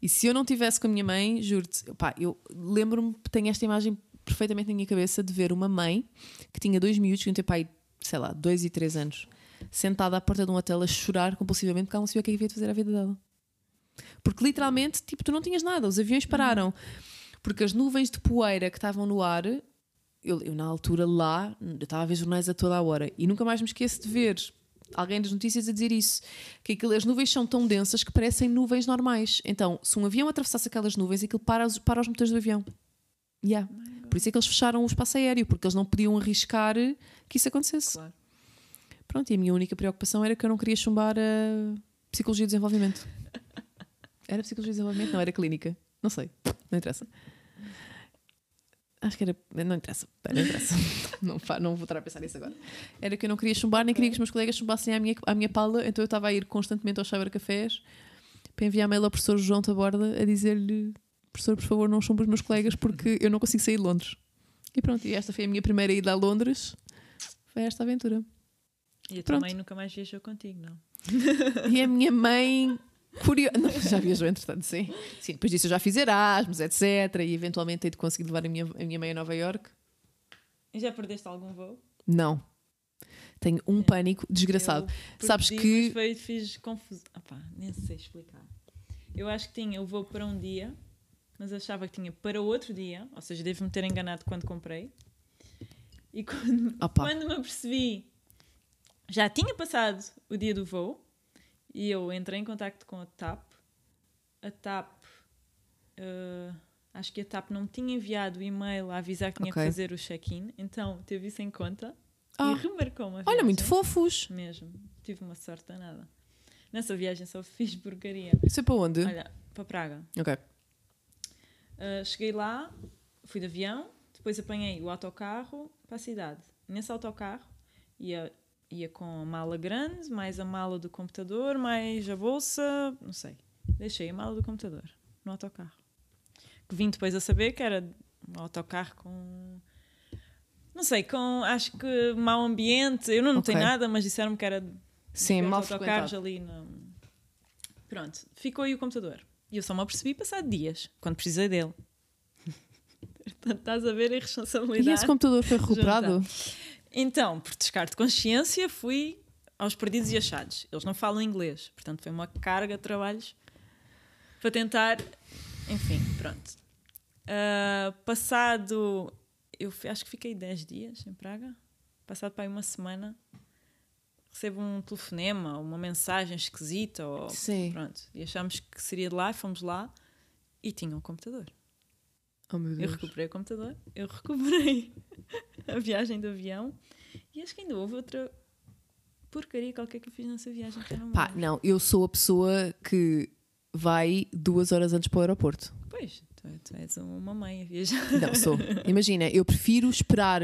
E se eu não tivesse com a minha mãe, juro-te, eu lembro-me, tenho esta imagem perfeitamente na minha cabeça de ver uma mãe que tinha dois miúdos, que iam ter pai, sei lá, dois e três anos, sentada à porta de um hotel a chorar compulsivamente porque ela não sabia o que é havia de fazer a vida dela. Porque literalmente, tipo, tu não tinhas nada, os aviões pararam. Porque as nuvens de poeira que estavam no ar, eu, eu na altura lá, eu estava a ver jornais a toda a hora e nunca mais me esqueço de ver alguém das notícias a dizer isso, que aquilo, as nuvens são tão densas que parecem nuvens normais. Então, se um avião atravessasse aquelas nuvens, aquilo para os, para os motores do avião. Yeah. Por isso é que eles fecharam o espaço aéreo, porque eles não podiam arriscar que isso acontecesse. Claro. Pronto, e a minha única preocupação era que eu não queria chumbar a psicologia de desenvolvimento. Era psicologia de desenvolvimento? Não, era clínica. Não sei. Não interessa. Acho que era. Não interessa. Não interessa. não, não vou estar a pensar nisso agora. Era que eu não queria chumbar, nem queria que os meus colegas chumbassem à minha, à minha pala, então eu estava a ir constantemente aos cybercafés para enviar mail ao professor João Taborda a dizer-lhe: professor, por favor, não chumbe os meus colegas porque eu não consigo sair de Londres. E pronto, e esta foi a minha primeira ida a Londres. Foi esta aventura. E a tua pronto. mãe nunca mais viajou contigo, não? E a minha mãe Curioso. Não, já viajou, entretanto, sim. Sim, depois disso eu já fiz Erasmus, etc. E eventualmente hei de conseguir levar a minha, a minha mãe a Nova York. Já perdeste algum voo? Não. Tenho um é. pânico desgraçado. Eu Sabes que. Mas foi, fiz confusão. Opá, nem sei explicar. Eu acho que tinha o voo para um dia, mas achava que tinha para outro dia, ou seja, devo-me ter enganado quando comprei. E quando, Opa. quando me apercebi, já tinha passado o dia do voo e eu entrei em contacto com a TAP. A TAP, eh, acho que a TAP não me tinha enviado o e-mail a avisar que tinha Ok. que fazer o check-in, então teve isso em conta Ah. e remarcou uma Olha, muito viagem. fofos. Mesmo, tive uma sorte danada. Nessa viagem só fiz porcaria. Isso é para onde? Olha, para Praga. Ok. Uh, cheguei lá, fui de avião, depois apanhei o autocarro para a cidade. Nesse autocarro ia, ia com a mala grande, mais a mala do computador, mais a bolsa, não sei. Deixei a mala do computador no autocarro. Que vim depois a saber que era um autocarro com. Não sei, com acho que mau ambiente. Eu não notei Ok. nada, mas disseram-me que era Sim, mal autocarros ali. No... Pronto, ficou aí o computador. E eu só me apercebi passado dias, quando precisei dele. Portanto, estás a ver a E irresponsabilidade. esse computador foi recuperado? Então, por descarte de consciência, fui aos perdidos e achados. Eles não falam inglês, portanto, foi uma carga de trabalhos para tentar. Enfim, pronto. Ah, passado. Eu acho que fiquei 10 dias em Praga. Passado para aí uma semana, recebo um telefonema, uma mensagem esquisita. Ou, Sim. Pronto. E achámos que seria de lá, fomos lá e tinha um computador. Oh meu Eu Deus. recuperei o computador, eu recuperei a viagem do avião e acho que ainda houve outra porcaria qualquer que eu fiz nessa viagem. que eu não Pá, não, eu sou a pessoa que vai duas horas antes para o aeroporto. Pois, tu, tu és uma mãe a viajar. Não, sou. Imagina, eu prefiro esperar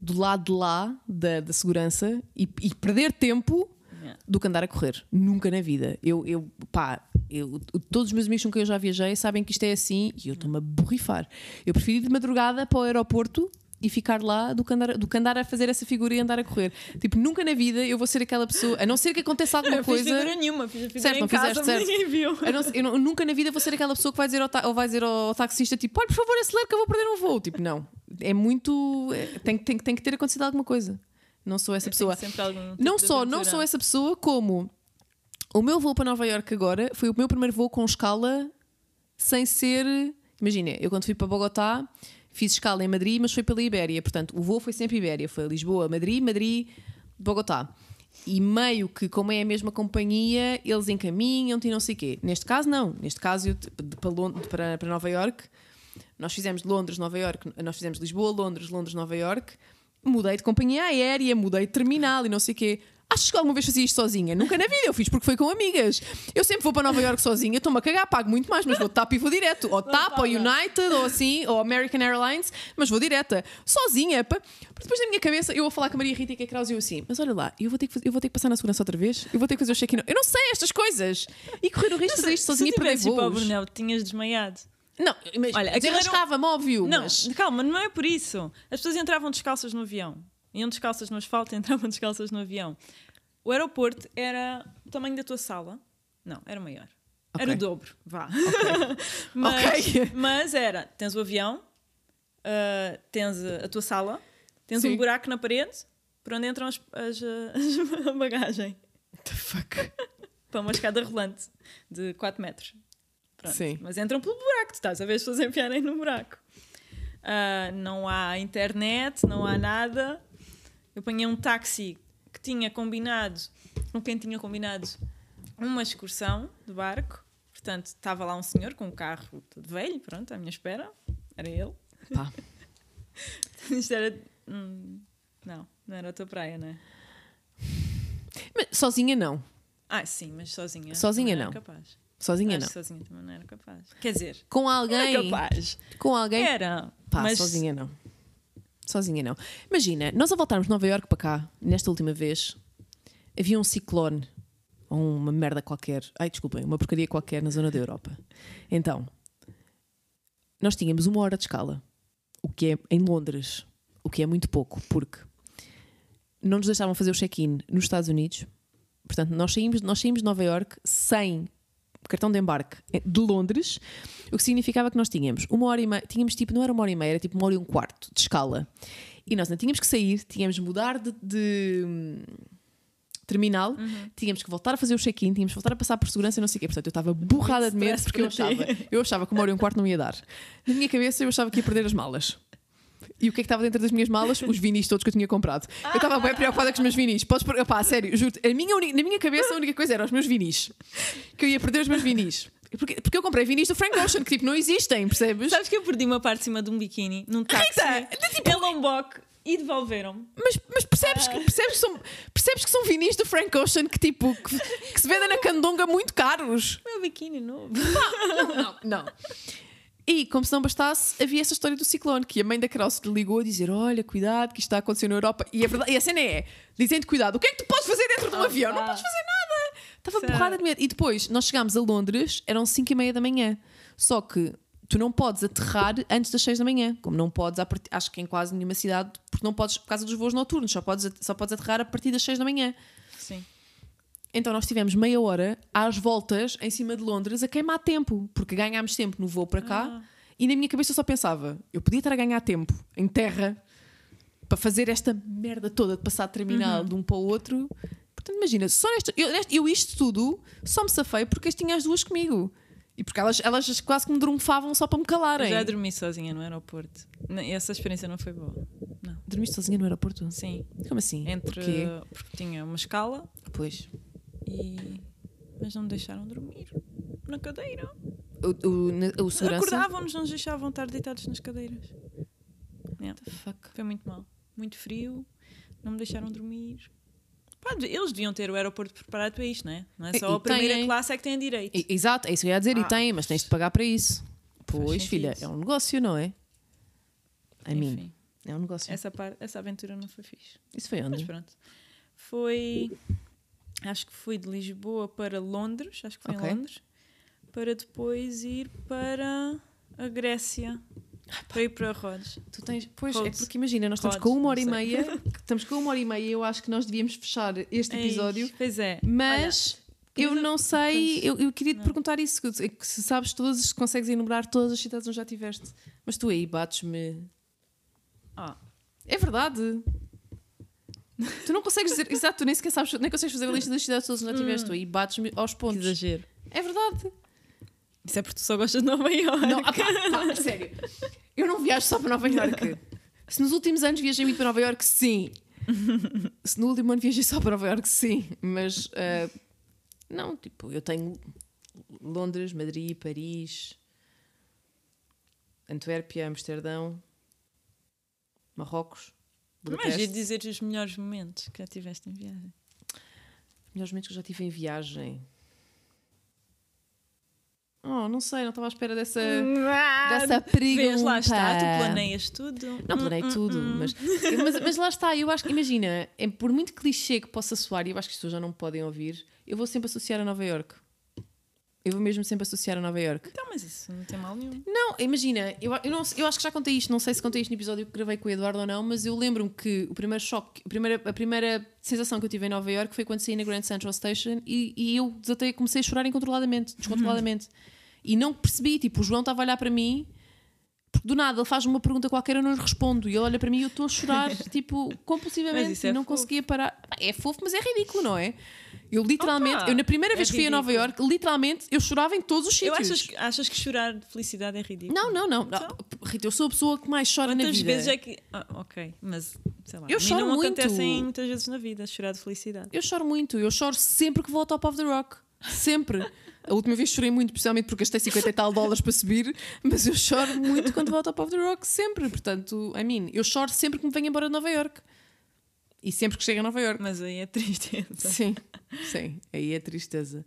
do lado de lá da, da segurança e, e perder tempo Yeah. do que andar a correr. Nunca na vida. Eu, eu pá, eu, todos os meus amigos com quem eu já viajei sabem que isto é assim e eu estou-me a borrifar. Eu prefiro ir de madrugada para o aeroporto e ficar lá do que, andar, do que andar a fazer essa figura e andar a correr. Tipo, nunca na vida eu vou ser aquela pessoa, a não ser que aconteça alguma Não fiz coisa. figura nenhuma, fiz a figura Certo, em não casa, fizeste, ninguém viu. Não- eu nunca na vida vou ser aquela pessoa que vai dizer ao, ou vai dizer ao taxista tipo, olha, por favor, acelere que eu vou perder um voo. Tipo, não. É muito. é- tem, tem, tem que ter acontecido alguma coisa. Não sou essa pessoa. tipo Não só, não sou essa pessoa, como o meu voo para Nova Iorque agora foi o meu primeiro voo com escala sem ser. Imagina, eu quando fui para Bogotá fiz escala em Madrid, mas foi pela Ibéria. Portanto, o voo foi sempre Ibéria. Foi Lisboa, Madrid, Madrid, Bogotá. E meio que, como é a mesma companhia, eles encaminham-te e não sei o quê. Neste caso, não. Neste caso, eu, de- para, Lond- para, para Nova Iorque, nós fizemos Londres, Nova Iorque, nós fizemos Lisboa, Londres, Londres, Nova Iorque. Mudei de companhia aérea, mudei de terminal e não sei o quê. Acho que alguma vez fazia isto sozinha. Nunca na vida eu fiz porque foi com amigas. Eu sempre vou para Nova Iorque sozinha, estou-me a cagar, pago muito mais, mas vou TAP e vou direto. Ou TAP, ou United, ou assim, ou American Airlines, mas vou direta. Sozinha. Porque depois na minha cabeça eu vou falar com a Maria Rita e com a Kraus e eu assim, mas olha lá, eu vou, ter que, faz- eu vou ter que passar na segurança outra vez, eu vou ter que fazer o check-in. Eu não sei estas coisas. E correr o risco de fazer isto sozinha e perder tivesse ido para o voos. Brunel, tinhas desmaiado. Não, Olha, um- desenrascava-me, óbvio. Não, mas... calma, não é por isso. As pessoas entravam descalças no avião. Iam descalças no asfalto e entravam descalças no avião. O aeroporto era o tamanho da tua sala. Não, era maior. Era Ok. o dobro, vá. mas, Ok. mas era, tens o avião, ah, tens a, tua sala, tens Sim. um buraco na parede por onde entram as, as, as- a bagagem. What the fuck? Para uma escada rolante de 4 metros. Pronto. Sim. Mas entram pelo buraco, tu estás a ver as pessoas enfiarem no buraco. Ah, não há internet, não há nada. Eu apanhei um táxi que tinha combinado, com quem tinha combinado uma excursão de barco. Portanto, estava lá um senhor com um carro todo velho, pronto, à minha espera. Era ele. Pá. Isto era. hum, não, não era a tua praia, não é? Mas sozinha não. Ah, sim, mas sozinha. Sozinha não. Era capaz. Sozinha Acho não. sozinha também não era capaz. Quer dizer, Com era alguém. capaz. Com alguém. Era. Pá, mas sozinha não. Sozinha não. Imagina, nós a voltarmos de Nova Iorque para cá, nesta última vez, havia um ciclone ou uma merda qualquer. Ai, desculpem, uma porcaria qualquer na zona da Europa. Então, nós tínhamos uma hora de escala, o que é em Londres, o que é muito pouco, porque não nos deixavam fazer o check-in nos Estados Unidos. Portanto, nós saímos, nós saímos de Nova Iorque sem cartão de embarque de Londres, o que significava que nós tínhamos uma hora e meia, tínhamos tipo, não era uma hora e meia, era tipo uma hora e um quarto de escala. E nós não tínhamos que sair, tínhamos de mudar de, de, hum, terminal, tínhamos que voltar a fazer o check-in, tínhamos que voltar a passar por segurança e não sei o quê. Portanto, eu estava borrada de medo porque eu achava, eu achava que uma hora e um quarto não ia dar. Na minha cabeça eu achava que ia perder as malas. E o que é que estava dentro das minhas malas? Os vinis todos que eu tinha comprado. Eu estava bem preocupada com os meus vinis. Podes, pôr- opá, sério, juro a minha uni- na minha cabeça a única coisa era os meus vinis. Que eu ia perder os meus vinis. Porque, porque eu comprei vinis do Frank Ocean, que tipo não existem, percebes? Sabes que eu perdi uma parte de cima de um biquíni num táxi em Lombok e devolveram-me. Mas, mas percebes, que, percebes, que são, percebes que são vinis do Frank Ocean que tipo que, que se vendem na candonga muito caros. Meu biquíni novo. Não, não. E, como se não bastasse, havia essa história do ciclone, que a mãe da Carol se lhe ligou a dizer: Olha, cuidado, que isto está a acontecer na Europa. E a, verdade, e a cena é: dizendo cuidado, o que é que tu podes fazer dentro de um Ah, avião? Não podes fazer nada. Estava borrada de medo. E depois, nós chegámos a Londres, eram 5 e meia da manhã. Só que tu não podes aterrar antes das 6 da manhã. Como não podes, acho que em quase nenhuma cidade, porque não podes, por causa dos voos noturnos, só podes, só podes aterrar a partir das 6 da manhã. Sim. Então nós tivemos meia hora às voltas em cima de Londres a queimar tempo, porque ganhámos tempo no voo para cá Ah. e na minha cabeça eu só pensava, eu podia estar a ganhar tempo em terra para fazer esta merda toda de passar terminal de um para o outro. Portanto, imagina, só nesta, eu, eu isto tudo só me safei porque as tinha as duas comigo. E porque elas, elas quase que me drunfavam só para me Eu calarem. já dormi sozinha no aeroporto. Essa experiência não foi boa. Não. Dormiste sozinha no aeroporto? Sim. Como assim? Entre. Porque tinha uma escala Pois. E. Mas não me deixaram dormir na cadeira. O, o, na- o segurança. Acordavam-nos, não nos deixavam estar deitados nas cadeiras. Yeah. Fuck. Foi muito mal. Muito frio, não me deixaram dormir. Pá, eles deviam ter o aeroporto preparado para isto, não é? Não é E- só e a primeira têm. classe é que tem direito. E- Exato, é isso que eu ia dizer, e Ah. tem, mas tens de pagar para isso. Pois, filha, é um negócio, não é? A mim, Enfim, é um negócio. essa, parte, essa aventura não foi fixe. Isso foi Mas onde? pronto. Foi. Acho que fui de Lisboa para Londres, acho que foi Ok. em Londres, para depois ir para a Grécia. Para ir para Rhodes. Tu tens, pois, é Rhodes. porque imagina, nós estamos Rhodes, com uma hora e meia, estamos com uma hora e meia, eu acho que nós devíamos fechar este episódio, Eis, Pois é. mas eu querida- não sei, eu, eu queria te não. perguntar isso, que, que se sabes todas, se consegues enumerar todas as cidades onde já estiveste, mas tu aí bates-me. Ah, É verdade. Tu não consegues dizer, exato, tu nem sequer sabes, nem consegues fazer a lista das cidades todas onde já estiveste, tu aí bates-me aos que pontos. exagero. É verdade. Isso é porque tu só gostas de Nova Iorque. Não, ah, pá, pá, sério. Eu não viajo só para Nova Iorque. Se nos últimos anos viajei muito para Nova Iorque, sim. Se no último ano viajei só para Nova Iorque, sim. Mas ah, não, tipo, eu tenho Londres, Madrid, Paris, Antuérpia, Amsterdão, Marrocos, Mas ia dizer os melhores momentos que já tiveste em viagem. Melhores momentos que eu já tive em viagem. Oh, não sei, não estava à espera dessa, dessa pergunta. Vês, lá está, tu planeias tudo. Não planei tudo, mas, mas, mas lá está, eu acho que, imagina, é, por muito clichê que possa soar, e eu acho que as pessoas já não podem ouvir, eu vou sempre associar a Nova York. Eu vou mesmo sempre associar a Nova York. Então, mas isso não tem mal nenhum. Não, imagina, eu, eu, não, eu acho que já contei isto, não sei se contei isto no episódio que gravei com o Eduardo ou não, mas eu lembro-me que o primeiro choque, a primeira, a primeira sensação que eu tive em Nova York foi quando saí na Grand Central Station e, e eu desatei, comecei a chorar incontroladamente, descontroladamente. E não percebi, tipo, o João estava a olhar para mim, porque do nada ele faz uma pergunta qualquer, eu não lhe respondo, e ele olha para mim e eu estou a chorar, tipo, compulsivamente, isso e é não fofo. conseguia parar. É fofo, mas é ridículo, não é? Eu literalmente, Opa, eu na primeira é vez que fui a Nova. York, literalmente, eu chorava em todos os Eu sítios. achas, que- achas que chorar de felicidade é ridículo? Não, não, não. Então? Rita, eu sou a pessoa que mais chora na Quantas vida. vezes é que. Ah, ok, mas sei lá. Eu choro não muito. acontecem muitas vezes na vida chorar de felicidade. Eu choro muito. Eu choro sempre que vou ao Top of the Rock. Sempre. A última vez chorei muito, especialmente porque gastei 50 e tal dólares para subir, mas eu choro muito quando vou ao Top of the Rock, sempre. Portanto, I mean, eu choro sempre que me venho embora de Nova York. E sempre que chego a Nova York. Mas aí é tristeza. Sim, sim, aí é tristeza.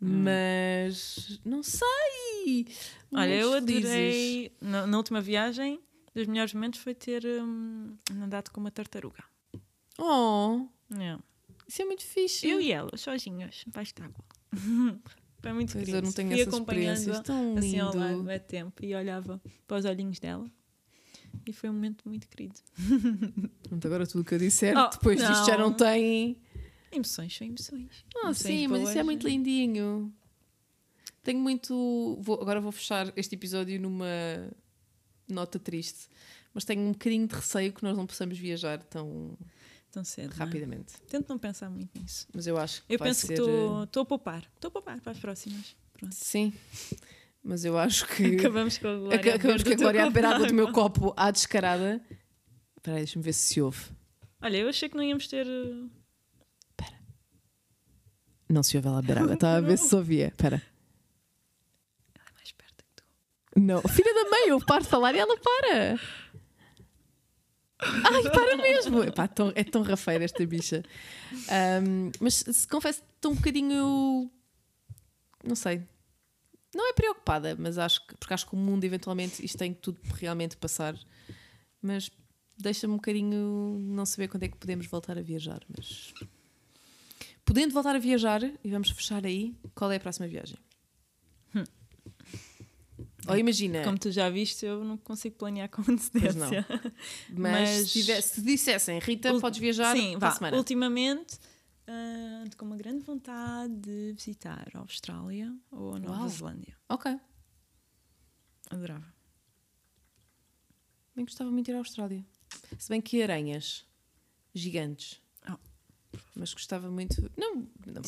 Hum. Mas não sei. Olha, eu adorei. Na, na última viagem, dos melhores momentos foi ter hum, andado com uma tartaruga. Oh, É. isso é muito fixe. Eu e ela, sozinhos, baixo de água. Foi muito Pois querido. eu não tenho Fui acompanhando Tão assim ao lindo. lado é tempo e olhava para os olhinhos dela. E foi um momento muito querido. Pronto, agora tudo o que eu disser, Oh, depois disto já não não. tem. Emoções são emoções. Ah, Emoções sim, mas isso é muito lindinho. Tenho muito. vou- agora vou fechar este episódio numa nota triste. Mas tenho um bocadinho de receio que nós não possamos viajar tão Tão cedo. não é? rapidamente. Tento não pensar muito nisso. Mas eu acho que Eu penso ser. que eh, estou a poupar. Estou a poupar para as próximas. Pronto. Sim. mas eu acho que. Acabamos com a Glória. Aca- Acabamos a com a beber Glória à beirada copo do meu copo à descarada. Espera aí, deixa-me ver se se ouve. Olha, eu achei que não íamos ter. uh, Não se ouve ela a beber água. Estava a ver se se ouvia. Espera. Ela é mais perto que tu. Não. Filha da mãe, eu paro de falar e ela para. Ai, para mesmo! Epá, tão- é tão rafeira esta bicha. Ahm, mas se confesso estou um bocadinho. Não sei. Não é preocupada, mas acho que. Porque acho que o mundo, eventualmente, isto tem que tudo realmente passar. Mas deixa-me um bocadinho não saber quando é que podemos voltar a viajar. Mas. Podendo voltar a viajar, e vamos fechar aí, qual é a próxima viagem? Ou imagina. Como tu já viste, eu não consigo planear com antecedência. Mas, Mas- Se, tivesse- se dissessem, Rita, podes viajar Sim, para vá, a semana. ultimamente ando com uma grande vontade de visitar a Austrália ou a Nova Uau. Zelândia. Ok. Adorava. Bem gostava muito de ir à Austrália. Se bem que aranhas gigantes. Oh. Mas gostava muito. Não, não,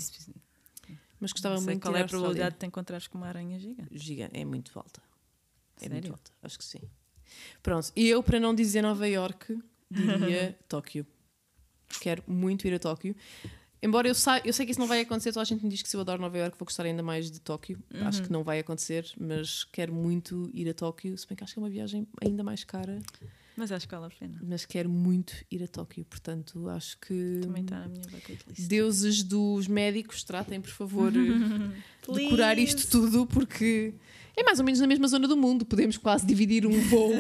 mas gostava muito qual de ir é a probabilidade de te encontrares com uma aranha gigante. Gigante. É muito alta. É muito Sério? alta. Acho que sim. Pronto. E eu, para não dizer Nova York, diria Tóquio. Quero muito ir a Tóquio. Embora eu, sa eu sei que isso não vai acontecer, toda a gente me diz que se eu adoro Nova York vou gostar ainda mais de Tóquio. Acho Uhum. que não vai acontecer, mas quero muito ir a Tóquio. Se bem que acho que é uma viagem ainda mais cara, Mas acho que vale a pena. mas quero muito ir a Tóquio. Portanto, acho que Também está na minha bucket list. deuses dos médicos tratem, por favor, decorar Please. isto tudo, porque é mais ou menos na mesma zona do mundo. Podemos quase dividir um voo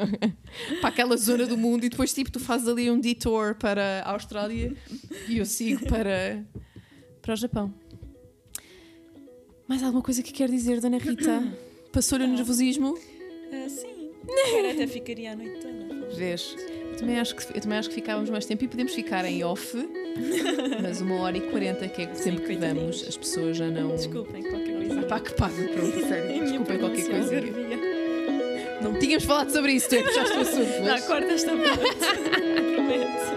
para aquela zona do mundo e depois, tipo, tu fazes ali um detour para a Austrália e eu sigo para, para o Japão. Mais alguma coisa que quer dizer, Dona Rita? Passou-lhe o nervosismo? Ah, sim. Agora até ficaria a noite toda. Vês? Eu também, acho que, eu também acho que ficávamos mais tempo e podemos ficar em off, mas uma hora e quarenta, que é o tempo que damos, as pessoas já não. Desculpem, qualquer coisa. Pá, que pronto, sério. Desculpem qualquer coisa. Não tínhamos falado sobre isso, tu é que puxaste o assunto. Não, corta esta parte. Prometo.